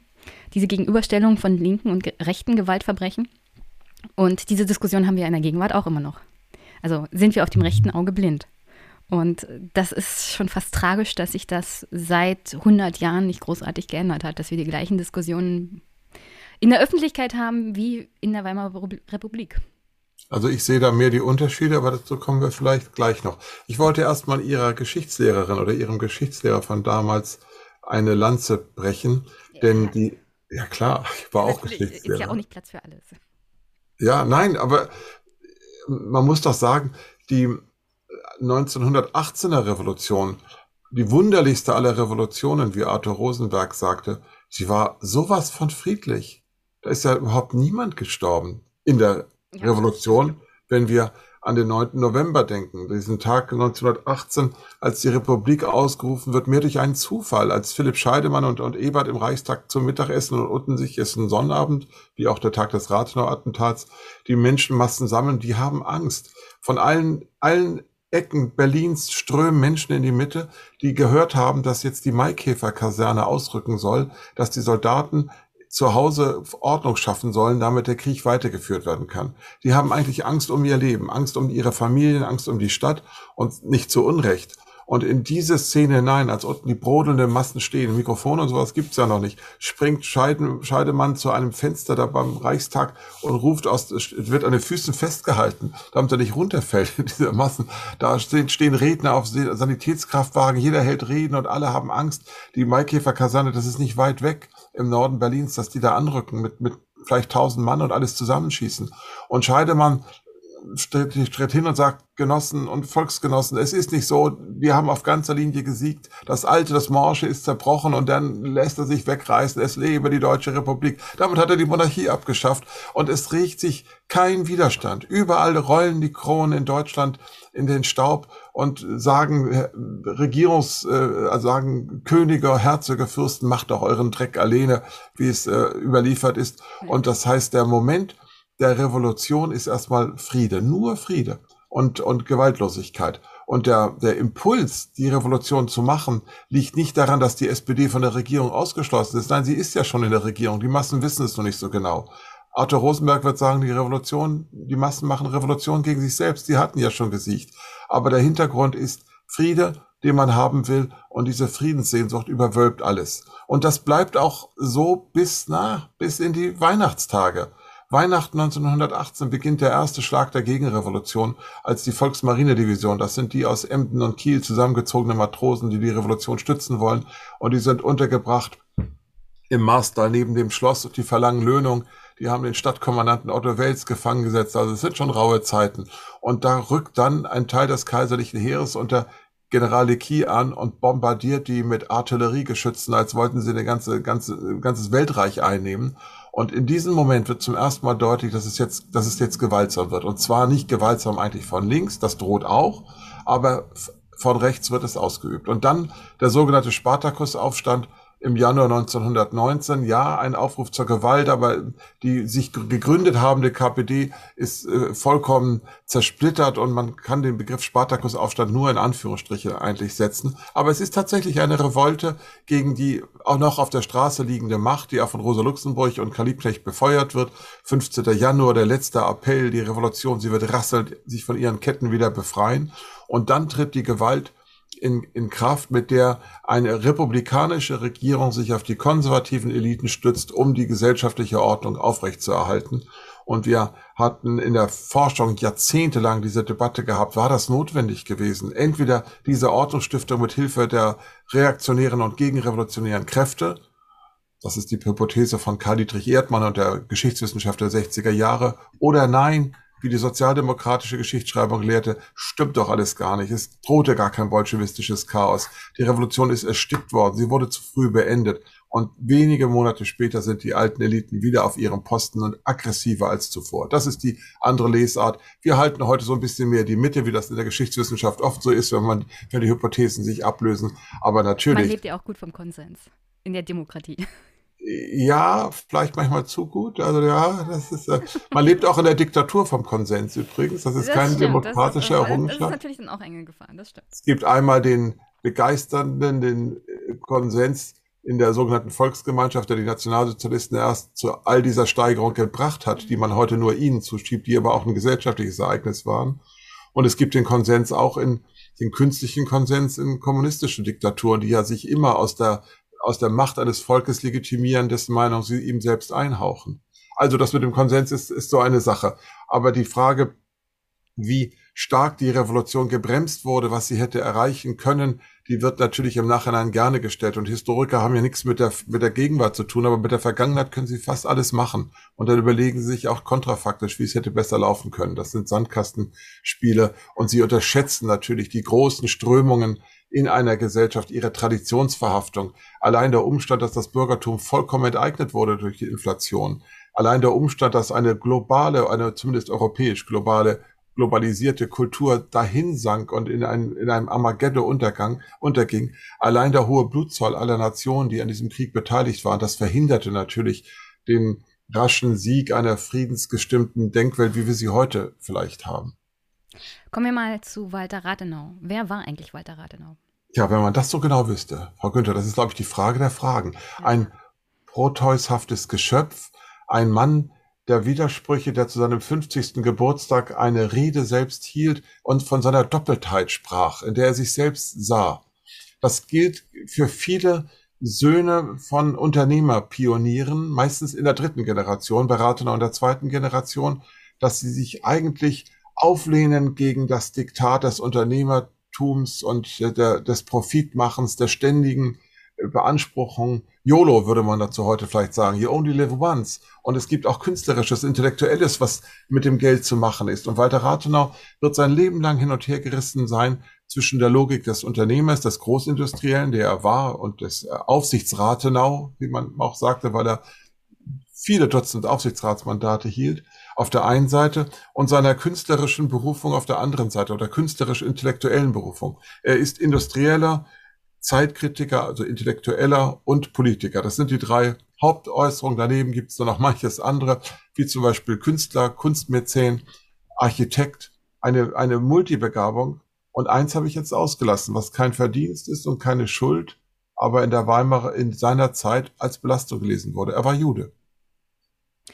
diese Gegenüberstellung von linken und rechten Gewaltverbrechen. Und diese Diskussion haben wir in der Gegenwart auch immer noch. Also sind wir auf dem rechten Auge blind. Und das ist schon fast tragisch, dass sich das seit 100 Jahren nicht großartig geändert hat, dass wir die gleichen Diskussionen in der Öffentlichkeit haben wie in der Weimarer Republik. Also ich sehe da mehr die Unterschiede, aber dazu kommen wir vielleicht gleich noch. Ich wollte erst mal Ihrer Geschichtslehrerin oder Ihrem Geschichtslehrer von damals eine Lanze brechen. Denn die, ja klar, ich war ja, auch Geschichtslehrer. Ist ja auch nicht Platz für alles. Ja, nein, aber man muss doch sagen, die 1918er Revolution, die wunderlichste aller Revolutionen, wie Arthur Rosenberg sagte, sie war sowas von friedlich. Da ist ja überhaupt niemand gestorben in der ja. Revolution, wenn wir an den 9. November denken, diesen Tag 1918, als die Republik ausgerufen wird, mehr durch einen Zufall, als Philipp Scheidemann und, und Ebert im Reichstag zum Mittagessen und unten sich ist ein Sonnabend, wie auch der Tag des Rathenau-Attentats, die Menschenmassen sammeln, die haben Angst. Von allen, allen Ecken Berlins strömen Menschen in die Mitte, die gehört haben, dass jetzt die Maikäfer-Kaserne ausrücken soll, dass die Soldaten zu Hause Ordnung schaffen sollen, damit der Krieg weitergeführt werden kann. Die haben eigentlich Angst um ihr Leben, Angst um ihre Familien, Angst um die Stadt und nicht zu Unrecht. Und in diese Szene hinein, als unten die brodelnden Massen stehen, Mikrofon und sowas gibt's ja noch nicht, springt Scheidemann zu einem Fenster da beim Reichstag und ruft aus, wird an den Füßen festgehalten, damit er nicht runterfällt in diese Massen. Da stehen, stehen Redner auf Sanitätskraftwagen, jeder hält Reden und alle haben Angst. Die Maikäfer-Kaserne, das ist nicht weit weg im Norden Berlins, dass die da anrücken mit, mit vielleicht tausend Mann und alles zusammenschießen. Und Scheidemann tritt, tritt hin und sagt, Genossen und Volksgenossen, es ist nicht so, wir haben auf ganzer Linie gesiegt, das Alte, das Morsche ist zerbrochen und dann lässt er sich wegreißen, es lebe die Deutsche Republik. Damit hat er die Monarchie abgeschafft und es regt sich kein Widerstand. Überall rollen die Kronen in Deutschland in den Staub und sagen Regierungs, äh, also sagen Könige, Herzöge, Fürsten, macht doch euren Dreck alleine, wie es äh, überliefert ist. Und das heißt, der Moment der Revolution ist erstmal Friede, nur Friede und, und Gewaltlosigkeit. Und der, der Impuls, die Revolution zu machen, liegt nicht daran, dass die SPD von der Regierung ausgeschlossen ist. Nein, sie ist ja schon in der Regierung. Die Massen wissen es noch nicht so genau. Arthur Rosenberg wird sagen, die Revolution, die Massen machen Revolution gegen sich selbst. Die hatten ja schon gesiegt. Aber der Hintergrund ist Friede, den man haben will. Und diese Friedenssehnsucht überwölbt alles. Und das bleibt auch so bis, na, bis in die Weihnachtstage. Weihnachten 1918 beginnt der erste Schlag der Gegenrevolution, als die Volksmarinedivision, das sind die aus Emden und Kiel zusammengezogene Matrosen, die die Revolution stützen wollen, und die sind untergebracht im Marstal neben dem Schloss und die verlangen Löhnung. Die haben den Stadtkommandanten Otto Wels gefangen gesetzt. Also es sind schon raue Zeiten. Und da rückt dann ein Teil des kaiserlichen Heeres unter General Lecky an und bombardiert die mit Artilleriegeschützen, als wollten sie ein ganze, ganze, ganzes Weltreich einnehmen. Und in diesem Moment wird zum ersten Mal deutlich, dass es jetzt, dass es jetzt gewaltsam wird. Und zwar nicht gewaltsam eigentlich von links, das droht auch, aber von rechts wird es ausgeübt. Und dann der sogenannte Spartakusaufstand, im Januar 1919. Ja, ein Aufruf zur Gewalt, aber die sich gegründet habende KPD ist äh, vollkommen zersplittert und man kann den Begriff Spartakusaufstand nur in Anführungsstriche eigentlich setzen. Aber es ist tatsächlich eine Revolte gegen die auch noch auf der Straße liegende Macht, die auch von Rosa Luxemburg und Karl Liebknecht befeuert wird. 15. Januar, der letzte Appell, die Revolution, sie wird rasselt, sich von ihren Ketten wieder befreien. Und dann tritt die Gewalt in, in Kraft, mit der eine republikanische Regierung sich auf die konservativen Eliten stützt, um die gesellschaftliche Ordnung aufrechtzuerhalten. Und wir hatten in der Forschung jahrzehntelang diese Debatte gehabt, war das notwendig gewesen? Entweder diese Ordnungsstiftung mit Hilfe der reaktionären und gegenrevolutionären Kräfte, das ist die Hypothese von Karl Dietrich Erdmann und der Geschichtswissenschaft der 60er Jahre, oder nein, wie die sozialdemokratische Geschichtsschreibung lehrte, stimmt doch alles gar nicht. Es drohte gar kein bolschewistisches Chaos. Die Revolution ist erstickt worden. Sie wurde zu früh beendet. Und wenige Monate später sind die alten Eliten wieder auf ihrem Posten und aggressiver als zuvor. Das ist die andere Lesart. Wir halten heute so ein bisschen mehr die Mitte, wie das in der Geschichtswissenschaft oft so ist, wenn man, wenn die Hypothesen sich ablösen. Aber natürlich. Man lebt ja auch gut vom Konsens in der Demokratie. Ja, vielleicht manchmal zu gut. Also ja, das ist, äh, man lebt auch in der Diktatur vom Konsens übrigens. Das ist das keine stimmt. demokratische das ist, Errungenschaft. Das ist natürlich dann auch enge Gefahren, das stimmt. Es gibt einmal den begeisternden, den äh, Konsens, in der sogenannten Volksgemeinschaft, der die Nationalsozialisten erst zu all dieser Steigerung gebracht hat, die man heute nur ihnen zuschiebt, die aber auch ein gesellschaftliches Ereignis waren. Und es gibt den Konsens auch in den künstlichen Konsens in kommunistischen Diktaturen, die ja sich immer aus der, aus der Macht eines Volkes legitimieren, dessen Meinung sie ihm selbst einhauchen. Also das mit dem Konsens ist, ist so eine Sache. Aber die Frage, wie stark die Revolution gebremst wurde, was sie hätte erreichen können, die wird natürlich im Nachhinein gerne gestellt. Und Historiker haben ja nichts mit der, mit der Gegenwart zu tun, aber mit der Vergangenheit können sie fast alles machen. Und dann überlegen sie sich auch kontrafaktisch, wie es hätte besser laufen können. Das sind Sandkastenspiele. Und sie unterschätzen natürlich die großen Strömungen in einer Gesellschaft, ihre Traditionsverhaftung. Allein der Umstand, dass das Bürgertum vollkommen enteignet wurde durch die Inflation. Allein der Umstand, dass eine globale, eine zumindest europäisch globale globalisierte Kultur dahin sank und in, ein, in einem Armageddon untergang, unterging. Allein der hohe Blutzoll aller Nationen, die an diesem Krieg beteiligt waren, das verhinderte natürlich den raschen Sieg einer friedensgestimmten Denkwelt, wie wir sie heute vielleicht haben. Kommen wir mal zu Walter Rathenau. Wer war eigentlich Walter Rathenau? Ja, wenn man das so genau wüsste, Frau Günther, das ist, glaube ich, die Frage der Fragen. Ein proteushaftes Geschöpf, ein Mann, der Widersprüche, der zu seinem 50. Geburtstag eine Rede selbst hielt und von seiner Doppeltheit sprach, in der er sich selbst sah. Das gilt für viele Söhne von Unternehmerpionieren, meistens in der dritten Generation, bei Rathenau in der zweiten Generation, dass sie sich eigentlich auflehnen gegen das Diktat des Unternehmertums und der, des Profitmachens, der ständigen Beanspruchung. YOLO würde man dazu heute vielleicht sagen. You only live once. Und es gibt auch künstlerisches, intellektuelles, was mit dem Geld zu machen ist. Und Walter Rathenau wird sein Leben lang hin und her gerissen sein zwischen der Logik des Unternehmers, des Großindustriellen, der er war, und des äh, Aufsichtsrathenau, wie man auch sagte, weil er viele Dutzend Aufsichtsratsmandate hielt, auf der einen Seite und seiner künstlerischen Berufung auf der anderen Seite oder künstlerisch-intellektuellen Berufung. Er ist Industrieller, Zeitkritiker, also Intellektueller und Politiker. Das sind die drei Hauptäußerungen. Daneben gibt es noch manches andere, wie zum Beispiel Künstler, Kunstmäzen, Architekt, eine, eine Multibegabung. Und eins habe ich jetzt ausgelassen, was kein Verdienst ist und keine Schuld, aber in der Weimarer, in seiner Zeit als Belastung gelesen wurde. Er war Jude.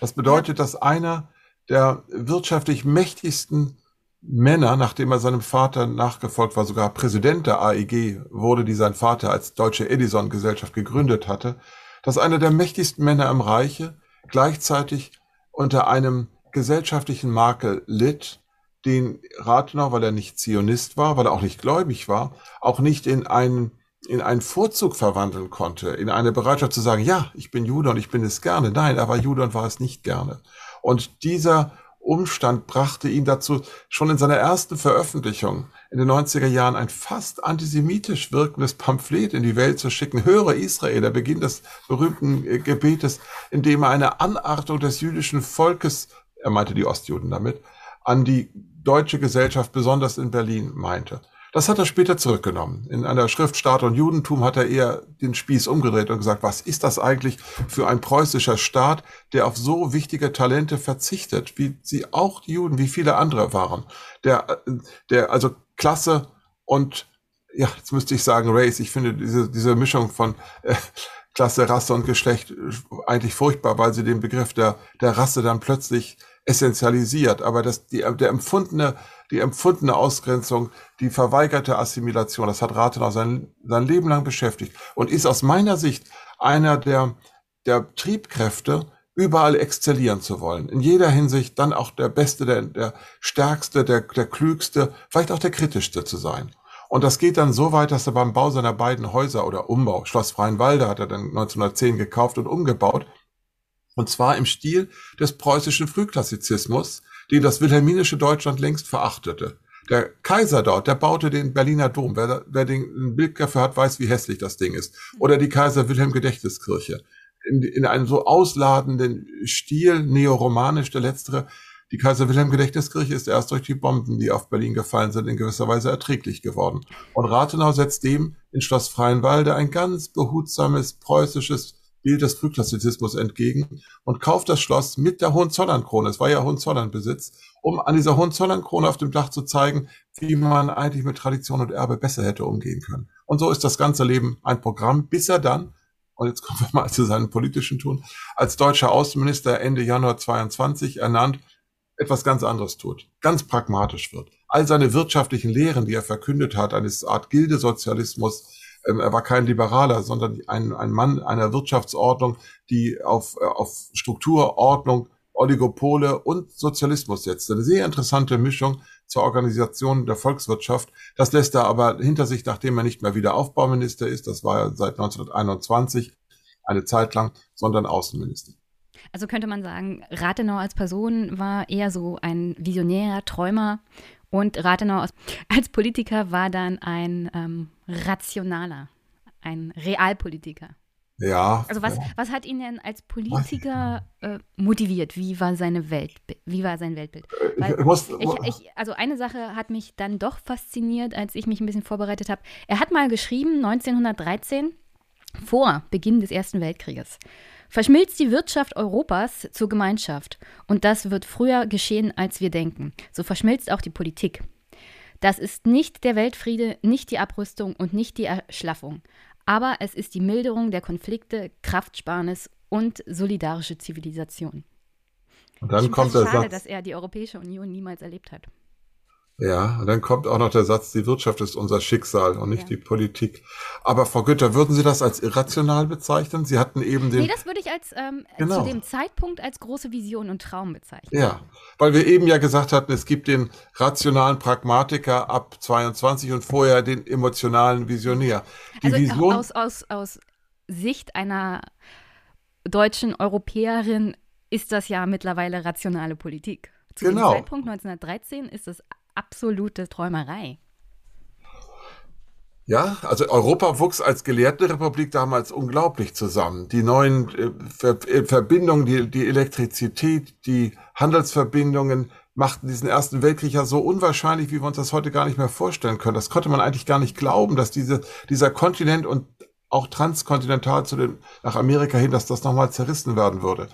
Das bedeutet, dass einer der wirtschaftlich mächtigsten Männer, nachdem er seinem Vater nachgefolgt war, sogar Präsident der AEG wurde, die sein Vater als Deutsche Edison-Gesellschaft gegründet hatte, dass einer der mächtigsten Männer im Reiche gleichzeitig unter einem gesellschaftlichen Makel litt, den Rathenau, weil er nicht Zionist war, weil er auch nicht gläubig war, auch nicht in einen, in einen Vorzug verwandeln konnte, in eine Bereitschaft zu sagen, ja, ich bin Jude und ich bin es gerne. Nein, er war Jude und war es nicht gerne. Und dieser Umstand brachte ihn dazu, schon in seiner ersten Veröffentlichung in den 90er Jahren ein fast antisemitisch wirkendes Pamphlet in die Welt zu schicken. Höre Israel, der Beginn des berühmten äh, Gebetes, in dem er eine Anartung des jüdischen Volkes, er meinte die Ostjuden damit, an die deutsche Gesellschaft, besonders in Berlin, meinte. Das hat er später zurückgenommen. In einer Schrift Staat und Judentum hat er eher den Spieß umgedreht und gesagt, was ist das eigentlich für ein preußischer Staat, der auf so wichtige Talente verzichtet, wie sie auch die Juden, wie viele andere waren. Der, der also Klasse und ja, jetzt müsste ich sagen Race. Ich finde diese, diese Mischung von äh, Klasse, Rasse und Geschlecht eigentlich furchtbar, weil sie den Begriff der, der Rasse dann plötzlich essentialisiert. Aber das, die, der empfundene die empfundene Ausgrenzung, die verweigerte Assimilation. Das hat Rathenau sein, sein Leben lang beschäftigt und ist aus meiner Sicht einer der, der Triebkräfte, überall exzellieren zu wollen. In jeder Hinsicht dann auch der Beste, der, der Stärkste, der, der Klügste, vielleicht auch der Kritischste zu sein. Und das geht dann so weit, dass er beim Bau seiner beiden Häuser oder Umbau, Schloss Freienwalde hat er dann 1910 gekauft und umgebaut, und zwar im Stil des preußischen Frühklassizismus, den das wilhelminische Deutschland längst verachtete. Der Kaiser dort, der baute den Berliner Dom. Wer, wer den Bild dafür hat, weiß, wie hässlich das Ding ist. Oder die Kaiser Wilhelm Gedächtniskirche. In, in einem so ausladenden Stil, neoromanisch, der letztere. Die Kaiser Wilhelm Gedächtniskirche ist erst durch die Bomben, die auf Berlin gefallen sind, in gewisser Weise erträglich geworden. Und Rathenau setzt dem in Schloss Freienwalde ein ganz behutsames preußisches Bild des Frühklassizismus entgegen und kauft das Schloss mit der Hohenzollernkrone. Es war ja Hohenzollernbesitz, um an dieser Hohenzollernkrone auf dem Dach zu zeigen, wie man eigentlich mit Tradition und Erbe besser hätte umgehen können. Und so ist das ganze Leben ein Programm, bis er dann, und jetzt kommen wir mal zu seinem politischen Tun, als deutscher Außenminister Ende Januar 22 ernannt, etwas ganz anderes tut, ganz pragmatisch wird. All seine wirtschaftlichen Lehren, die er verkündet hat, eines Art Gildesozialismus, er war kein Liberaler, sondern ein, ein Mann einer Wirtschaftsordnung, die auf, äh, auf Struktur, Oligopole und Sozialismus setzt. Eine sehr interessante Mischung zur Organisation der Volkswirtschaft. Das lässt er aber hinter sich, nachdem er nicht mehr wieder Aufbauminister ist, das war er seit 1921 eine Zeit lang, sondern Außenminister. Also könnte man sagen, Rathenau als Person war eher so ein visionärer Träumer und Rathenau als Politiker war dann ein ähm, rationaler, ein Realpolitiker. Ja. Also was, ja. was hat ihn denn als Politiker äh, motiviert? Wie war seine Welt, wie war sein Weltbild? Äh, Weil muss, ich, ich, also eine Sache hat mich dann doch fasziniert, als ich mich ein bisschen vorbereitet habe. Er hat mal geschrieben, 1913, vor Beginn des Ersten Weltkrieges. Verschmilzt die Wirtschaft Europas zur Gemeinschaft. Und das wird früher geschehen, als wir denken. So verschmilzt auch die Politik. Das ist nicht der Weltfriede, nicht die Abrüstung und nicht die Erschlaffung. Aber es ist die Milderung der Konflikte, Kraftsparnis und solidarische Zivilisation. Und dann ich kommt der schade, Satz. dass er die Europäische Union niemals erlebt hat. Ja, und dann kommt auch noch der Satz, die Wirtschaft ist unser Schicksal und nicht die Politik. Aber Frau Gütter, würden Sie das als irrational bezeichnen? Sie hatten eben den. Nee, das würde ich als ähm, Genau. zu dem Zeitpunkt als große Vision und Traum bezeichnen. Ja, weil wir eben ja gesagt hatten, es gibt den rationalen Pragmatiker ab 22 und vorher den emotionalen Visionär. Die also Vision, aus, aus, aus Sicht einer deutschen Europäerin ist das ja mittlerweile rationale Politik. Zu Genau. dem Zeitpunkt 1913 ist es absolute Träumerei. ja, also Europa wuchs als gelehrte Republik damals unglaublich zusammen. Die neuen äh, äh, Verbindungen, die, die Elektrizität, die Handelsverbindungen machten diesen Ersten Weltkrieg ja so unwahrscheinlich, wie wir uns das heute gar nicht mehr vorstellen können. Das konnte man eigentlich gar nicht glauben, dass diese, dieser Kontinent und auch transkontinental zu dem, nach Amerika hin, dass das nochmal zerrissen werden würde.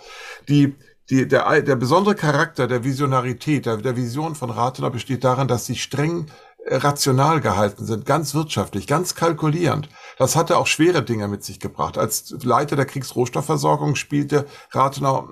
Die, die, der, der besondere Charakter der Visionarität, der, der Vision von Rathenau besteht darin, dass sie streng äh, rational gehalten sind, ganz wirtschaftlich, ganz kalkulierend. Das hatte auch schwere Dinge mit sich gebracht. Als Leiter der Kriegsrohstoffversorgung spielte Rathenau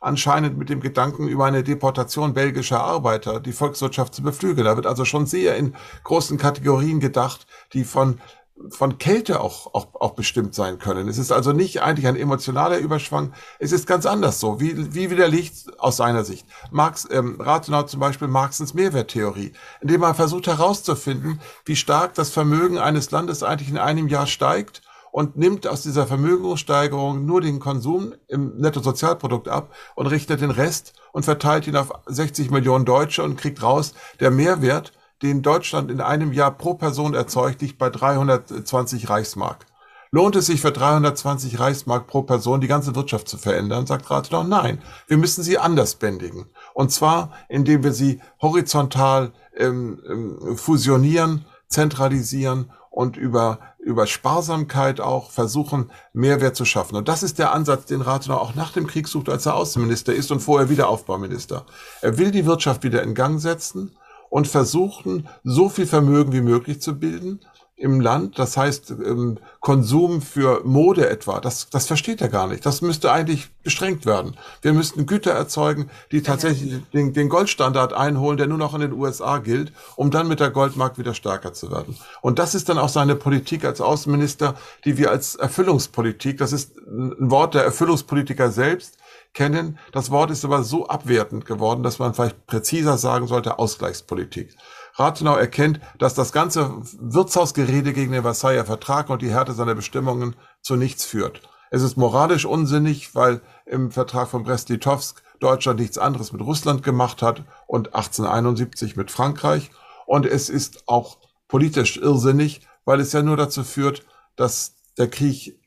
anscheinend mit dem Gedanken über eine Deportation belgischer Arbeiter, die Volkswirtschaft zu beflügeln. Da wird also schon sehr in großen Kategorien gedacht, die von von Kälte auch, auch, auch bestimmt sein können. Es ist also nicht eigentlich ein emotionaler Überschwang, es ist ganz anders so. Wie, wie widerlegt aus seiner Sicht Marx, ähm, Rathenau zum Beispiel Marxens Mehrwerttheorie, indem er versucht herauszufinden, wie stark das Vermögen eines Landes eigentlich in einem Jahr steigt und nimmt aus dieser Vermögenssteigerung nur den Konsum im Nettosozialprodukt ab und richtet den Rest und verteilt ihn auf 60 Millionen Deutsche und kriegt raus, der Mehrwert den Deutschland in einem Jahr pro Person erzeugt, liegt bei 320 Reichsmark. Lohnt es sich für 320 Reichsmark pro Person die ganze Wirtschaft zu verändern? Sagt Rathenau, nein. Wir müssen sie anders bändigen. Und zwar, indem wir sie horizontal ähm, ähm, fusionieren, zentralisieren und über, über Sparsamkeit auch versuchen, Mehrwert zu schaffen. Und das ist der Ansatz, den Rathenau auch nach dem Krieg sucht, als er Außenminister ist und vorher Wiederaufbauminister. Er will die Wirtschaft wieder in Gang setzen und versuchen, so viel Vermögen wie möglich zu bilden im Land. Das heißt, ähm, Konsum für Mode etwa, das, das versteht er gar nicht. Das müsste eigentlich beschränkt werden. Wir müssten Güter erzeugen, die tatsächlich den, den Goldstandard einholen, der nur noch in den USA gilt, um dann mit der Goldmark wieder stärker zu werden. Und das ist dann auch seine Politik als Außenminister, die wir als Erfüllungspolitik, das ist ein Wort der Erfüllungspolitiker selbst, kennen. Das Wort ist aber so abwertend geworden, dass man vielleicht präziser sagen sollte, Ausgleichspolitik. Rathenau erkennt, dass das ganze Wirtshausgerede gegen den Versailler Vertrag und die Härte seiner Bestimmungen zu nichts führt. Es ist moralisch unsinnig, weil im Vertrag von Brest-Litovsk Deutschland nichts anderes mit Russland gemacht hat und 1871 mit Frankreich. Und es ist auch politisch irrsinnig, weil es ja nur dazu führt, dass der Krieg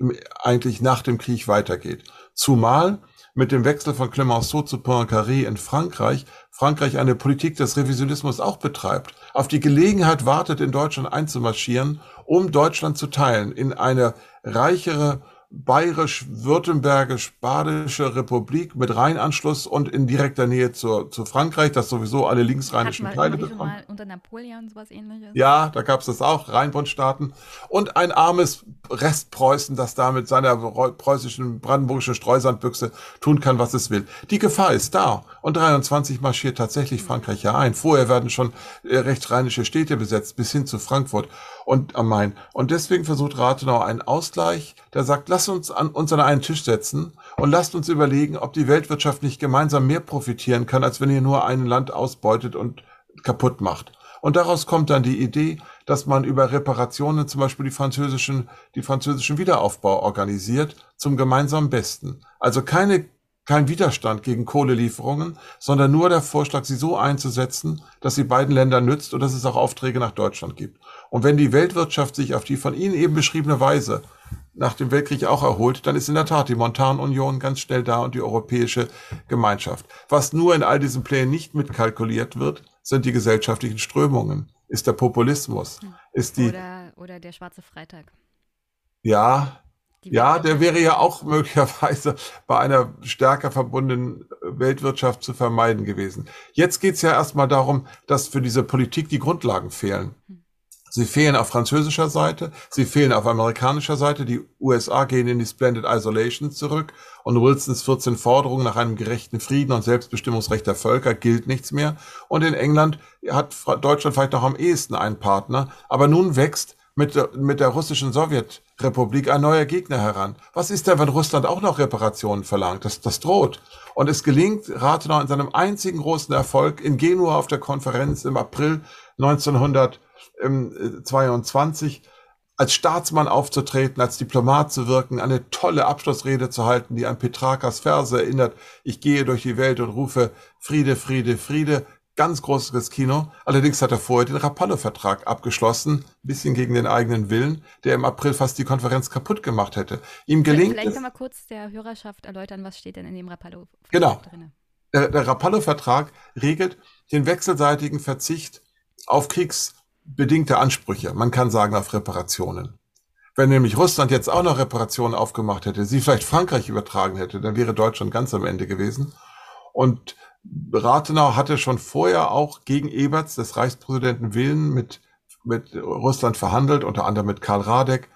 eigentlich nach dem Krieg weitergeht. Zumal mit dem Wechsel von Clemenceau zu Poincaré in Frankreich Frankreich eine Politik des Revisionismus auch betreibt, auf die Gelegenheit wartet, in Deutschland einzumarschieren, um Deutschland zu teilen in eine reichere bayerisch-württembergisch-badische Republik mit Rheinanschluss und in direkter Nähe zur, zu Frankreich, das sowieso alle linksrheinischen Teile bekommt. unter Napoleon sowas ähnliches. Ja, da gab es das auch, Rheinbundstaaten. Und ein armes Restpreußen, das da mit seiner preußischen, brandenburgischen Streusandbüchse tun kann, was es will. Die Gefahr ist da. Und 23 marschiert tatsächlich Frankreich ja ein. Vorher werden schon äh, rechtsrheinische Städte besetzt, bis hin zu Frankfurt und am Main. Und deswegen versucht Rathenau einen Ausgleich, der sagt, lasst uns an uns an einen Tisch setzen und lasst uns überlegen, ob die Weltwirtschaft nicht gemeinsam mehr profitieren kann, als wenn ihr nur ein Land ausbeutet und kaputt macht. Und daraus kommt dann die Idee, dass man über Reparationen zum Beispiel die französischen, die französischen Wiederaufbau organisiert zum gemeinsamen Besten. Also keine kein Widerstand gegen Kohlelieferungen, sondern nur der Vorschlag, sie so einzusetzen, dass sie beiden Ländern nützt und dass es auch Aufträge nach Deutschland gibt. Und wenn die Weltwirtschaft sich auf die von Ihnen eben beschriebene Weise nach dem Weltkrieg auch erholt, dann ist in der Tat die Montanunion ganz schnell da und die europäische Gemeinschaft. Was nur in all diesen Plänen nicht mitkalkuliert wird, sind die gesellschaftlichen Strömungen, ist der Populismus, hm. ist die oder, oder der schwarze Freitag. Ja, ja, der wäre ja auch möglicherweise bei einer stärker verbundenen Weltwirtschaft zu vermeiden gewesen. Jetzt geht es ja erstmal darum, dass für diese Politik die Grundlagen fehlen. Sie fehlen auf französischer Seite, sie fehlen auf amerikanischer Seite. Die USA gehen in die Splendid Isolation zurück und Wilsons 14 Forderungen nach einem gerechten Frieden und Selbstbestimmungsrecht der Völker gilt nichts mehr. Und in England hat Deutschland vielleicht noch am ehesten einen Partner, aber nun wächst mit der, mit der russischen Sowjetrepublik ein neuer Gegner heran. Was ist denn, wenn Russland auch noch Reparationen verlangt? Das, das droht. Und es gelingt Rathenau in seinem einzigen großen Erfolg in Genua auf der Konferenz im April 1922 als Staatsmann aufzutreten, als Diplomat zu wirken, eine tolle Abschlussrede zu halten, die an Petrakas Verse erinnert. Ich gehe durch die Welt und rufe Friede, Friede, Friede ganz großes Kino. Allerdings hat er vorher den Rapallo-Vertrag abgeschlossen, ein bisschen gegen den eigenen Willen, der im April fast die Konferenz kaputt gemacht hätte. Ihm gelingt Vielleicht kann mal kurz der Hörerschaft erläutern, was steht denn in dem Rapallo-Vertrag genau. drin? Der, der Rapallo-Vertrag regelt den wechselseitigen Verzicht auf kriegsbedingte Ansprüche. Man kann sagen auf Reparationen. Wenn nämlich Russland jetzt auch noch Reparationen aufgemacht hätte, sie vielleicht Frankreich übertragen hätte, dann wäre Deutschland ganz am Ende gewesen. Und Rathenau hatte schon vorher auch gegen Eberts, des Reichspräsidenten Willen, mit, mit Russland verhandelt, unter anderem mit Karl Radek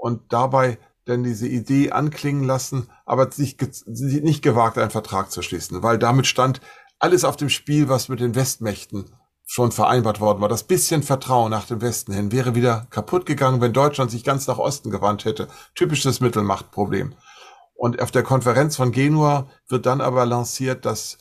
und dabei denn diese Idee anklingen lassen, aber sich nicht gewagt, einen Vertrag zu schließen, weil damit stand alles auf dem Spiel, was mit den Westmächten schon vereinbart worden war. Das bisschen Vertrauen nach dem Westen hin wäre wieder kaputt gegangen, wenn Deutschland sich ganz nach Osten gewandt hätte. Typisches Mittelmachtproblem. Und auf der Konferenz von Genua wird dann aber lanciert, dass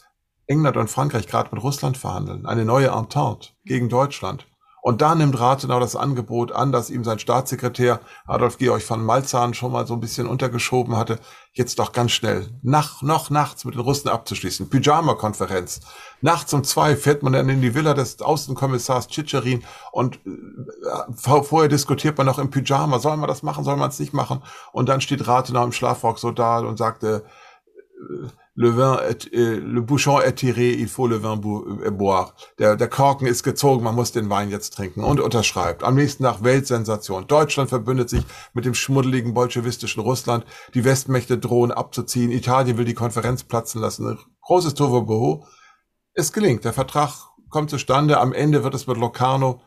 England und Frankreich gerade mit Russland verhandeln, eine neue Entente gegen Deutschland. Und da nimmt Rathenau das Angebot an, das ihm sein Staatssekretär Adolf Georg von Malzahn schon mal so ein bisschen untergeschoben hatte, jetzt doch ganz schnell, nach, noch nachts mit den Russen abzuschließen. Pyjama-Konferenz. Nachts um zwei fährt man dann in die Villa des Außenkommissars Tschitscherin und äh, vorher diskutiert man noch im Pyjama, soll man das machen, soll man es nicht machen? Und dann steht Rathenau im Schlafrock so da und sagte, äh, le vin est, äh, le bouchon est tiré, il faut le vin euh, boire. Der, der Korken ist gezogen, man muss den Wein jetzt trinken und unterschreibt. Am nächsten Tag Weltsensation. Deutschland verbündet sich mit dem schmuddeligen bolschewistischen Russland. Die Westmächte drohen abzuziehen. Italien will die Konferenz platzen lassen. Großes Tohuwabohu. Es gelingt. Der Vertrag kommt zustande. Am Ende wird es mit Locarno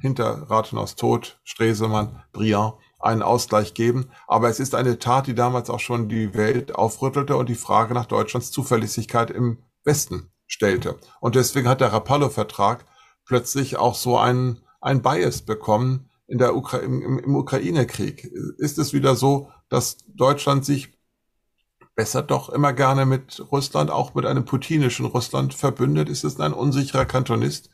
hinter Rathenaus Tod, Stresemann, Briand einen Ausgleich geben. Aber es ist eine Tat, die damals auch schon die Welt aufrüttelte und die Frage nach Deutschlands Zuverlässigkeit im Westen stellte. Und deswegen hat der Rapallo-Vertrag plötzlich auch so einen, einen Bias bekommen in der Ukra im, im Ukraine-Krieg. Ist es wieder so, dass Deutschland sich besser doch immer gerne mit Russland, auch mit einem putinischen Russland verbündet? Ist es ein unsicherer Kantonist?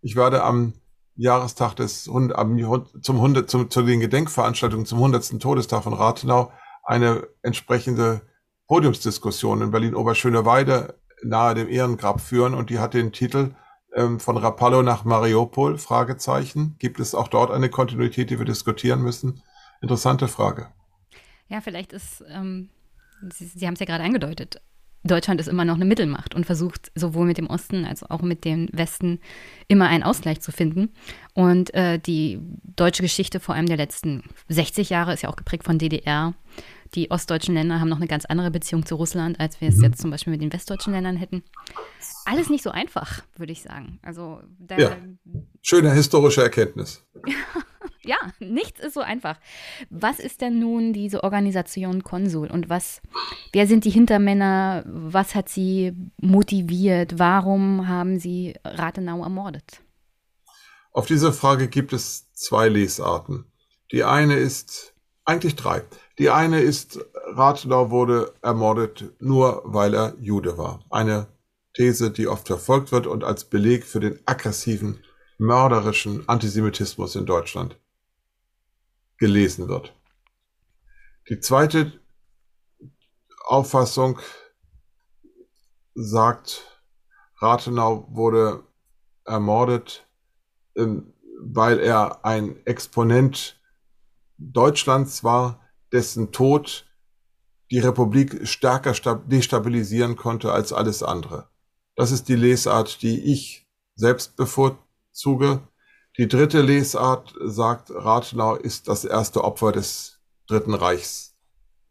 Ich werde am Jahrestag des am, zum 100, zum, zu den Gedenkveranstaltungen zum 100. Todestag von Rathenau eine entsprechende Podiumsdiskussion in Berlin-Oberschöneweide nahe dem Ehrengrab führen und die hat den Titel ähm, von Rapallo nach Mariupol, Fragezeichen. Gibt es auch dort eine Kontinuität, die wir diskutieren müssen? Interessante Frage. Ja, vielleicht ist ähm, Sie, Sie haben es ja gerade angedeutet, Deutschland ist immer noch eine Mittelmacht und versucht sowohl mit dem Osten als auch mit dem Westen immer einen Ausgleich zu finden. Und äh, die deutsche Geschichte vor allem der letzten 60 Jahre ist ja auch geprägt von DDR. Die ostdeutschen Länder haben noch eine ganz andere Beziehung zu Russland, als wir es mhm. jetzt zum Beispiel mit den westdeutschen Ländern hätten. Alles nicht so einfach, würde ich sagen. Also ja. Schöne historische Erkenntnis. ja, nichts ist so einfach. Was ist denn nun diese Organisation Konsul und was, wer sind die Hintermänner? Was hat sie motiviert? Warum haben sie Rathenau ermordet? Auf diese Frage gibt es zwei Lesarten. Die eine ist, eigentlich drei. Die eine ist, Rathenau wurde ermordet nur, weil er Jude war. Eine These, die oft verfolgt wird und als Beleg für den aggressiven, mörderischen Antisemitismus in Deutschland gelesen wird. Die zweite Auffassung sagt, Rathenau wurde ermordet, weil er ein Exponent Deutschlands war, dessen Tod die Republik stärker destabilisieren konnte als alles andere. Das ist die Lesart, die ich selbst bevorzuge. Die dritte Lesart sagt, Rathenau ist das erste Opfer des Dritten Reichs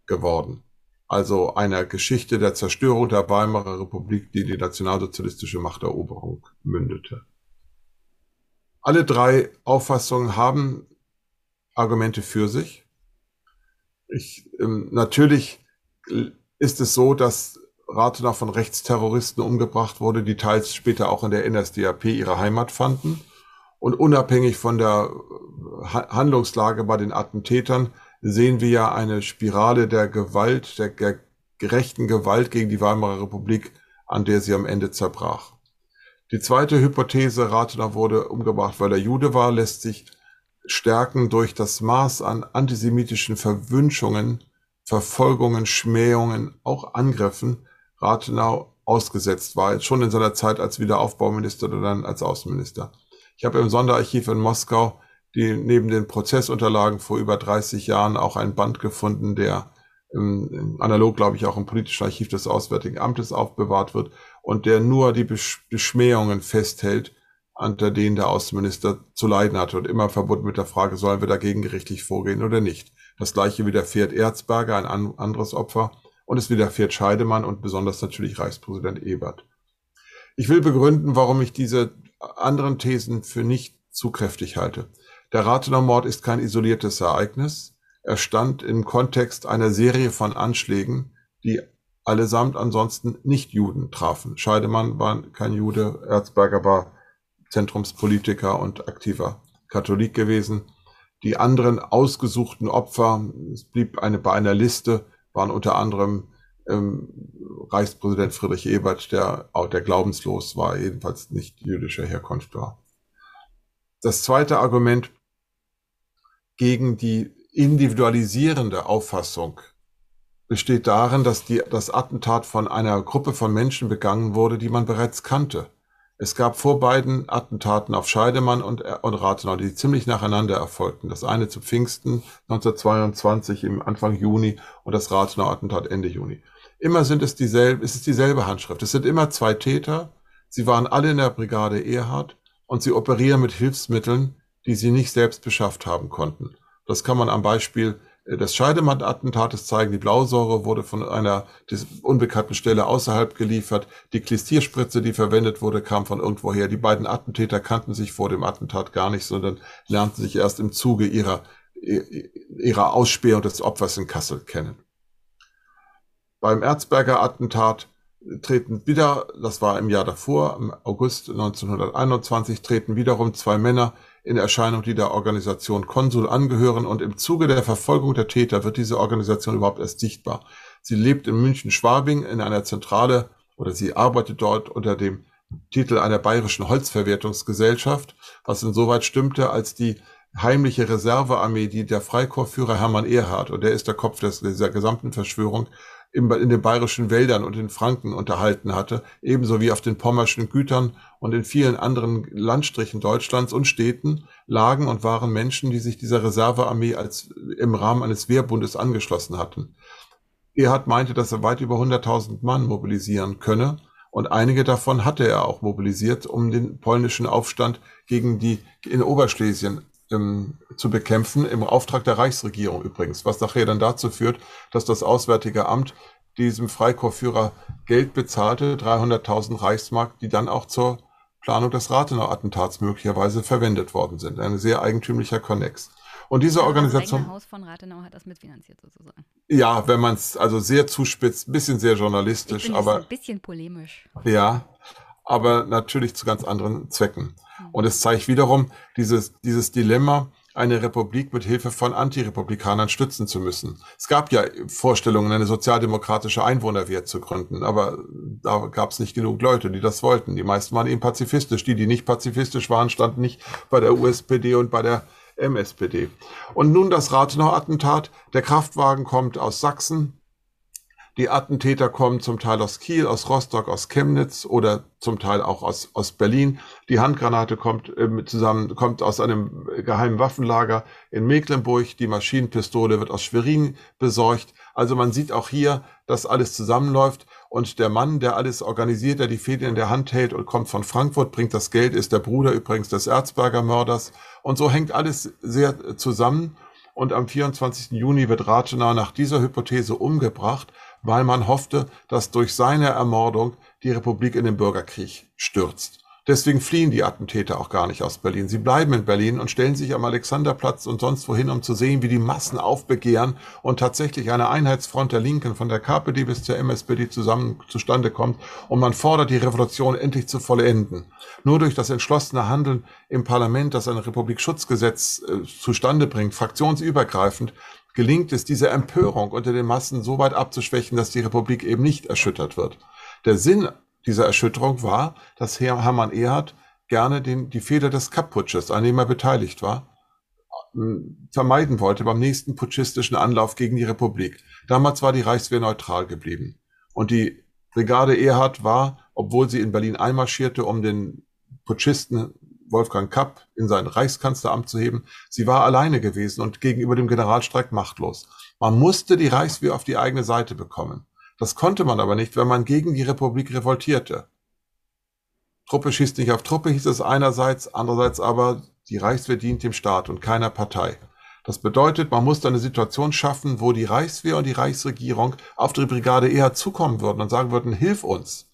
geworden. Also einer Geschichte der Zerstörung der Weimarer Republik, die die nationalsozialistische Machteroberung mündete. Alle drei Auffassungen haben Argumente für sich. Ich, ähm, natürlich ist es so, dass Rathenau von Rechtsterroristen umgebracht wurde, die teils später auch in der NSDAP ihre Heimat fanden. Und unabhängig von der Handlungslage bei den Attentätern sehen wir ja eine Spirale der Gewalt, der, der gerechten Gewalt gegen die Weimarer Republik, an der sie am Ende zerbrach. Die zweite Hypothese, Rathenau wurde umgebracht, weil er Jude war, lässt sich stärken durch das Maß an antisemitischen Verwünschungen, Verfolgungen, Schmähungen, auch Angriffen Rathenau ausgesetzt war, schon in seiner Zeit als Wiederaufbauminister oder dann als Außenminister. Ich habe im Sonderarchiv in Moskau die neben den Prozessunterlagen vor über 30 Jahren auch ein Band gefunden, der im, analog, glaube ich, auch im politischen Archiv des Auswärtigen Amtes aufbewahrt wird und der nur die Beschmähungen festhält, unter denen der Außenminister zu leiden hatte und immer verbunden mit der Frage, sollen wir dagegen gerichtlich vorgehen oder nicht. Das gleiche widerfährt Erzberger, ein anderes Opfer, und es widerfährt Scheidemann und besonders natürlich Reichspräsident Ebert. Ich will begründen, warum ich diese anderen Thesen für nicht zu kräftig halte. Der Rathener Mord ist kein isoliertes Ereignis. Er stand im Kontext einer Serie von Anschlägen, die allesamt ansonsten nicht Juden trafen. Scheidemann war kein Jude, Erzberger war Zentrumspolitiker und aktiver Katholik gewesen. Die anderen ausgesuchten Opfer, es blieb eine bei einer Liste, waren unter anderem ähm, Reichspräsident Friedrich Ebert, der auch der glaubenslos war, jedenfalls nicht jüdischer Herkunft war. Das zweite Argument gegen die individualisierende Auffassung besteht darin, dass die, das Attentat von einer Gruppe von Menschen begangen wurde, die man bereits kannte. Es gab vor beiden Attentaten auf Scheidemann und, und Rathenau, die ziemlich nacheinander erfolgten. Das eine zu Pfingsten 1922 im Anfang Juni und das Rathenau-Attentat Ende Juni. Immer sind es dieselbe, es ist dieselbe Handschrift. Es sind immer zwei Täter. Sie waren alle in der Brigade Erhard und sie operieren mit Hilfsmitteln, die sie nicht selbst beschafft haben konnten. Das kann man am Beispiel äh, des Scheidemann-Attentates zeigen. Die Blausäure wurde von einer unbekannten Stelle außerhalb geliefert. Die Klistierspritze, die verwendet wurde, kam von irgendwoher. Die beiden Attentäter kannten sich vor dem Attentat gar nicht, sondern lernten sich erst im Zuge ihrer, ihrer Ausspähung des Opfers in Kassel kennen. Beim Erzberger Attentat treten wieder, das war im Jahr davor, im August 1921, treten wiederum zwei Männer in Erscheinung, die der Organisation Konsul angehören und im Zuge der Verfolgung der Täter wird diese Organisation überhaupt erst sichtbar. Sie lebt in München-Schwabing in einer Zentrale oder sie arbeitet dort unter dem Titel einer bayerischen Holzverwertungsgesellschaft, was insoweit stimmte, als die heimliche Reservearmee, die der Freikorpsführer Hermann Ehrhardt, und der ist der Kopf des, dieser gesamten Verschwörung, in, in den bayerischen Wäldern und in Franken unterhalten hatte, ebenso wie auf den pommerschen Gütern und in vielen anderen Landstrichen Deutschlands und Städten lagen und waren Menschen, die sich dieser Reservearmee als im Rahmen eines Wehrbundes angeschlossen hatten. Erhard meinte, dass er weit über 100.000 Mann mobilisieren könne und einige davon hatte er auch mobilisiert, um den polnischen Aufstand gegen die in Oberschlesien ähm, zu bekämpfen, im Auftrag der Reichsregierung übrigens, was nachher dann dazu führt, dass das Auswärtige Amt diesem Freikorpsführer Geld bezahlte, 300.000 Reichsmark, die dann auch zur Planung des Rathenau-Attentats möglicherweise verwendet worden sind. Ein sehr eigentümlicher Konnex. Und diese Organisation. Das Haus von Rathenau hat das mitfinanziert sozusagen. Ja, wenn man es also sehr zuspitzt, ein bisschen sehr journalistisch, ich bin aber. Ein bisschen polemisch. Ja, aber natürlich zu ganz anderen Zwecken. Und es zeigt wiederum dieses, dieses Dilemma, eine Republik mit Hilfe von Antirepublikanern stützen zu müssen. Es gab ja Vorstellungen, eine sozialdemokratische Einwohnerwehr zu gründen, aber da gab es nicht genug Leute, die das wollten. Die meisten waren eben pazifistisch. Die, die nicht pazifistisch waren, standen nicht bei der USPD und bei der MSPD. Und nun das Rathenau-Attentat. Der Kraftwagen kommt aus Sachsen. Die Attentäter kommen zum Teil aus Kiel, aus Rostock, aus Chemnitz oder zum Teil auch aus, aus Berlin. Die Handgranate kommt äh, zusammen, kommt aus einem geheimen Waffenlager in Mecklenburg. Die Maschinenpistole wird aus Schwerin besorgt. Also man sieht auch hier, dass alles zusammenläuft. Und der Mann, der alles organisiert, der die Fäden in der Hand hält und kommt von Frankfurt, bringt das Geld, ist der Bruder übrigens des Erzberger Mörders. Und so hängt alles sehr zusammen. Und am 24. Juni wird Rathenau nach dieser Hypothese umgebracht weil man hoffte, dass durch seine Ermordung die Republik in den Bürgerkrieg stürzt. Deswegen fliehen die Attentäter auch gar nicht aus Berlin. Sie bleiben in Berlin und stellen sich am Alexanderplatz und sonst wohin, um zu sehen, wie die Massen aufbegehren und tatsächlich eine Einheitsfront der Linken von der KPD bis zur MSPD zusammen zustande kommt und man fordert die Revolution endlich zu vollenden. Nur durch das entschlossene Handeln im Parlament, das ein Republikschutzgesetz äh, zustande bringt, fraktionsübergreifend, gelingt es, diese Empörung unter den Massen so weit abzuschwächen, dass die Republik eben nicht erschüttert wird. Der Sinn dieser Erschütterung war, dass Herr Hermann Ehrhardt gerne den, die Feder des Kapp-Putsches, an dem er beteiligt war, vermeiden wollte beim nächsten putschistischen Anlauf gegen die Republik. Damals war die Reichswehr neutral geblieben. Und die Brigade Ehrhardt war, obwohl sie in Berlin einmarschierte, um den Putschisten Wolfgang Kapp in sein Reichskanzleramt zu heben. Sie war alleine gewesen und gegenüber dem Generalstreik machtlos. Man musste die Reichswehr auf die eigene Seite bekommen. Das konnte man aber nicht, wenn man gegen die Republik revoltierte. Truppe schießt nicht auf Truppe, hieß es einerseits, andererseits aber, die Reichswehr dient dem Staat und keiner Partei. Das bedeutet, man musste eine Situation schaffen, wo die Reichswehr und die Reichsregierung auf die Brigade eher zukommen würden und sagen würden, hilf uns.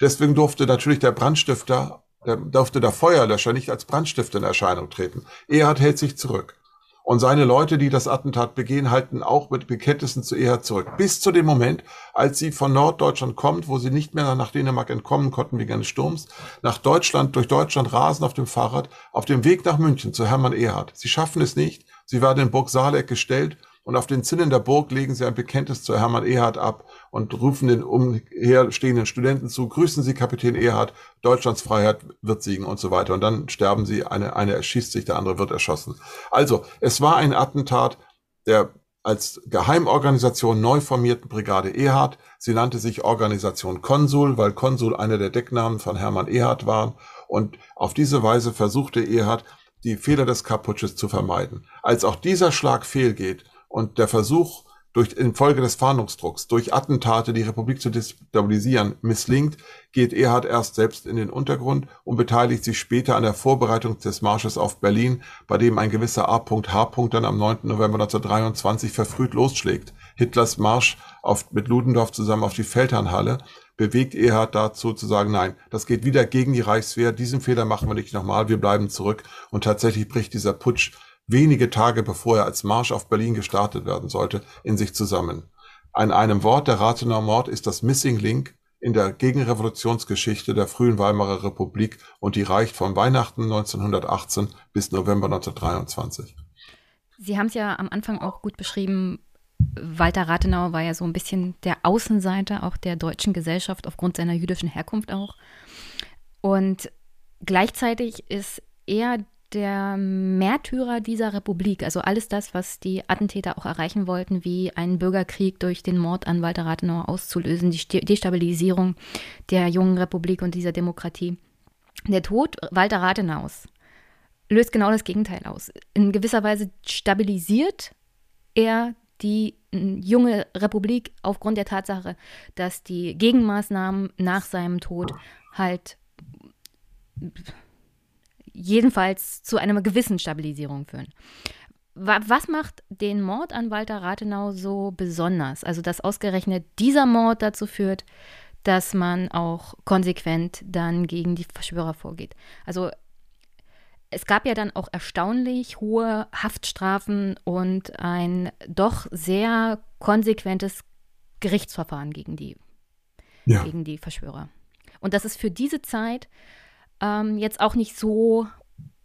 Deswegen durfte natürlich der Brandstifter der durfte der Feuerlöscher nicht als Brandstifter in Erscheinung treten. Erhard hält sich zurück. Und seine Leute, die das Attentat begehen, halten auch mit Bekenntnissen zu Erhard zurück. Bis zu dem Moment, als sie von Norddeutschland kommt, wo sie nicht mehr nach Dänemark entkommen konnten wegen eines Sturms, nach Deutschland, durch Deutschland rasen auf dem Fahrrad, auf dem Weg nach München zu Hermann Erhard. Sie schaffen es nicht. Sie werden in Burg Saaleck gestellt und auf den Zinnen der Burg legen sie ein Bekenntnis zu Hermann Erhard ab und rufen den umherstehenden Studenten zu, grüßen Sie Kapitän Erhard, Deutschlands Freiheit wird siegen und so weiter. Und dann sterben sie, eine, eine erschießt sich, der andere wird erschossen. Also, es war ein Attentat der als Geheimorganisation neu formierten Brigade Erhard. Sie nannte sich Organisation Konsul, weil Konsul einer der Decknamen von Hermann Erhard war. Und auf diese Weise versuchte Erhard, die Fehler des Kaputsches zu vermeiden. Als auch dieser Schlag fehlgeht, und der Versuch, durch infolge des Fahndungsdrucks, durch Attentate die Republik zu destabilisieren, misslingt, geht Erhard erst selbst in den Untergrund und beteiligt sich später an der Vorbereitung des Marsches auf Berlin, bei dem ein gewisser A.H. dann am 9. November 1923 verfrüht losschlägt. Hitlers Marsch auf, mit Ludendorff zusammen auf die Feldherrnhalle bewegt Erhard dazu zu sagen, nein, das geht wieder gegen die Reichswehr, diesen Fehler machen wir nicht nochmal, wir bleiben zurück und tatsächlich bricht dieser Putsch wenige Tage bevor er als Marsch auf Berlin gestartet werden sollte, in sich zusammen. An einem Wort der Rathenau Mord ist das Missing Link in der Gegenrevolutionsgeschichte der frühen Weimarer Republik und die reicht von Weihnachten 1918 bis November 1923. Sie haben es ja am Anfang auch gut beschrieben, Walter Rathenau war ja so ein bisschen der Außenseiter auch der deutschen Gesellschaft aufgrund seiner jüdischen Herkunft auch. Und gleichzeitig ist er der Märtyrer dieser Republik, also alles das, was die Attentäter auch erreichen wollten, wie einen Bürgerkrieg durch den Mord an Walter Rathenau auszulösen, die Destabilisierung der jungen Republik und dieser Demokratie. Der Tod Walter Rathenaus löst genau das Gegenteil aus. In gewisser Weise stabilisiert er die junge Republik aufgrund der Tatsache, dass die Gegenmaßnahmen nach seinem Tod halt jedenfalls zu einer gewissen Stabilisierung führen. Was macht den Mord an Walter Rathenau so besonders? Also, dass ausgerechnet dieser Mord dazu führt, dass man auch konsequent dann gegen die Verschwörer vorgeht. Also es gab ja dann auch erstaunlich hohe Haftstrafen und ein doch sehr konsequentes Gerichtsverfahren gegen die, ja. gegen die Verschwörer. Und das ist für diese Zeit ähm, jetzt auch nicht so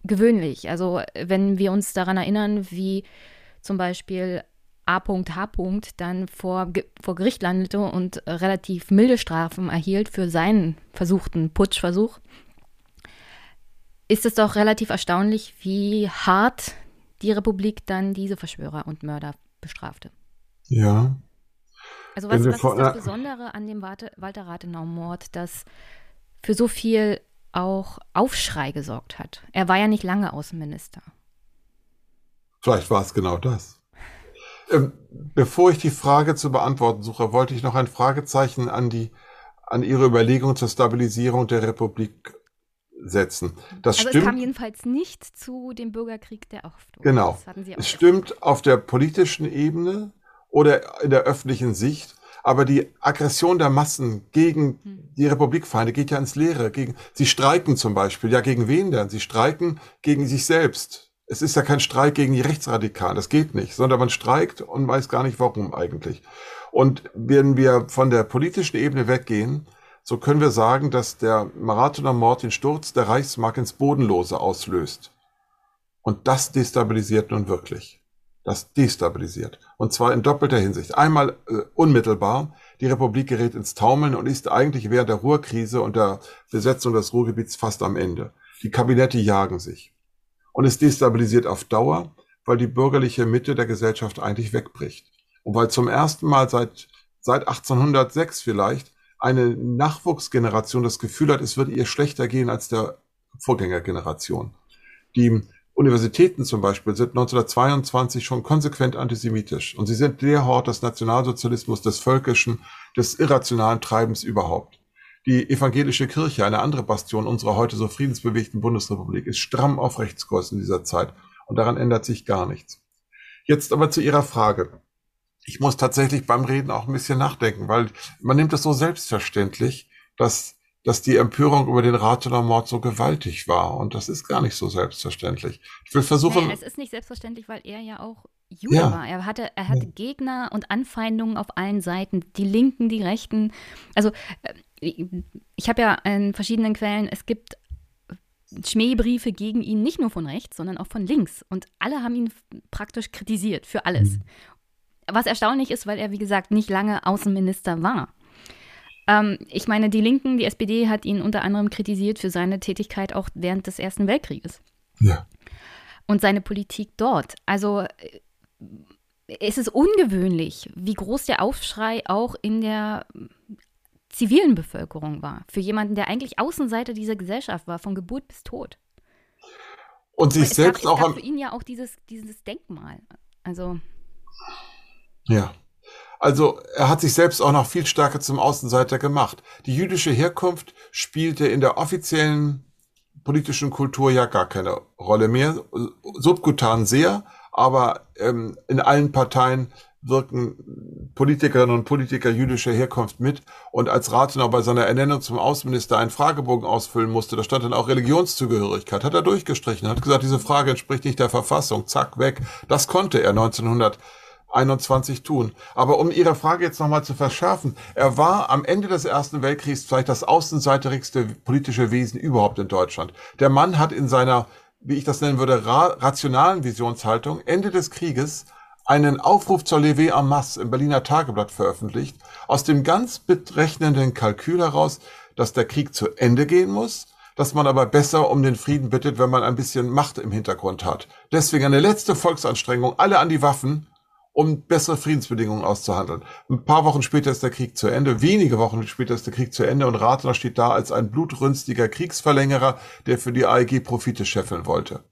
gewöhnlich. Also wenn wir uns daran erinnern, wie zum Beispiel A.H. dann vor, vor Gericht landete und relativ milde Strafen erhielt für seinen versuchten Putschversuch, ist es doch relativ erstaunlich, wie hart die Republik dann diese Verschwörer und Mörder bestrafte. Ja. Also was, was ist das Besondere an dem Walter Rathenau-Mord, das für so viel auch Aufschrei gesorgt hat? Er war ja nicht lange Außenminister. Vielleicht war es genau das. Ähm, bevor ich die Frage zu beantworten suche, wollte ich noch ein Fragezeichen an die an Ihre Überlegung zur Stabilisierung der Republik setzen. Das also stimmt. es kam jedenfalls nicht zu dem Bürgerkrieg der Hoffnung. Genau. Es stimmt auf der politischen Ebene oder in der öffentlichen Sicht, aber die Aggression der Massen gegen hm. die Republikfeinde geht ja ins Leere. Gegen, sie streiken zum Beispiel. Ja, gegen wen denn? Sie streiken gegen sich selbst. Es ist ja kein Streik gegen die Rechtsradikalen. Das geht nicht, sondern man streikt und weiß gar nicht warum eigentlich. Und wenn wir von der politischen Ebene weggehen, so können wir sagen, dass der Marathoner Mord den Sturz der Reichsmark ins Bodenlose auslöst. Und das destabilisiert nun wirklich. Das destabilisiert. Und zwar in doppelter Hinsicht. Einmal äh, unmittelbar, die Republik gerät ins Taumeln und ist eigentlich während der Ruhrkrise und der Besetzung des Ruhrgebiets fast am Ende. Die Kabinette jagen sich. Und es destabilisiert auf Dauer, weil die bürgerliche Mitte der Gesellschaft eigentlich wegbricht. Und weil zum ersten Mal seit, seit 1806 vielleicht eine Nachwuchsgeneration das Gefühl hat, es wird ihr schlechter gehen als der Vorgängergeneration. Die Universitäten zum Beispiel sind 1922 schon konsequent antisemitisch und sie sind der Hort des Nationalsozialismus, des völkischen, des irrationalen Treibens überhaupt. Die evangelische Kirche, eine andere Bastion unserer heute so friedensbewegten Bundesrepublik, ist stramm auf Rechtskurs in dieser Zeit und daran ändert sich gar nichts. Jetzt aber zu Ihrer Frage ich muss tatsächlich beim Reden auch ein bisschen nachdenken, weil man nimmt es so selbstverständlich, dass dass die Empörung über den Rathener Mord so gewaltig war. Und das ist gar nicht so selbstverständlich. Ich will versuchen. Naja, es ist nicht selbstverständlich, weil er ja auch Jude ja. war. Er hatte, er hatte Gegner und Anfeindungen auf allen Seiten. Die Linken, die Rechten. Also, äh, ich habe ja in verschiedenen Quellen, es gibt Schmähbriefe gegen ihn, nicht nur von rechts, sondern auch von links. Und alle haben ihn praktisch kritisiert für alles. Mhm. Was erstaunlich ist, weil er, wie gesagt, nicht lange Außenminister war. Ähm, ich meine, die Linken, die SPD hat ihn unter anderem kritisiert für seine Tätigkeit auch während des Ersten Weltkrieges. Ja. Und seine Politik dort. Also äh, es ist ungewöhnlich, wie groß der Aufschrei auch in der zivilen Bevölkerung war. Für jemanden, der eigentlich Außenseiter dieser Gesellschaft war, von Geburt bis Tod. Und sich selbst gab, auch. Es gab für ihn ja auch dieses, dieses Denkmal. Also. Ja. Also er hat sich selbst auch noch viel stärker zum Außenseiter gemacht. Die jüdische Herkunft spielte in der offiziellen politischen Kultur ja gar keine Rolle mehr. Subkutan sehr, aber ähm, in allen Parteien wirken Politikerinnen und Politiker jüdischer Herkunft mit. Und als Rathenau bei seiner Ernennung zum Außenminister einen Fragebogen ausfüllen musste, da stand dann auch Religionszugehörigkeit, hat er durchgestrichen, hat gesagt, diese Frage entspricht nicht der Verfassung, zack, weg. Das konnte er 1900 21 tun. Aber um Ihre Frage jetzt nochmal zu verschärfen, er war am Ende des Ersten Weltkriegs vielleicht das außenseitigste politische Wesen überhaupt in Deutschland. Der Mann hat in seiner, wie ich das nennen würde, ra rationalen Visionshaltung Ende des Krieges einen Aufruf zur Levée en masse im Berliner Tageblatt veröffentlicht, aus dem ganz berechnenden Kalkül heraus, dass der Krieg zu Ende gehen muss, dass man aber besser um den Frieden bittet, wenn man ein bisschen Macht im Hintergrund hat. Deswegen eine letzte Volksanstrengung, alle an die Waffen, um bessere Friedensbedingungen auszuhandeln. Ein paar Wochen später ist der Krieg zu Ende, wenige Wochen später ist der Krieg zu Ende und Ratner steht da als ein blutrünstiger Kriegsverlängerer, der für die AEG Profite scheffeln wollte.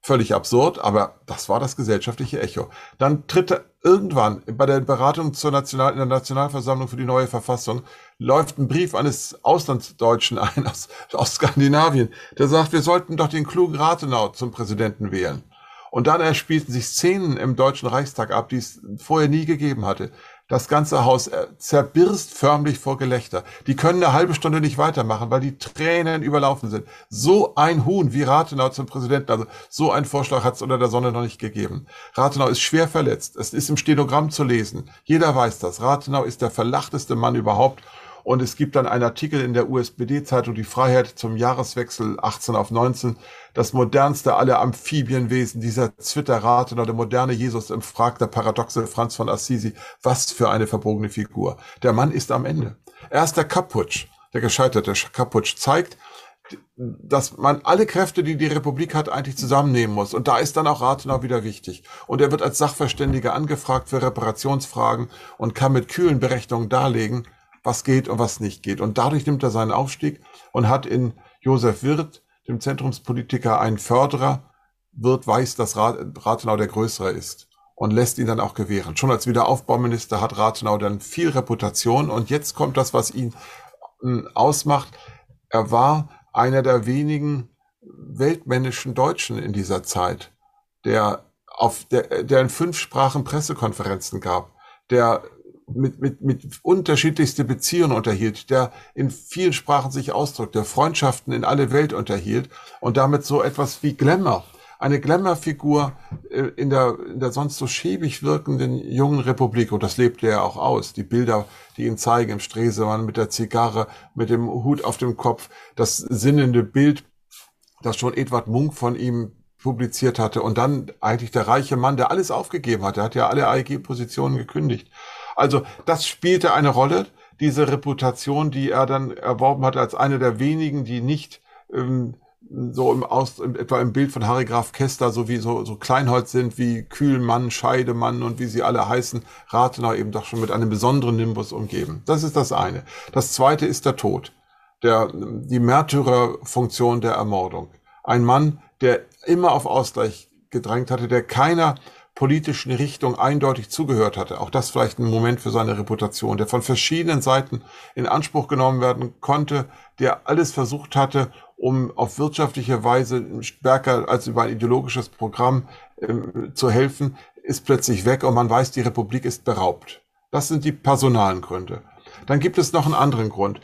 Völlig absurd, aber das war das gesellschaftliche Echo. Dann tritt er irgendwann bei der Beratung zur National, in der Nationalversammlung für die neue Verfassung, läuft ein Brief eines Auslandsdeutschen ein aus, aus Skandinavien, der sagt, wir sollten doch den klugen Rathenau zum Präsidenten wählen. Und dann erspielten sich Szenen im Deutschen Reichstag ab, die es vorher nie gegeben hatte. Das ganze Haus äh, zerbirst förmlich vor Gelächter. Die können eine halbe Stunde nicht weitermachen, weil die Tränen überlaufen sind. So ein Huhn wie Rathenau zum Präsidenten, also so ein Vorschlag hat es unter der Sonne noch nicht gegeben. Rathenau ist schwer verletzt. Es ist im Stenogramm zu lesen. Jeder weiß das. Rathenau ist der verlachteste Mann überhaupt und es gibt dann einen Artikel in der USPD-Zeitung Die Freiheit zum Jahreswechsel 18 auf 19. Das modernste aller Amphibienwesen, dieser Zwitterrat oder der moderne Jesus im Frag der paradoxe Franz von Assisi. Was für eine verbogene Figur. Der Mann ist am Ende. Erster Kaputsch, der gescheiterte Kaputsch, zeigt, dass man alle Kräfte, die die Republik hat, eigentlich zusammennehmen muss. Und da ist dann auch Rathenau wieder wichtig. Und er wird als Sachverständiger angefragt für Reparationsfragen und kann mit kühlen Berechnungen darlegen, was geht und was nicht geht. Und dadurch nimmt er seinen Aufstieg und hat in Josef Wirth, dem Zentrumspolitiker, einen Förderer. Wirth weiß, dass Rathenau der Größere ist und lässt ihn dann auch gewähren. Schon als Wiederaufbauminister hat Rathenau dann viel Reputation und jetzt kommt das, was ihn hm, ausmacht. Er war einer der wenigen weltmännischen Deutschen in dieser Zeit, der auf der, der in fünf Sprachen Pressekonferenzen gab, der mit, mit, mit unterschiedlichste Beziehungen unterhielt, der in vielen Sprachen sich ausdrückt, der Freundschaften in alle Welt unterhielt und damit so etwas wie Glamour, eine Glamour-Figur äh, in der, in der sonst so schäbig wirkenden jungen Republik, und das lebte er auch aus. Die Bilder, die ihn zeigen im Stresemann mit der Zigarre, mit dem Hut auf dem Kopf, das sinnende Bild, das schon Edward Munk von ihm publiziert hatte und dann eigentlich der reiche Mann, der alles aufgegeben hat. Er hat ja alle AEG-Positionen gekündigt also das spielte eine Rolle, diese Reputation, die er dann erworben hat als einer der wenigen, die nicht ähm, so im Aus, etwa im Bild von Harry Graf Kester, so wie so, so Kleinholz sind, wie Kühlmann, Scheidemann und wie sie alle heißen, Rathenau eben doch schon mit einem besonderen Nimbus umgeben. Das ist das eine. Das zweite ist der Tod. Der, die Märtyrerfunktion der Ermordung. Ein Mann, der immer auf Ausgleich gedrängt hatte, der keiner politischen Richtung eindeutig zugehört hatte. Auch das vielleicht ein Moment für seine Reputation, der von verschiedenen Seiten in Anspruch genommen werden konnte, der alles versucht hatte, um auf wirtschaftliche Weise stärker als über ein ideologisches Programm äh, zu helfen, ist plötzlich weg und man weiß, die Republik ist beraubt. Das sind die personalen Gründe. Dann gibt es noch einen anderen Grund.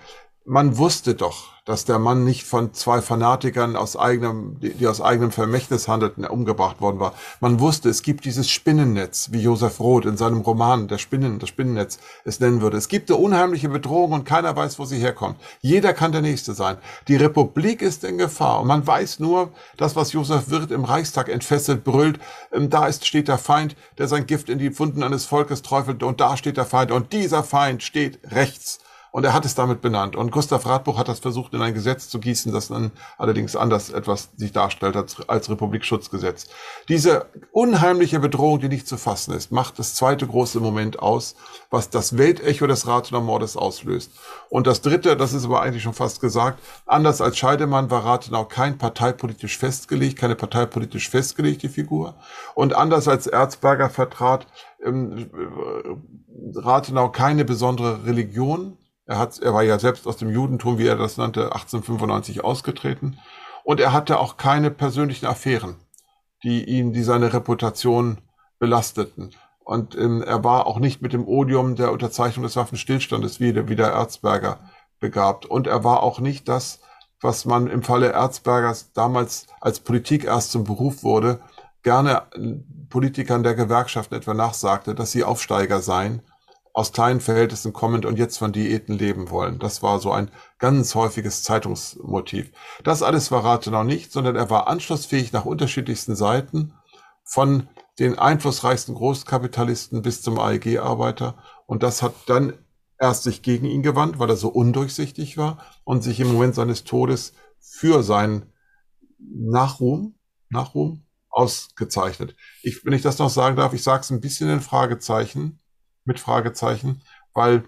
Man wusste doch, dass der Mann nicht von zwei Fanatikern aus eigenem, die, aus eigenem Vermächtnis handelten, umgebracht worden war. Man wusste, es gibt dieses Spinnennetz, wie Josef Roth in seinem Roman der Spinnen, das Spinnennetz es nennen würde. Es gibt eine unheimliche Bedrohung und keiner weiß, wo sie herkommt. Jeder kann der Nächste sein. Die Republik ist in Gefahr und man weiß nur, das, was Josef Wirth im Reichstag entfesselt brüllt, ähm, da ist, steht der Feind, der sein Gift in die Wunden eines Volkes träufelt und da steht der Feind und dieser Feind steht rechts. Und er hat es damit benannt. Und Gustav Radbuch hat das versucht, in ein Gesetz zu gießen, das dann allerdings anders etwas sich darstellt als, als Republikschutzgesetz. Diese unheimliche Bedrohung, die nicht zu fassen ist, macht das zweite große Moment aus, was das Weltecho des Rathenau Mordes auslöst. Und das dritte, das ist aber eigentlich schon fast gesagt, anders als Scheidemann war Rathenau kein parteipolitisch festgelegt, keine parteipolitisch festgelegte Figur. Und anders als Erzberger vertrat ähm, Rathenau keine besondere Religion, er, hat, er war ja selbst aus dem Judentum, wie er das nannte, 1895 ausgetreten. Und er hatte auch keine persönlichen Affären, die ihn, die seine Reputation belasteten. Und ähm, er war auch nicht mit dem Odium der Unterzeichnung des Waffenstillstandes wie der, wie der Erzberger begabt. Und er war auch nicht das, was man im Falle Erzbergers damals als Politik erst zum Beruf wurde, gerne Politikern der Gewerkschaften etwa nachsagte, dass sie Aufsteiger seien aus kleinen Verhältnissen kommend und jetzt von Diäten leben wollen. Das war so ein ganz häufiges Zeitungsmotiv. Das alles war Rathenau nicht, sondern er war anschlussfähig nach unterschiedlichsten Seiten von den einflussreichsten Großkapitalisten bis zum AEG-Arbeiter. Und das hat dann erst sich gegen ihn gewandt, weil er so undurchsichtig war und sich im Moment seines Todes für seinen Nachruhm, Nachruhm ausgezeichnet. Ich, wenn ich das noch sagen darf, ich sage es ein bisschen in Fragezeichen, mit Fragezeichen, weil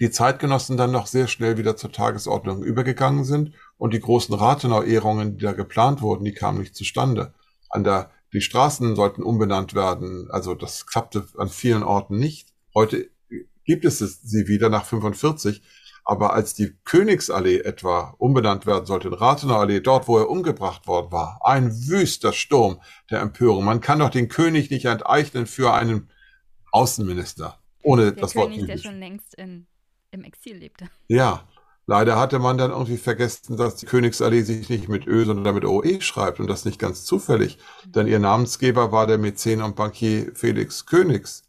die Zeitgenossen dann noch sehr schnell wieder zur Tagesordnung übergegangen sind und die großen Rathenau-Ehrungen, die da geplant wurden, die kamen nicht zustande. An der, die Straßen sollten umbenannt werden, also das klappte an vielen Orten nicht. Heute gibt es sie wieder nach 45, aber als die Königsallee etwa umbenannt werden sollte in Rathenauallee, dort wo er umgebracht worden war, ein wüster Sturm der Empörung. Man kann doch den König nicht enteignen für einen Außenminister, ohne der das König, Wort der jüdisch. schon längst in, im Exil lebte. Ja, leider hatte man dann irgendwie vergessen, dass die Königsallee sich nicht mit Ö, sondern mit OE schreibt und das nicht ganz zufällig, denn ihr Namensgeber war der Mäzen und Bankier Felix Königs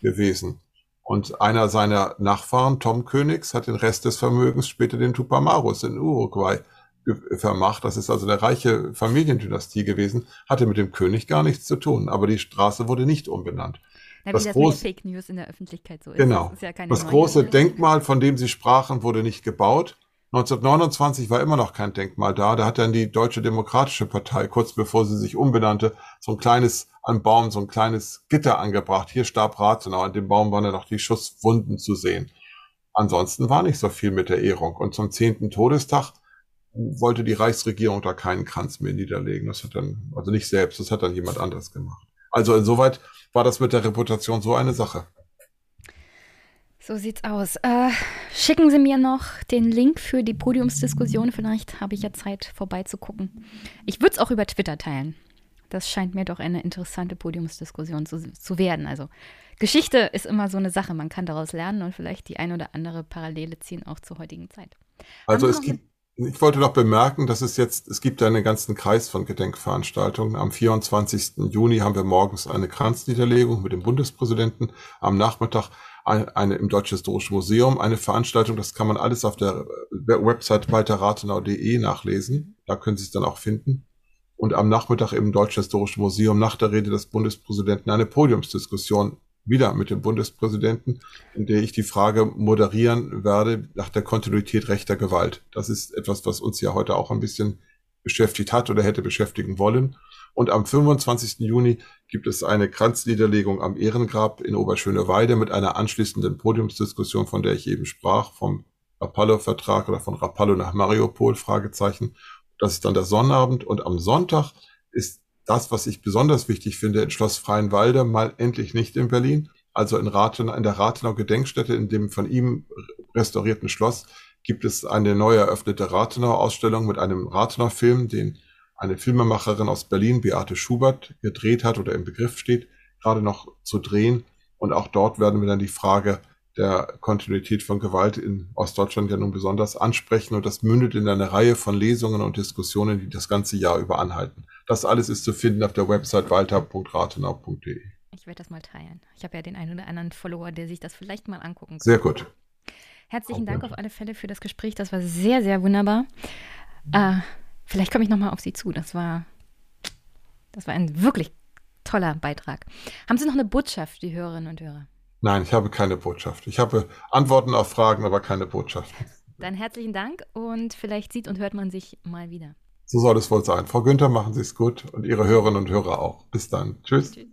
gewesen. Und einer seiner Nachfahren, Tom Königs, hat den Rest des Vermögens später den Tupamaros in Uruguay vermacht. Das ist also eine reiche Familiendynastie gewesen, hatte mit dem König gar nichts zu tun. Aber die Straße wurde nicht umbenannt. Na, wie Das das, groß- Fake News in der Öffentlichkeit so ist. Genau. Das ist ja Das große Idee. Denkmal, von dem Sie sprachen, wurde nicht gebaut. 1929 war immer noch kein Denkmal da. Da hat dann die Deutsche Demokratische Partei, kurz bevor sie sich umbenannte, so ein kleines, am Baum, so ein kleines Gitter angebracht. Hier starb Rathenau. An dem Baum waren dann noch die Schusswunden zu sehen. Ansonsten war nicht so viel mit der Ehrung. Und zum zehnten Todestag wollte die Reichsregierung da keinen Kranz mehr niederlegen. Das hat dann, also nicht selbst, das hat dann jemand anderes gemacht. Also insoweit war das mit der Reputation so eine Sache. So sieht's aus. Äh, schicken Sie mir noch den Link für die Podiumsdiskussion. Vielleicht habe ich ja Zeit, vorbeizugucken. Ich würde es auch über Twitter teilen. Das scheint mir doch eine interessante Podiumsdiskussion zu, zu werden. Also Geschichte ist immer so eine Sache. Man kann daraus lernen und vielleicht die ein oder andere Parallele ziehen auch zur heutigen Zeit. Also es gibt, ich wollte noch bemerken, dass es jetzt, es gibt einen ganzen Kreis von Gedenkveranstaltungen. Am 24. Juni haben wir morgens eine Kranzniederlegung mit dem Bundespräsidenten. Am Nachmittag eine, eine im Deutschen Historischen Museum eine Veranstaltung. Das kann man alles auf der Website walterrathenau.de nachlesen. Da können Sie es dann auch finden. Und am Nachmittag im Deutschen Historischen Museum nach der Rede des Bundespräsidenten eine Podiumsdiskussion wieder mit dem Bundespräsidenten, in der ich die Frage moderieren werde nach der Kontinuität rechter Gewalt. Das ist etwas, was uns ja heute auch ein bisschen beschäftigt hat oder hätte beschäftigen wollen. Und am 25. Juni gibt es eine Kranzniederlegung am Ehrengrab in Oberschöneweide mit einer anschließenden Podiumsdiskussion, von der ich eben sprach, vom Rapallo-Vertrag oder von Rapallo nach Mariupol, Fragezeichen. Das ist dann der Sonnabend und am Sonntag ist das, was ich besonders wichtig finde, in Schloss Freienwalde, mal endlich nicht in Berlin, also in Rathenau, in der Rathenau Gedenkstätte, in dem von ihm restaurierten Schloss, gibt es eine neu eröffnete Rathenau-Ausstellung mit einem Rathenau-Film, den eine Filmemacherin aus Berlin, Beate Schubert, gedreht hat oder im Begriff steht, gerade noch zu drehen. Und auch dort werden wir dann die Frage der Kontinuität von Gewalt in Ostdeutschland ja nun besonders ansprechen. Und das mündet in eine Reihe von Lesungen und Diskussionen, die das ganze Jahr über anhalten. Das alles ist zu finden auf der Website walter.rathenau.de. Ich werde das mal teilen. Ich habe ja den einen oder anderen Follower, der sich das vielleicht mal angucken kann. Sehr gut. Herzlichen Dank auf alle Fälle für das Gespräch. Das war sehr, sehr wunderbar. Äh, vielleicht komme ich nochmal auf Sie zu. Das war, das war ein wirklich toller Beitrag. Haben Sie noch eine Botschaft, die Hörerinnen und Hörer? Nein, ich habe keine Botschaft. Ich habe Antworten auf Fragen, aber keine Botschaft. Dann herzlichen Dank und vielleicht sieht und hört man sich mal wieder. So soll es wohl sein. Frau Günther, machen Sie es gut und Ihre Hörerinnen und Hörer auch. Bis dann. Tschüss. Tschüss.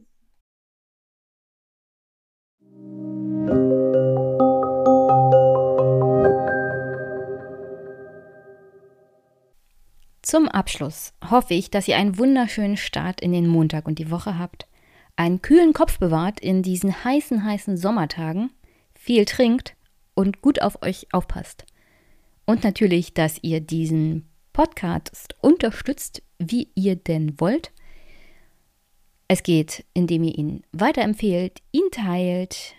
Zum Abschluss hoffe ich, dass ihr einen wunderschönen Start in den Montag und die Woche habt, einen kühlen Kopf bewahrt in diesen heißen, heißen Sommertagen, viel trinkt und gut auf euch aufpasst. Und natürlich, dass ihr diesen Podcast unterstützt, wie ihr denn wollt. Es geht, indem ihr ihn weiterempfehlt, ihn teilt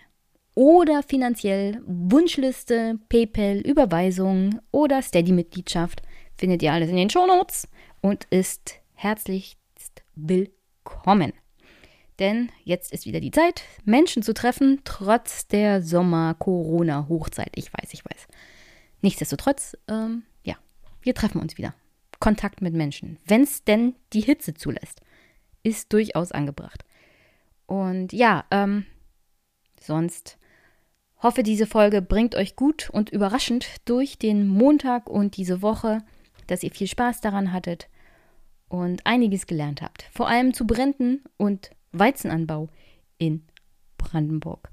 oder finanziell Wunschliste, PayPal, Überweisung oder Steady-Mitgliedschaft findet ihr alles in den Shownotes und ist herzlichst willkommen. Denn jetzt ist wieder die Zeit, Menschen zu treffen, trotz der Sommer-Corona-Hochzeit. Ich weiß, ich weiß. Nichtsdestotrotz, ähm, wir treffen uns wieder. Kontakt mit Menschen, wenn es denn die Hitze zulässt, ist durchaus angebracht. Und ja, ähm, sonst hoffe, diese Folge bringt euch gut und überraschend durch den Montag und diese Woche, dass ihr viel Spaß daran hattet und einiges gelernt habt. Vor allem zu Bränden und Weizenanbau in Brandenburg.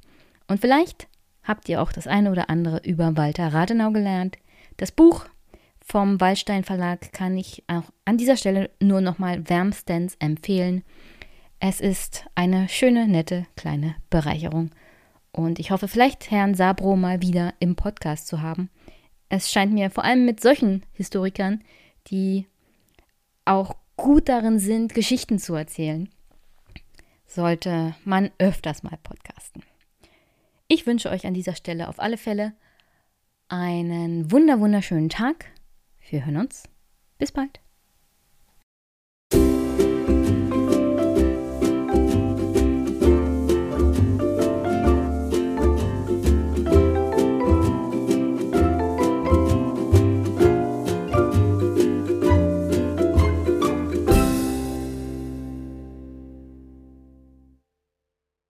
Und vielleicht habt ihr auch das eine oder andere über Walter Rathenau gelernt. Das Buch vom Wallstein Verlag kann ich auch an dieser Stelle nur nochmal wärmstens empfehlen. Es ist eine schöne, nette kleine Bereicherung. Und ich hoffe, vielleicht Herrn Sabro mal wieder im Podcast zu haben. Es scheint mir vor allem mit solchen Historikern, die auch gut darin sind, Geschichten zu erzählen, sollte man öfters mal podcasten. Ich wünsche euch an dieser Stelle auf alle Fälle einen wunder wunderschönen Tag. Wir hören uns. Bis bald.